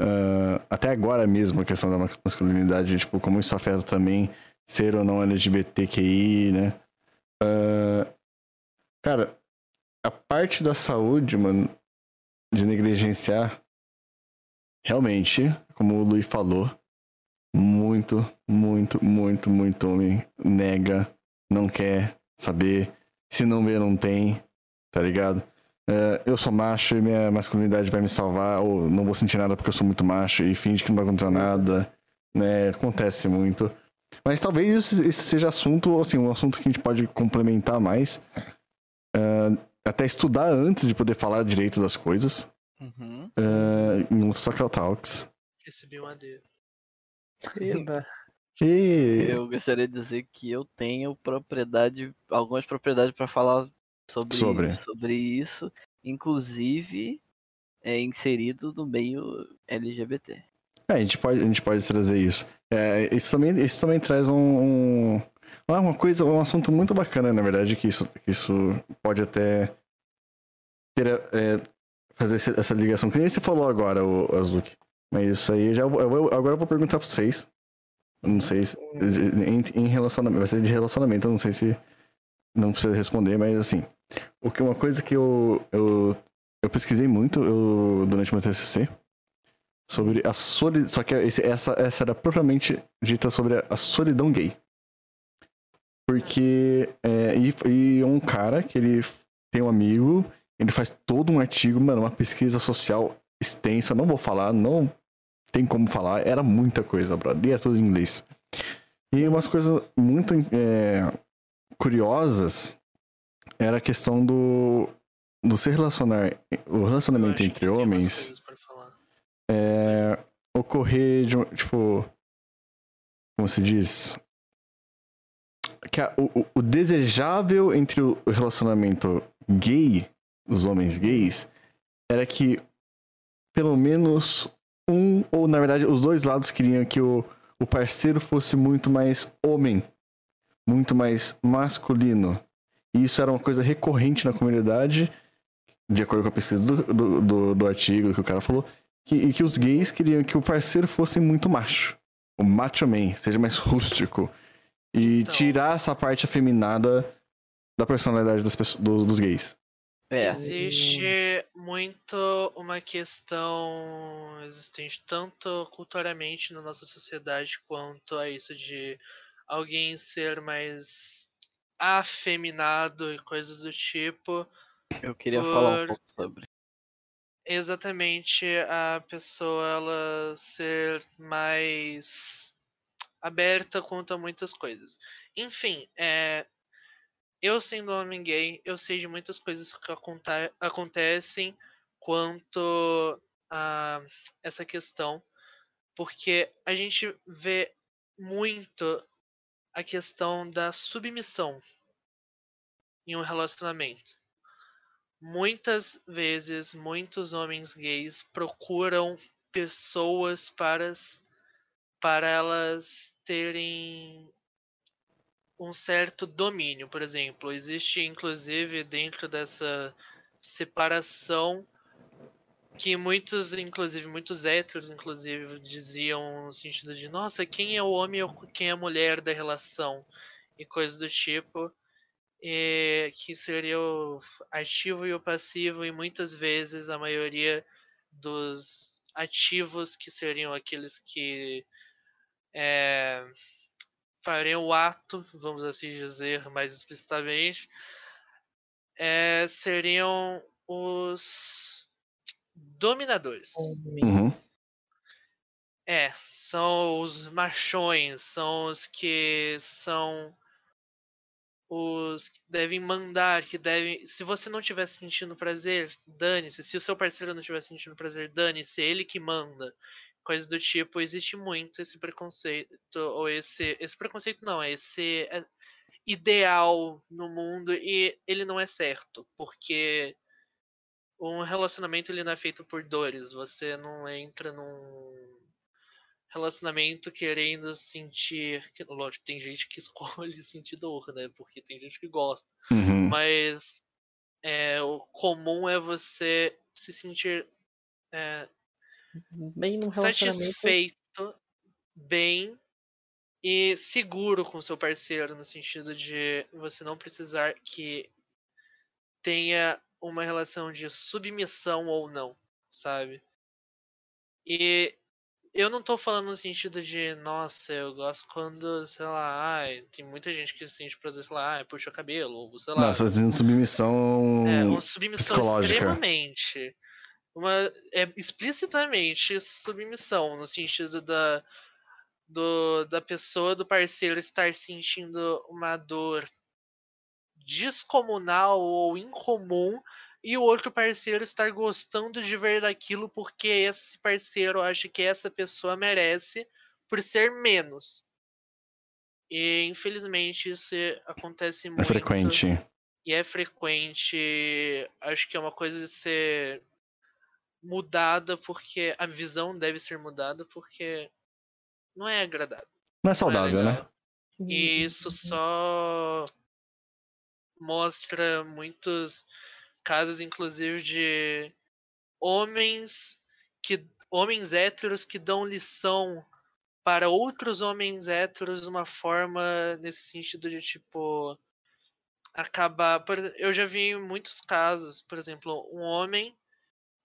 Ah, até agora mesmo, a questão da mas- masculinidade, tipo, como isso afeta também ser ou não LGBTQI, né? Ah, cara, a parte da saúde, mano, de negligenciar, realmente, como o Luiz falou, muito, muito, muito, muito homem nega, não quer saber, se não vê, não tem, tá ligado? É, eu sou macho e minha masculinidade vai me salvar, ou não vou sentir nada porque eu sou muito macho e finge que não vai acontecer nada, né? Acontece muito. Mas talvez isso, seja assunto, assim, um assunto que a gente pode complementar mais. é, até estudar antes de poder falar direito das coisas. Uhum. é, em um Soccer Talks. Recebi um AD. eba. E... Eu gostaria de dizer que eu tenho propriedade, algumas propriedades para falar sobre, Sobre. sobre isso, inclusive é inserido no meio LGBT. É, a gente pode, a gente pode trazer isso. É, isso, também, isso também traz um, um- ah, uma coisa, um assunto muito bacana, na verdade, que isso, que isso pode até ter, é, fazer essa ligação. Que nem você falou agora, o Azluk. Mas isso aí, já, eu vou- agora eu vou perguntar pra vocês. Eu Não sei se. Em, em relacionamento. Vai ser de relacionamento, eu não sei se. Não precisa responder, mas assim. O que, uma coisa que eu, eu, eu pesquisei muito eu, durante meu TCC sobre a solidão. Só que esse- essa, essa era propriamente dita sobre a solidão gay. Porque. É, e, e um cara que ele tem um amigo, ele faz todo um artigo, mano, uma pesquisa social extensa. Não vou falar, não tem como falar. Era muita coisa, brother. E é tudo em inglês. E umas coisas muito é, curiosas era a questão do. Do se relacionar. O relacionamento entre homens é, ocorrer de um, tipo como se diz que a- o, o- desejável entre o relacionamento gay os homens gays era que pelo menos um ou na verdade os dois lados queriam que o, o parceiro fosse muito mais homem muito mais masculino e isso era uma coisa recorrente na comunidade de acordo com a pesquisa do, do, do, do artigo que o cara falou que, e que os gays queriam que o parceiro fosse muito macho. O macho man, seja mais rústico. E Então. tirar essa parte afeminada da personalidade das pessoas, do- dos gays. É, Existe muito uma questão existente tanto culturalmente na nossa sociedade quanto a isso de alguém ser mais afeminado e coisas do tipo. eu queria falar um Por- pouco sobre. Exatamente a pessoa ela ser mais aberta quanto a muitas coisas. Enfim, é, eu sendo homem gay, eu sei de muitas coisas que aconte- acontecem quanto a essa questão, porque a gente vê muito a questão da submissão em um relacionamento. Muitas vezes, muitos homens gays procuram pessoas para, para elas terem um certo domínio. Por exemplo, existe inclusive dentro dessa separação que muitos, inclusive, muitos héteros, inclusive, diziam no sentido de, nossa, quem é o homem ou quem é a mulher da relação? E coisas do tipo. E que seria o ativo e o passivo, e muitas vezes a maioria dos ativos, que seriam aqueles que é, fariam o ato, vamos assim dizer mais explicitamente, é, seriam os dominadores. Uhum. É, são os machões, são os que são os que devem mandar, que devem. Se você não estiver sentindo prazer, dane-se. Se o seu parceiro não estiver sentindo prazer, dane-se, é ele que manda. Coisas do tipo, existe muito esse preconceito, ou esse. Esse preconceito não, é esse é, ideal no mundo e ele não é certo, porque um relacionamento ele não é feito por dores. Você não entra num relacionamento querendo sentir. Lógico, tem gente que escolhe sentir dor, né? Porque tem gente que gosta. Uhum. Mas é, o comum é você se sentir é, Bem num relacionamento. satisfeito, bem e seguro com seu parceiro, no sentido de você não precisar que tenha uma relação de submissão ou não, sabe? E eu não tô falando no sentido de, nossa, eu gosto quando, sei lá, ai, tem muita gente que sente prazer, sei lá, ai, puxa o cabelo, ou sei lá. Você tá dizendo submissão. É, uma submissão extremamente. Uma, é explicitamente submissão, no sentido da, do, da pessoa, do parceiro estar sentindo uma dor descomunal ou incomum e o outro parceiro estar gostando de ver aquilo porque esse parceiro acha que essa pessoa merece por ser menos. E infelizmente isso acontece muito. É frequente. E é frequente. Acho que é uma coisa de ser mudada porque a visão deve ser mudada porque não é agradável. Não é não é saudável, né? E isso só mostra muitos casos, inclusive, de homens que homens héteros que dão lição para outros homens héteros de uma forma nesse sentido de tipo acabar. Eu já vi muitos casos, por exemplo, um homem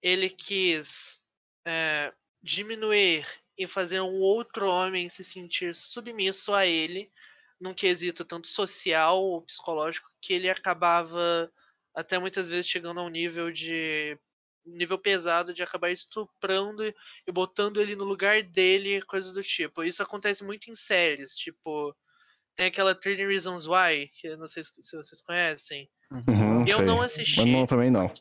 ele quis é, diminuir e fazer um outro homem se sentir submisso a ele num quesito tanto social ou psicológico que ele acabava até muitas vezes chegando a um nível de nível pesado de acabar estuprando e botando ele no lugar dele, coisas do tipo. Isso acontece muito em séries, tipo, tem aquela 13 Reasons Why, que eu não sei se se vocês conhecem. Uhum, Eu sei. não assisti. Mas não, também não.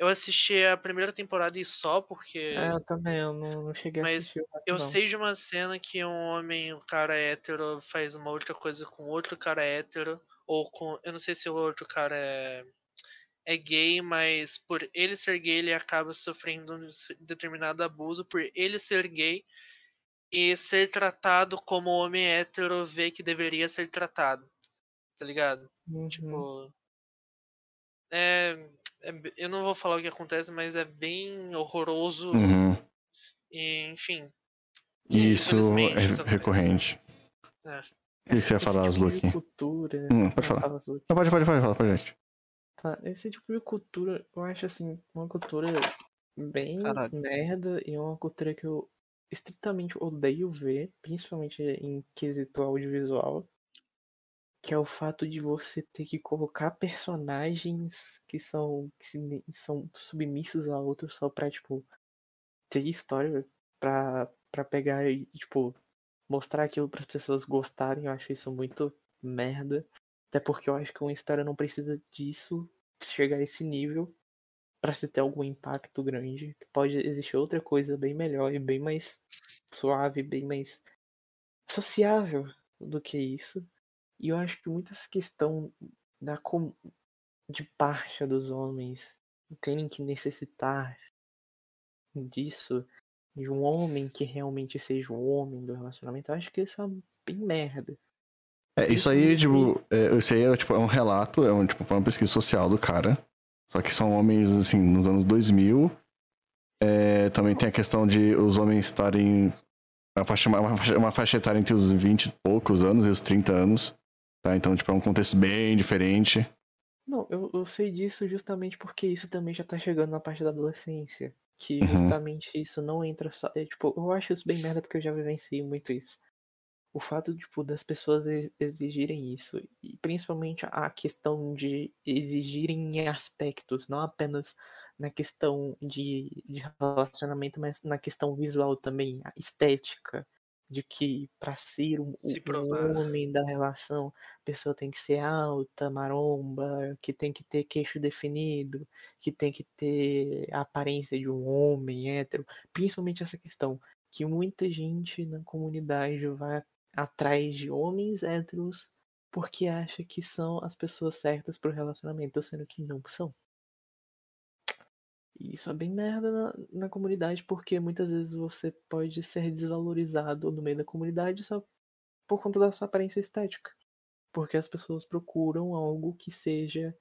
Eu assisti a primeira temporada e só porque É, eu também, eu não, não cheguei a Mas assistir. o resto, eu não. sei de uma cena que um homem, um cara hétero, faz uma outra coisa com outro cara hétero, ou com. Eu não sei se o outro cara é, é gay, mas por ele ser gay, ele acaba sofrendo um determinado abuso por ele ser gay e ser tratado como homem hétero vê que deveria ser tratado. Tá ligado? Uhum. Tipo. É, é eu não vou falar o que acontece, mas é bem horroroso. Uhum. E, enfim. E isso é isso recorrente. É. O que você ia Esse falar, tipo cultura. Hum, pode falar. fala. Não, pode, pode, pode falar pra gente. Tá, esse tipo de cultura, eu acho assim, uma cultura bem Caralho. merda e uma cultura que eu estritamente odeio ver, principalmente em quesito audiovisual, que é o fato de você ter que colocar personagens que são, que se- são submissos a outros só pra, tipo, ter história pra, pra pegar e, tipo, mostrar aquilo para as pessoas gostarem. Eu acho isso muito merda. Até porque eu acho que uma história não precisa disso chegar a esse nível para se ter algum impacto grande. Pode existir outra coisa bem melhor e bem mais suave, bem mais sociável do que isso. E eu acho que muita essa questão da com... de parte dos homens terem que necessitar disso, de um homem que realmente seja o homem do relacionamento, eu acho que isso é bem merda. É, isso aí, tipo, é, isso aí é, tipo, é um relato, é um, tipo, foi uma pesquisa social do cara. Só que são homens, assim, nos anos 2000. É, também tem a questão de os homens estarem. Uma faixa, uma, faixa, uma faixa etária entre os 20 e poucos anos e os 30 anos. Tá? Então, tipo, é um contexto bem diferente. Não, eu, eu sei disso justamente porque isso também já tá chegando na parte da adolescência. Que Uhum. justamente isso não entra só. é, tipo, eu acho isso bem merda porque eu já vivenciei muito isso. O fato, tipo, das pessoas ex- exigirem isso. E principalmente a questão de exigirem em aspectos, não apenas na questão de, de relacionamento, mas na questão visual também, a estética. De que pra ser um, Se um homem da relação, a pessoa tem que ser alta, maromba, que tem que ter queixo definido, que tem que ter a aparência de um homem hétero. Principalmente essa questão, que muita gente na comunidade vai atrás de homens héteros porque acha que são as pessoas certas pro relacionamento, sendo que não são. E isso é bem merda na, na comunidade, porque muitas vezes você pode ser desvalorizado no meio da comunidade só por conta da sua aparência estética. Porque as pessoas procuram algo que seja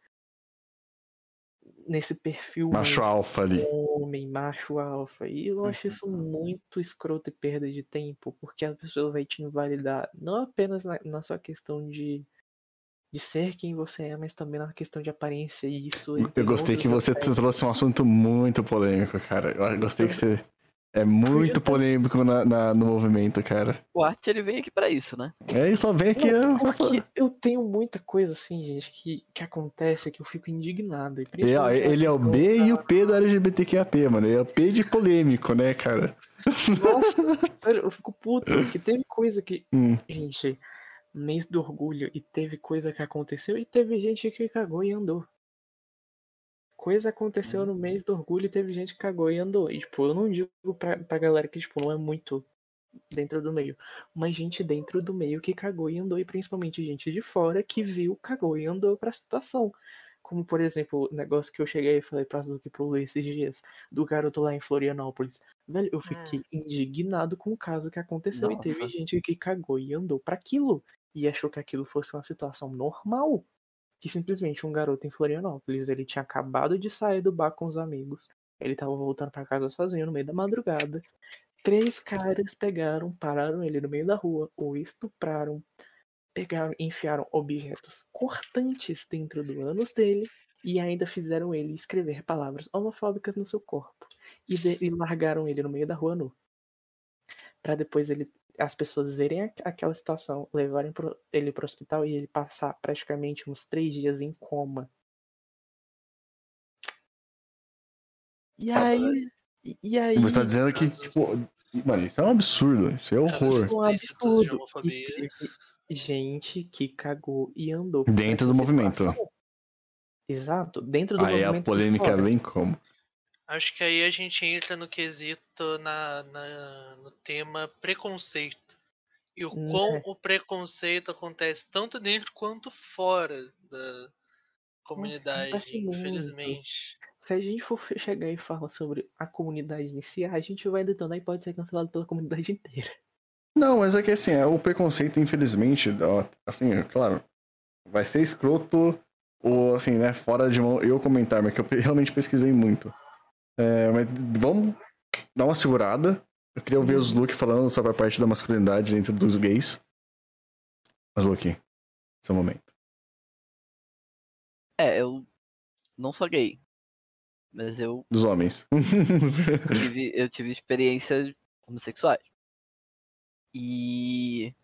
nesse perfil Macho mais alfa ali. homem, macho alfa. E eu acho isso Uhum. muito escroto e perda de tempo, porque a pessoa vai te invalidar não apenas na, na sua questão de, de ser quem você é, mas também na questão de aparência. E isso Eu gostei que você aspectos. trouxe um assunto muito polêmico, cara. Eu gostei que você é muito polêmico na, na- no movimento, cara. O Art ele vem aqui pra isso, né? É, só vem aqui. Não, porque eu tenho muita coisa assim, gente, que, que acontece que eu fico indignado. E É, principalmente ele é o B e o P do LGBTQAP, mano. Ele é o P de polêmico, né, cara? Nossa, eu fico puto, porque teve coisa que. Hum. Gente, mês do orgulho, e teve coisa que aconteceu, e teve gente que cagou e andou. Coisa aconteceu no mês do orgulho e teve gente que cagou e andou. E, tipo, eu não digo pra, pra galera que, tipo, não é muito dentro do meio. Mas gente dentro do meio que cagou e andou, e principalmente gente de fora que viu, cagou e andou pra situação. Como, por exemplo, o negócio que eu cheguei e falei pra Zuki pro Lê esses dias, do garoto lá em Florianópolis. Velho, eu fiquei indignado com o caso que aconteceu. E teve Nossa. gente que cagou e andou pra aquilo. E achou que aquilo fosse uma situação normal. Que simplesmente um garoto em Florianópolis, ele tinha acabado de sair do bar com os amigos. Ele tava voltando pra casa sozinho no meio da madrugada. Três caras pegaram, pararam ele no meio da rua, o estupraram, pegaram, enfiaram objetos cortantes dentro do ânus dele e ainda fizeram ele escrever palavras homofóbicas no seu corpo. E, de- e largaram ele no meio da rua nu. Pra depois ele, as pessoas verem aqu- aquela situação, levarem pro- ele pro hospital e ele passar praticamente uns três dias em coma. E aí. e- E aí. Você tá dizendo que, tipo. Mano, isso é um absurdo. Isso é horror. Isso é um absurdo. E teve gente que cagou e andou. Dentro do movimento. Exato, dentro do Aí a movimento. polêmica fora. vem como? Acho que aí a gente entra no quesito na, na- no tema preconceito. E o Né. quão o preconceito acontece tanto dentro quanto fora da comunidade, acontece muito. infelizmente. Se a gente for chegar e falar sobre a comunidade em si, a gente vai detonar e pode ser cancelado pela comunidade inteira. Não, mas é que assim, é, o preconceito, infelizmente, assim, é claro, vai ser escroto ou assim, né, fora de mão eu comentar, mas que eu realmente pesquisei muito. É, mas vamos dar uma segurada. Eu queria ouvir os Luke falando sobre a parte da masculinidade dentro dos gays. Mas Luke, seu momento. É, eu não sou gay. Mas eu Dos homens. tive, eu tive experiências homossexuais. E.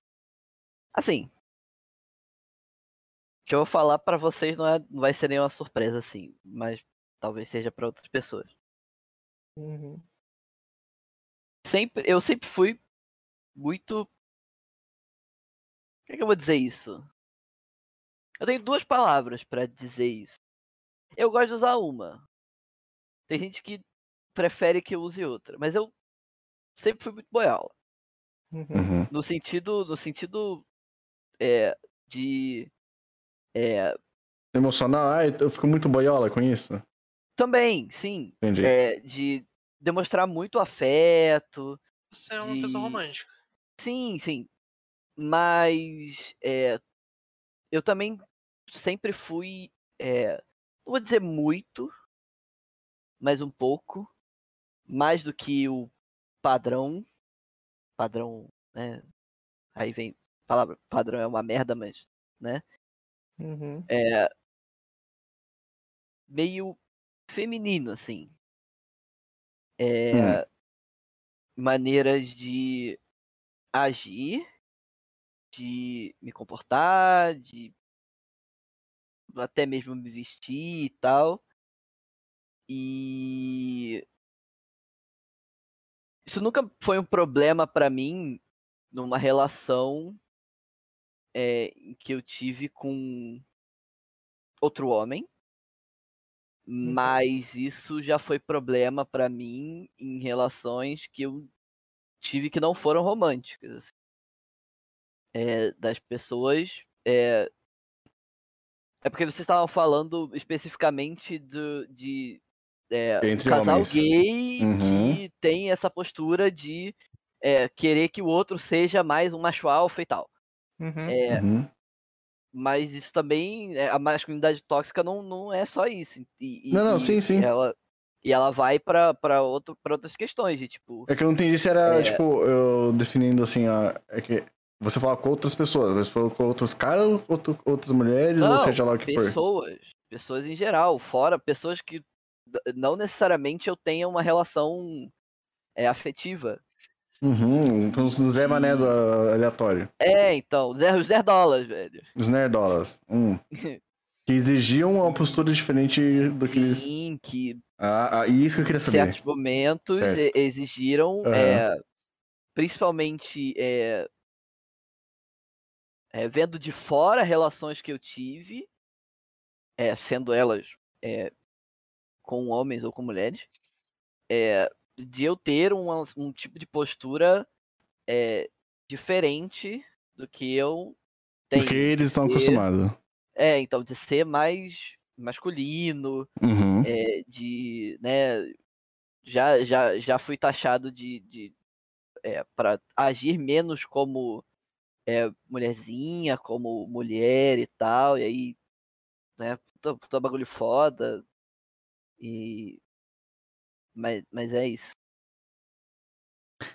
Assim. O que eu vou falar pra vocês não, é, não vai ser nenhuma surpresa, assim. Mas talvez seja pra outras pessoas. Uhum. Sempre, eu sempre fui muito. Como é que eu vou dizer isso? Eu tenho duas palavras pra dizer isso. Eu gosto de usar uma. Tem gente que prefere que eu use outra, mas eu sempre fui muito boiola. Uhum. Uhum. No sentido, no sentido é, de é, Emocional, ah, eu fico muito boiola com isso. Também, sim, Entendi. é, de demonstrar muito afeto, Você é uma pessoa De- romântica. Sim, sim. Mas é, eu também sempre fui, é, não vou dizer muito, mas um pouco, mais do que o padrão. Padrão, né? Aí vem. A palavra padrão é uma merda, mas. né? Uhum. É. Meio feminino, assim. É. Maneiras de agir, de me comportar, de até mesmo me vestir e tal. E isso nunca foi um problema pra mim numa relação é, que eu tive com outro homem. Mas isso já foi problema pra mim em relações que eu tive que não foram românticas. assim. É, das pessoas. É, é porque vocês estavam falando especificamente do, de é, Entre casal homens. gay Uhum. que tem essa postura de é, querer que o outro seja mais um macho alfa e tal. Uhum. É, Uhum. Mas isso também, é, a masculinidade tóxica não, não é só isso. E, Não, não, e sim, sim. Ela, e ela vai pra, pra, outro, pra outras questões, de tipo. É que eu não entendi se era, É. tipo, eu definindo assim, ó, é que você fala com outras pessoas, mas falou com outros caras, outro, outras mulheres, ou Não, seja lá o que for. pessoas, pessoas em geral, fora pessoas que não necessariamente eu tenha uma relação é, afetiva. Uhum, com os Zé Mané do aleatório. É, então, os ner- os nerdolas, velho. Os nerdolas. Hum. Que exigiam uma postura diferente do que eles. Sim, que Ah, ah, isso que eu queria em saber. certos momentos Certo. exigiram, Aham. é, principalmente é, é, vendo de fora relações que eu tive, sendo elas com homens ou com mulheres, é, de eu ter uma- um tipo de postura é, diferente do que eu tenho. Porque eles estão acostumados. É, então, de ser mais masculino, Uhum. é, de, né, já, já, já fui taxado de, de para agir menos como é, mulherzinha, como mulher e tal, e aí, né, puta, puta bagulho foda, e, mas, mas é isso.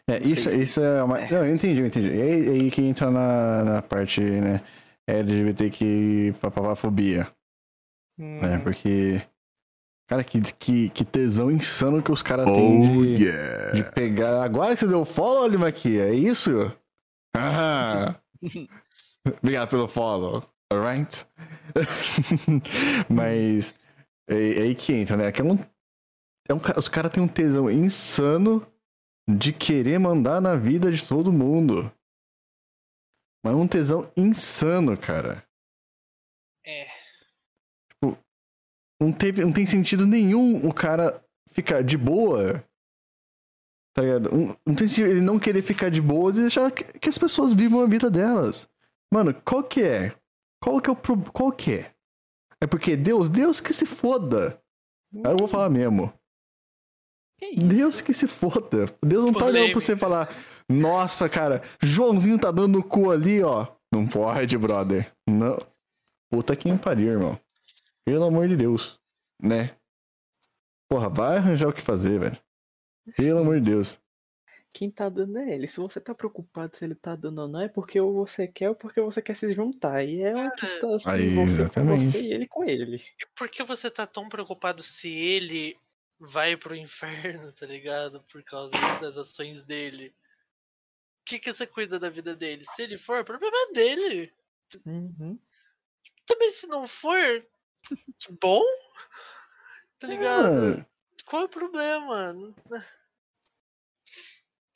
É, isso, isso é uma. é. Não, eu entendi, eu entendi. E aí, aí que entra na, na parte, né? LGBTQ papapafobia, né? Hum. Porque. Cara, que, que, que tesão insano que os caras têm Oh de, yeah. de pegar. Agora que você deu follow, Lima aqui, é isso? Ah. Obrigado pelo follow, alright? Mas. É, é aí que entra, né? Que é um, é um os caras têm um tesão insano de querer mandar na vida de todo mundo. Mas é um tesão insano, cara. É. Não, teve, não tem sentido nenhum o cara ficar de boa. Tá ligado? Não, não tem sentido ele não querer ficar de boas e deixar que, que as pessoas vivam a vida delas. Mano, qual que é? Qual que é o pro... Qual que é? É porque Deus, Deus que se foda. Aí eu vou falar mesmo. Que? Deus que se foda. Deus não tá olhando pra você falar, nossa, cara, Joãozinho tá dando no cu ali, ó. Não pode, brother. Não. Puta que pariu, irmão. Pelo amor de Deus. Né? Porra, vai arranjar o que fazer, velho. Pelo amor de Deus. Quem tá dando é ele. Se você tá preocupado se ele tá dando ou não, é porque ou você quer ou porque você quer se juntar. E é uma questão assim, Aí, você com exatamente. você e ele com ele. E por que você tá tão preocupado se ele vai pro inferno, tá ligado? Por causa das ações dele. O que que você cuida da vida dele? Se ele for, o problema é dele. Uhum. Também se não for, que bom. Tá ligado? Ah, Qual é o problema?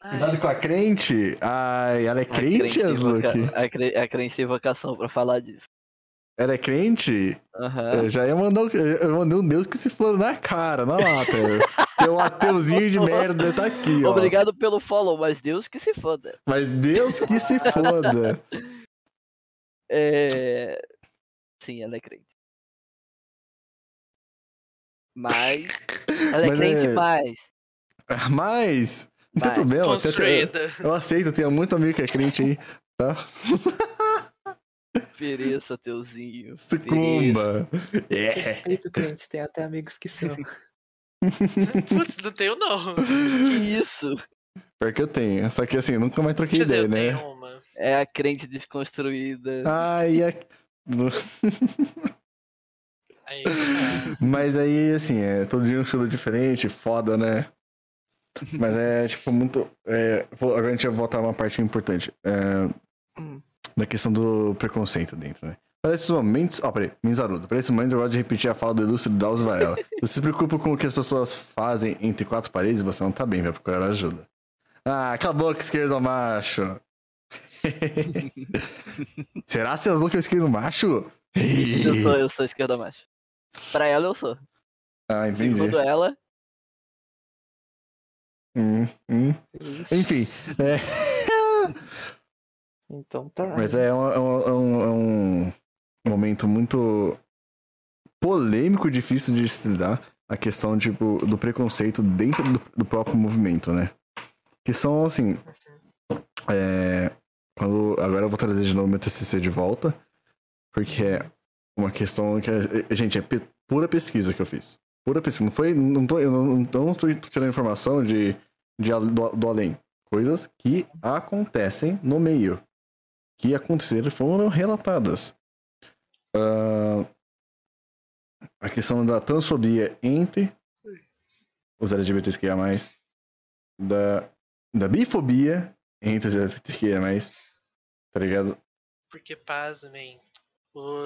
Cuidado com a crente. Ai, ela é A crente, Azuki? A, cre- a crença e invocação pra falar disso. Ela é crente? Aham. Eu já ia mandar, o- eu mandei um Deus que se for na cara, na lata. Teu ateuzinho de merda tá aqui, ó. Obrigado pelo follow, mas Deus que se foda. Mas Deus que se foda. É... Sim, ela é crente. Mas. Ela é Mas crente, é- mas. Mas, não tem problema. até- eu aceito, eu tenho muito amigo que é crente aí, tá? Pereça, teuzinho. Sucumba. É. Respeito crentes, tem até amigos que são. Putz, não tenho não. Que isso? Pior que eu tenho. Só que assim, nunca mais troquei Quer dizer, ideia, eu né? tenho uma. É a crente desconstruída. Ai, a... Aí, tá. Mas aí, assim, é todo dia um estilo diferente, foda, né? Mas é, tipo, muito. é, agora a gente vai voltar a uma parte importante. É, Hum. Da questão do preconceito dentro, né? Para esses momentos. Ó, peraí, Minzarudo. Para esses momentos eu gosto de repetir a fala do ilustre Daus Varela. Você se preocupa com o que as pessoas fazem entre quatro paredes você não tá bem, vai procurar ajuda. Ah, cala a boca, esquerdo macho. Será seus loucos esquerdo macho? Eu sou, eu sou esquerda macho. Pra ela eu sou. Ah, entendi. Segundo ela, Hum, hum. Enfim, é. Então tá. Mas é um, é um- é um- é um momento muito polêmico, difícil de se lidar. A questão, tipo, do preconceito dentro do, do próprio movimento, né? Que são, assim... é, quando, agora eu vou trazer de novo meu TCC de volta. Porque é uma questão que... é- é- gente, é pura pesquisa que eu fiz. Pura pesquisa. Não foi... Não tô, eu não, não tô- tirando informação de, de, do, do além. Coisas que acontecem no meio que aconteceram e foram relatadas. Ah, a questão da transfobia entre os LGBTQIA+, da, da bifobia entre os LGBTQIA+, tá ligado? Porque, pasmem, o...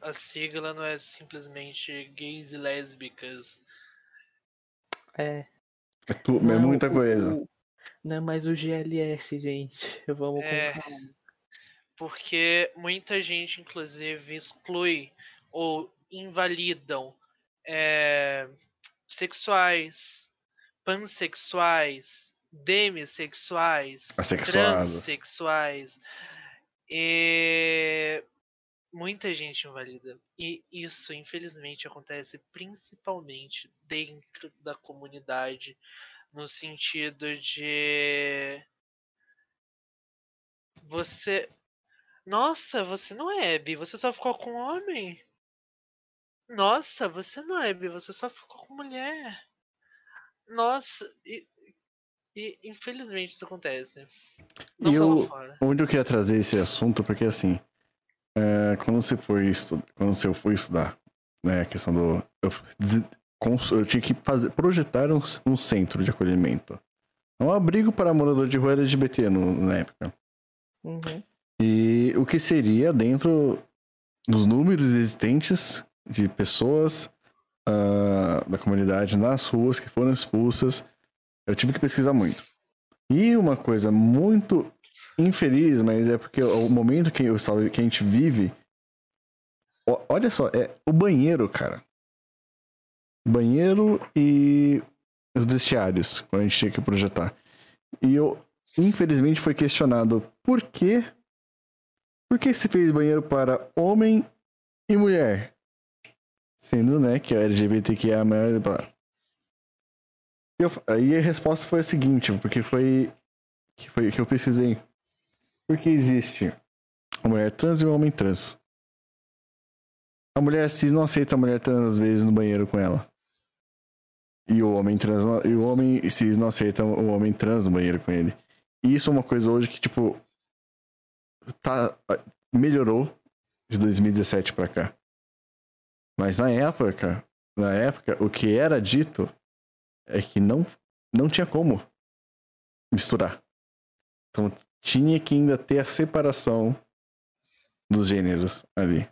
a sigla não é simplesmente gays e lésbicas. É. É, tu, é não, muita o- coisa. o- Não é mais o GLS, gente. Vamos É. com calma. Porque muita gente, inclusive, exclui ou invalidam é, sexuais, pansexuais, demissexuais, transexuais. E muita gente invalida. E isso, infelizmente, acontece principalmente dentro da comunidade, no sentido de você. Nossa, você não é bi, você só ficou com homem. Nossa, você não é bi, você só ficou com mulher. Nossa, e, e infelizmente isso acontece. Não E eu- fora. Onde eu queria trazer esse assunto, porque assim, é, quando você foi quando você foi estudar, né, a questão do. Eu, eu tinha que fazer, projetar um, um centro de acolhimento. É um abrigo para morador de rua LGBT no- na época. Uhum. E o que seria dentro dos números existentes de pessoas ah, da comunidade nas ruas que foram expulsas, eu tive que pesquisar muito. E uma coisa muito infeliz, mas é porque o momento que, eu que a gente vive. Olha só, é o banheiro, cara. Banheiro e os vestiários, quando a gente tinha que projetar. E eu, infelizmente, foi questionado por que. Por que se fez banheiro para homem e mulher? Sendo, né, que a LGBTQIA é maior. Eu, aí a resposta foi a seguinte, porque foi que foi que eu pesquisei. Porque existe a mulher trans e o homem trans. A mulher cis não aceita a mulher trans às vezes no banheiro com ela. E o homem trans não- e o homem cis não aceita o homem trans no banheiro com ele. E isso é uma coisa hoje que tipo tá melhorou de 2017 pra cá. Mas na época, na época, o que era dito é que não não tinha como misturar. Então tinha que ainda ter a separação dos gêneros ali.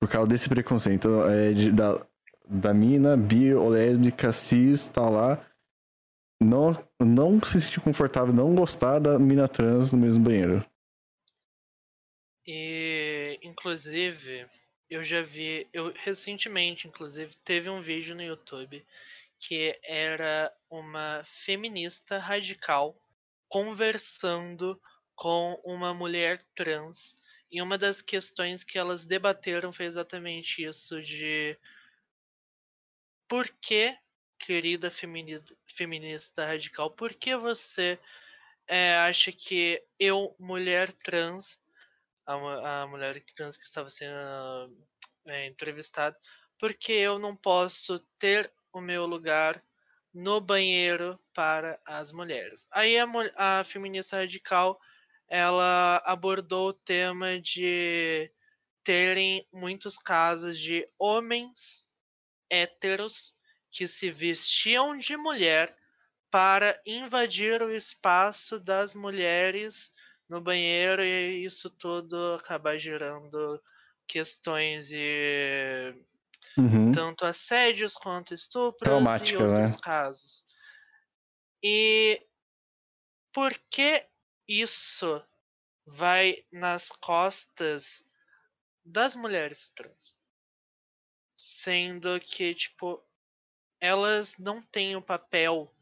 Por causa desse preconceito Então, é, de- da, da mina bi lésbica cis tá lá. Não, não se sentir confortável, não gostar da mina trans no mesmo banheiro. E, inclusive, eu já vi, eu recentemente, inclusive, teve um vídeo no YouTube que era uma feminista radical conversando com uma mulher trans. E uma das questões que elas debateram foi exatamente isso de por que, querida femini- feminista radical, por que você eh, acha que eu, mulher trans, a, a mulher trans que estava sendo é, entrevistada, porque eu não posso ter o meu lugar no banheiro para as mulheres. Aí a, a feminista radical ela abordou o tema de terem muitos casos de homens héteros que se vestiam de mulher para invadir o espaço das mulheres no banheiro e isso tudo acabar gerando questões de Uhum. tanto assédios quanto estupros e Traumáticas, outros né? casos. E por que isso vai nas costas das mulheres trans? Sendo que, tipo, elas não têm o papel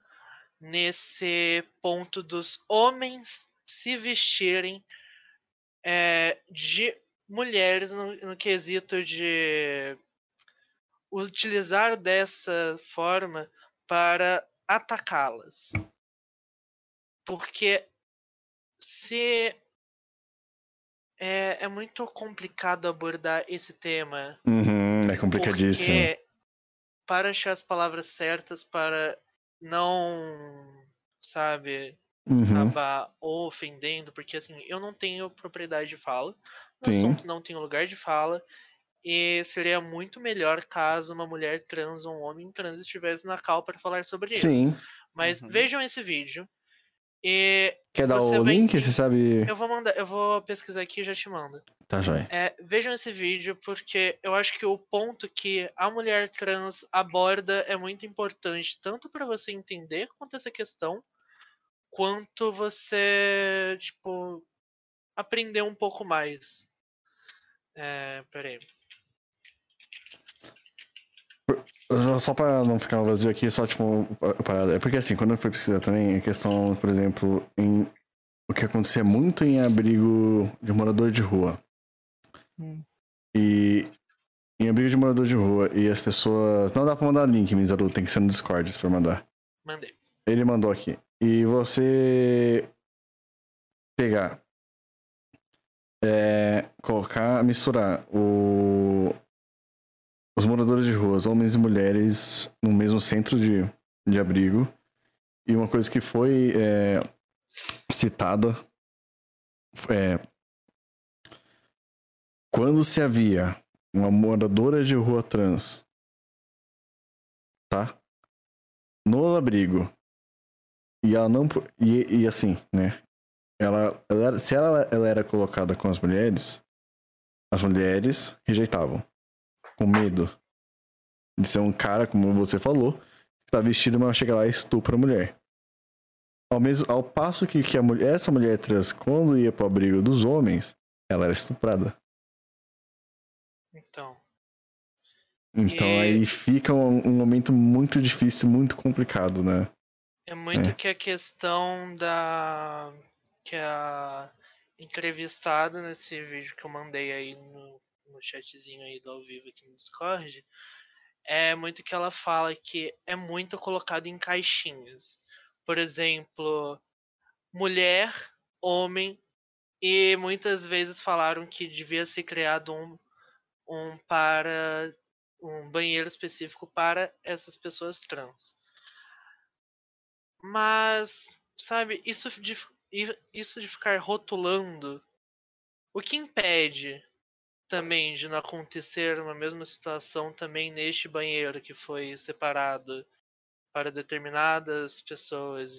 nesse ponto dos homens se vestirem eh, de mulheres no, no quesito de utilizar dessa forma para atacá-las. Porque se é, é muito complicado abordar esse tema Uhum, é complicadíssimo. porque para achar as palavras certas para não, sabe, Uhum. acabar ofendendo, porque assim, eu não tenho propriedade de fala, o Sim. assunto não tem lugar de fala, e seria muito melhor caso uma mulher trans ou um homem trans estivesse na cal para falar sobre isso. Sim. Mas Uhum. vejam esse vídeo. E Quer dar o link? entender- Você sabe. eu vou mandar, eu vou pesquisar aqui e já te mando. Tá, joia. É, vejam esse vídeo porque eu acho que o ponto que a mulher trans aborda é muito importante, tanto para você entender quanto essa questão, quanto você, tipo, aprender um pouco mais. É, peraí. Só- pra não ficar vazio aqui, só tipo, a parada. É porque assim, quando eu fui pesquisar também, a questão, por exemplo, em o que acontecia muito em abrigo de morador de rua. Hum. E em abrigo de morador de rua, e as pessoas. Não dá pra mandar link, Mizaru, tem que ser no Discord se for mandar. Mandei. Ele mandou aqui. E você pegar, é, colocar, misturar o, os moradores de ruas, homens e mulheres, no mesmo centro de, de abrigo. E uma coisa que foi é, citada é quando se havia uma moradora de rua trans, tá? No abrigo e ela não. E, e assim, né? Ela, ela se ela, ela era colocada com as mulheres, as mulheres rejeitavam. Com medo de ser um cara, como você falou, que tá vestido, mas chega lá e estupra a mulher. Ao, mesmo, ao passo que, que a mulher, essa mulher trans, quando ia pro abrigo dos homens, ela era estuprada. Então, Então E- aí fica um, um momento muito difícil, muito complicado, né? é muito É. que a questão da. que a entrevistada nesse vídeo que eu mandei aí no, no chatzinho aí do ao vivo aqui no Discord, é muito que ela fala que é muito colocado em caixinhas. Por exemplo, mulher, homem, e muitas vezes falaram que devia ser criado um, um para um banheiro específico para essas pessoas trans. Mas, sabe, isso de, isso de ficar rotulando, o que impede também de não acontecer uma mesma situação também neste banheiro que foi separado para determinadas pessoas?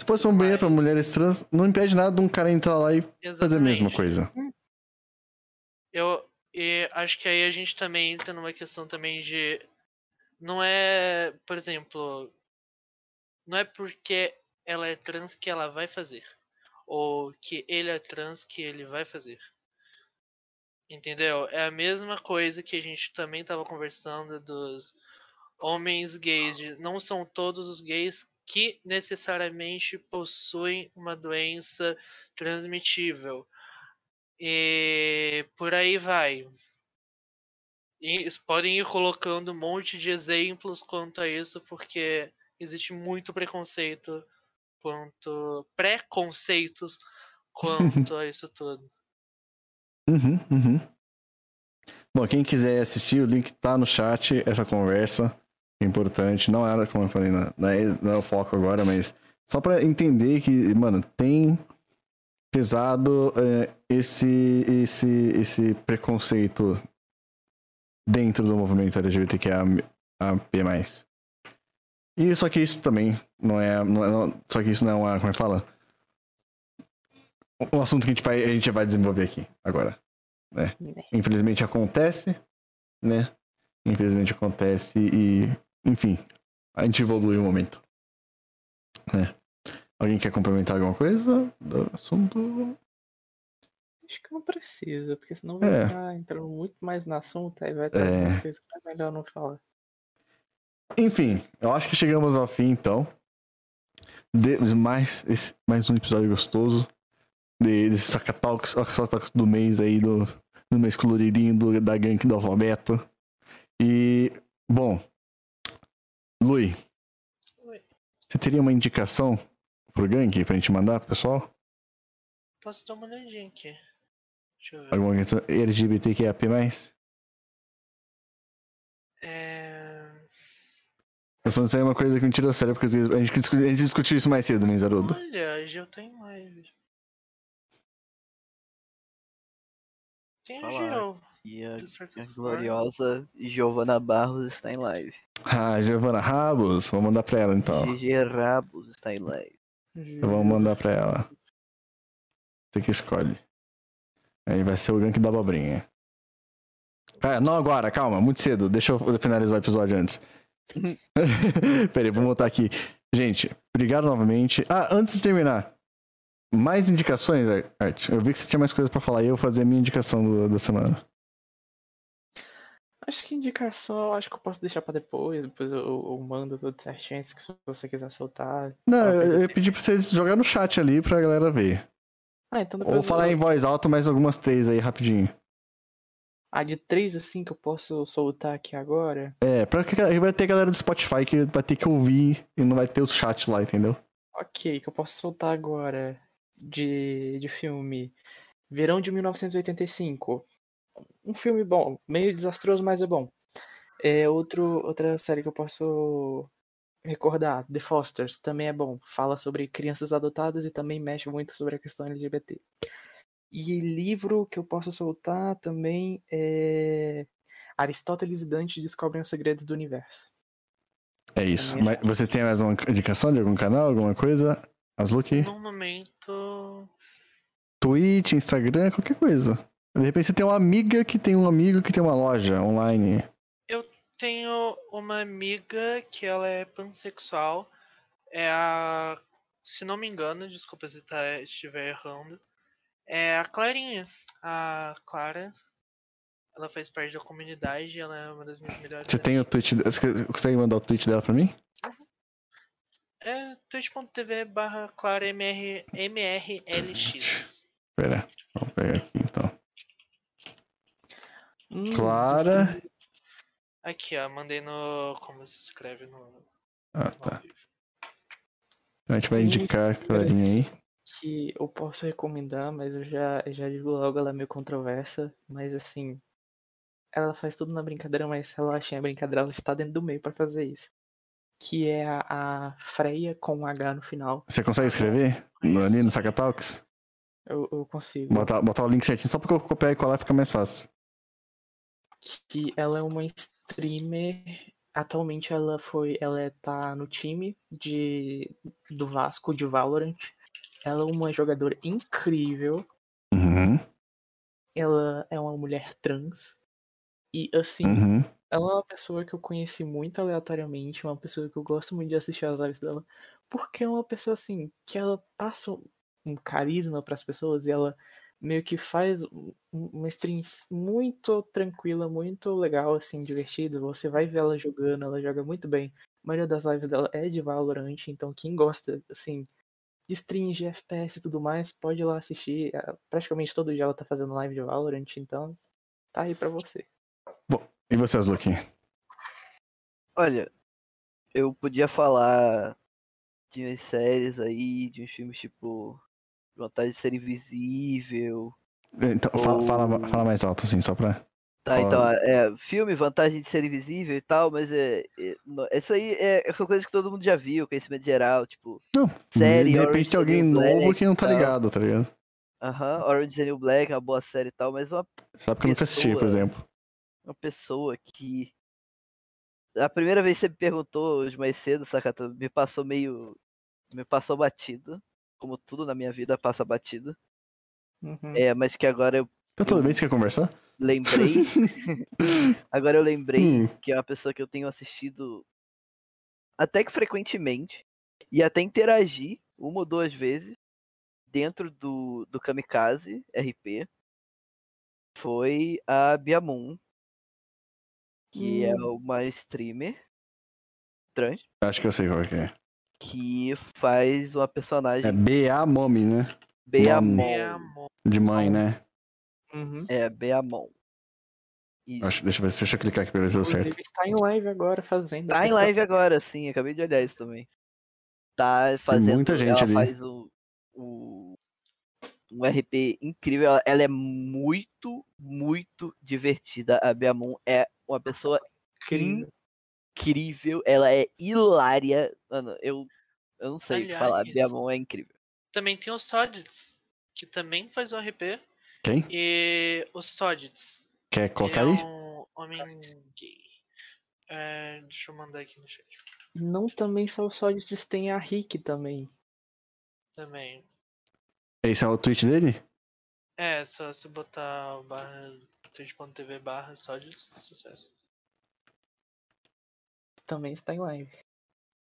Se fosse um banheiro pra Mas- mulheres trans, não impede nada de um cara entrar lá e fazer a mesma Exatamente. coisa. Eu acho que aí a gente também entra numa questão também de não é, por exemplo, não é porque ela é trans que ela vai fazer ou que ele é trans que ele vai fazer. Entendeu? É a mesma coisa que a gente também estava conversando dos homens gays, de não são todos os gays que necessariamente possuem uma doença transmitível. E por aí vai. E podem ir colocando um monte de exemplos quanto a isso, porque existe muito preconceito quanto preconceitos quanto a isso tudo. Uhum, uhum. Bom, quem quiser assistir, o link tá no chat, essa conversa. é importante. Não era, como eu falei, não, é, não é o foco agora, mas só pra entender que, mano, tem pesado é, esse, esse, esse preconceito dentro do movimento LGBTQIA+. E só que isso também não é, não é só que isso não é uma, como é que fala? Um assunto que a gente vai, a gente vai desenvolver aqui agora, né? Infelizmente acontece, né? Infelizmente acontece e, enfim, a gente evolui um momento, né? Alguém quer complementar alguma coisa do assunto? Acho que não precisa, porque senão vai É. ficar entrando muito mais no assunto, aí vai ter É. algumas coisas que é melhor não falar. Enfim, eu acho que chegamos ao fim, então. De mais, esse- mais um episódio gostoso de, desse Sacatalks, Sacatalks do mês aí, do, do mês coloridinho do, da gank do alfabeto. E, bom, Lui, Oi. você teria uma indicação pro gank pra gente mandar pro pessoal? Posso uma olhadinha aqui. Deixa eu ver. Alguma questão LGBTQIAP+. É... Eu só não sei uma coisa que me tirou sério, porque a gente, discu- a gente discutiu isso mais cedo, Menzarudo. Olha, hoje eu tô em live. Tem a Fala. Geo. E a, gloriosa Giovana Barros está em live. Ah, Giovana Rabos, vou mandar pra ela então. GG Rabos está em live. Eu vou mandar pra ela. Você que escolhe. Aí vai ser o gank da abobrinha. Ah, não agora, calma, muito cedo. Deixa eu finalizar o episódio antes. Pera aí, vou voltar aqui. Gente, obrigado novamente. Ah, antes de terminar, mais indicações, Art? Eu vi que você tinha mais coisas pra falar e eu vou fazer a minha indicação do- da semana. Acho que indicação, eu acho que eu posso deixar pra depois, depois eu, eu mando tudo certinho, se você quiser soltar. Não, eu, eu pedir pra vocês jogar no chat ali pra galera ver. Ah, então depois Ou eu- falar em voz alta mais algumas três aí rapidinho. Ah, de três assim que eu posso soltar aqui agora. É, pra que vai ter galera do Spotify que vai ter que ouvir e não vai ter o chat lá, entendeu? Ok, que eu posso soltar agora de, de filme. Verão de 1985. Um filme bom, meio desastroso, mas é bom. É outro, outra série que eu posso recordar, The Fosters, também é bom. Fala sobre crianças adotadas e também mexe muito sobre a questão LGBT. E livro que eu posso soltar também é Aristóteles e Dante descobrem os segredos do universo. É isso. Também Mas vocês têm mais uma indicação de algum canal, alguma coisa? Asluki? No momento. Twitch, Instagram, qualquer coisa. De repente você tem uma amiga que tem um amigo que tem uma loja online. Tenho uma amiga que ela é pansexual. É a. Se não me engano, desculpa se tá, estiver errando. É a Clarinha. A Clara. Ela faz parte da comunidade, ela é uma das minhas melhores Você tem o Twitch. Você consegue mandar o tweet dela pra mim? É twitch.tv barra Clara MR, MRLX. Pera, vamos pegar aqui então. Hum, Clara. Aqui, ó, mandei no. Como se escreve no. Ah, no tá. vivo. Então a gente vai Tem indicar a Clarinha aí. que eu posso recomendar, mas eu já, já digo logo, ela é meio controversa, mas assim, ela faz tudo na brincadeira, mas relaxem, a brincadeira ela está dentro do meio pra fazer isso. Que é a, a Freya com um H no final. Você consegue escrever? No, ali no Sacatalks? Eu, eu consigo. Botar, botar o link certinho só porque eu copiar e colar fica mais fácil. Que ela é uma streamer. Atualmente ela foi. Ela tá no time de, do Vasco de Valorant. Ela é uma jogadora incrível. Uhum, Ela é uma mulher trans. E assim, uhum. Ela é uma pessoa que eu conheci muito aleatoriamente, uma pessoa que eu gosto muito de assistir as lives dela, porque é uma pessoa assim, que ela passa um- carisma para as pessoas e ela meio que faz um- uma stream muito tranquila, muito legal, assim, divertida. Você vai ver ela jogando, ela joga muito bem. A maioria das lives dela é de Valorant, então quem gosta, assim, de stream de FPS e tudo mais, pode ir lá assistir. Ah, Praticamente todo dia ela tá fazendo live de Valorant, então tá aí pra você. E você, Asluki? Olha, eu podia falar de umas séries aí, de uns filmes tipo Vontade de Ser Invisível. Então, fala, fala, Ou- fala mais alto, assim, só pra. Tá, então, é, filme, vantagem de ser invisível e tal, mas é, é, isso aí é, são coisas que todo mundo já viu, conhecimento geral, tipo, Não, série, de Orange repente tem alguém novo que não tá ligado, tá ligado? aham, Orange is the New Black é uma boa série e tal, mas uma, Sabe que eu nunca assisti, por exemplo. Uma pessoa que. A primeira vez que você me perguntou hoje mais cedo, Sakata, me passou meio. Me passou batido. Como tudo na minha vida passa batido. Uhum. É, mas que agora eu Então, toda vez você quer conversar? lembrei. agora eu lembrei Hum, que é uma pessoa que eu tenho assistido até que frequentemente e até interagi uma ou duas vezes dentro do, do Kamikaze RP foi a Biamun, que é Hum. uma streamer trans acho que eu sei qual que é. que faz uma personagem É B.A. Mommy, né? Beamon. É. De mãe, né? Uhum. É, Beamon. E Acho, deixa eu ver, se- deixa eu clicar aqui pra ver se deu certo. Está em live agora fazendo. Tá em live agora, sim, acabei de olhar isso também. Tá fazendo. muita gente ela ali. faz o, o- um RP incrível. Ela, ela é muito, muito divertida. A Beamon é uma pessoa Incrível. incrível. Ela é hilária. Mano, eu, eu não sei o que falar. A Aliás- Beamon é incrível. Também tem o Sodits, que também faz o RP. Quem? E o Sodits. Quer Ele colocar é aí? um homem gay. É, deixa eu mandar aqui no chat. Não também só o Sólides, tem a Rick também. Também. Esse é o tweet dele? É, só se botar o barra twitch.tv barra Sodits, sucesso. Também está em live.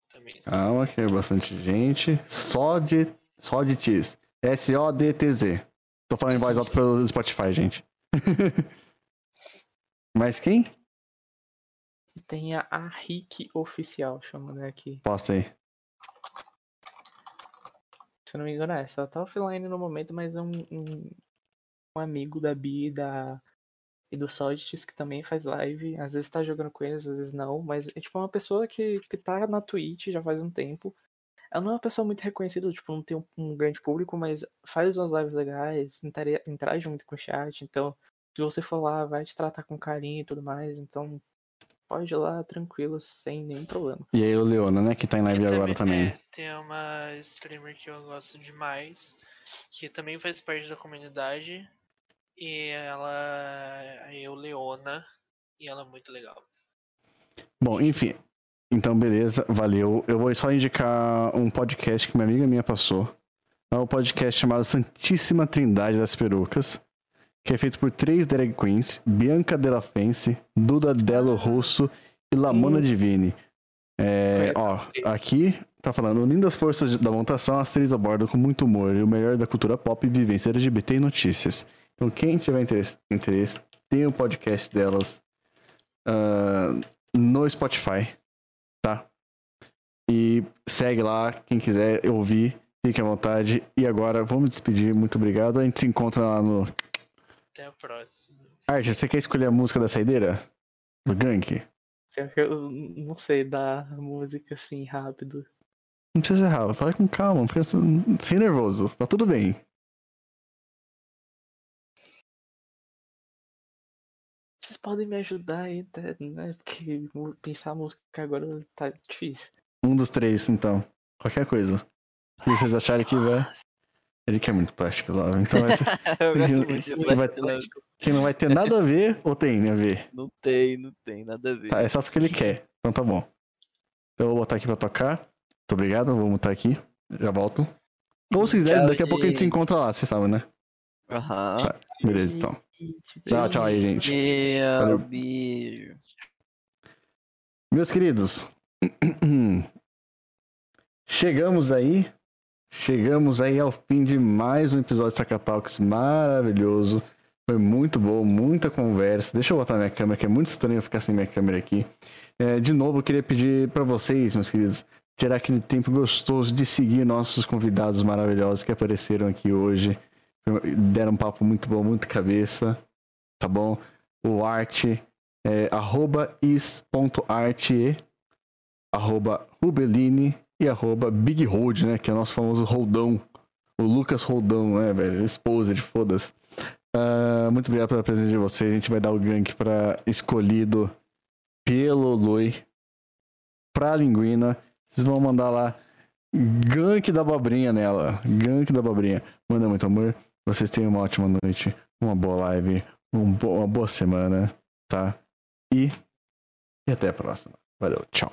Também. Calma, que é bastante gente. Sod... Sodits. S-O-D-T-Z. Tô falando em voz alta pelo Spotify, gente. Mas quem? Tem a, a Rick oficial, chamando aqui. Posta aí. Se eu não me engano, é. Ela tá offline no momento, mas é um, um, um amigo da Bi e, da, e do Soditis que também faz live. Às vezes tá jogando com eles, às vezes não. Mas é tipo uma pessoa que, que tá na Twitch já faz um tempo. Ela não é uma pessoa muito reconhecida, tipo, não tem um, um grande público, mas faz umas lives legais, intera- interage muito com o chat. Então, se você for lá, vai te tratar com carinho e tudo mais. Então, pode ir lá tranquilo, sem nenhum problema. E aí o Leona, né? Que tá em live E agora também. é, tem uma streamer que eu gosto demais, que também faz parte da comunidade. E ela é o Leona. E ela é muito legal. Bom, enfim. Então, beleza, valeu. Eu vou só indicar um podcast que uma amiga minha passou. É um podcast chamado Santíssima Trindade das Perucas, que é feito por três drag queens, Bianca Della Fence, Duda Delo Russo e Lamona Hum. Divine. É, ó, aqui tá falando, unindo as forças da montação, as três abordam com muito humor e o melhor da cultura pop, vivência LGBT e notícias. Então, quem tiver interesse, interesse tem o podcast delas ah, no Spotify, tá? E segue lá, quem quiser ouvir, fique à vontade. E agora, vamos despedir, muito obrigado. A gente se encontra lá no... Até a próxima. Arte, você quer escolher a música da saideira? Do Gank? Que Eu não sei dar música assim rápido. Não precisa ser rápido, fala com calma, fica sem nervoso, tá tudo bem. Vocês podem me ajudar aí, né? Porque pensar a música agora tá difícil. Um dos três, então. Qualquer coisa. Se vocês acharem que vai. Ele quer muito plástico lá, então vai ser... Eu Que- vai- que não vai ter nada a ver ou tem a ver. Não tem, não tem nada a ver. Tá, é só porque ele quer. Então tá bom. Então eu vou botar aqui pra tocar. Muito obrigado, vou mutar aqui. Já volto. Ou se quiser, daqui a pouco a gente se encontra lá, vocês sabem, né? Aham. Beleza, então. Tchau, tchau aí, gente. Meu beijo. Meus queridos, chegamos aí, chegamos aí ao fim de mais um episódio de Sacatalks maravilhoso. Foi muito bom, muita conversa. Deixa eu botar minha câmera, que é muito estranho ficar sem minha câmera aqui. É, de novo, eu queria pedir para vocês, meus queridos, tirar aquele tempo gostoso de seguir nossos convidados maravilhosos que apareceram aqui hoje. Deram um papo muito bom, muito cabeça, tá bom? O Arte é arroba is.arte, arroba Rubelini e arroba Big Hold, né? Que é o nosso famoso Roldão. O Lucas Roldão, né, velho? Esposa de foda-se. Ah, muito obrigado pela presença de vocês. A gente vai dar o gank pra escolhido pelo Lui pra linguina. Vocês vão mandar lá gank da abobrinha nela. Gank da abobrinha. Manda muito amor. Vocês tenham uma ótima noite, uma boa live, um bo- uma boa semana, tá? E, e até a próxima. Valeu, tchau.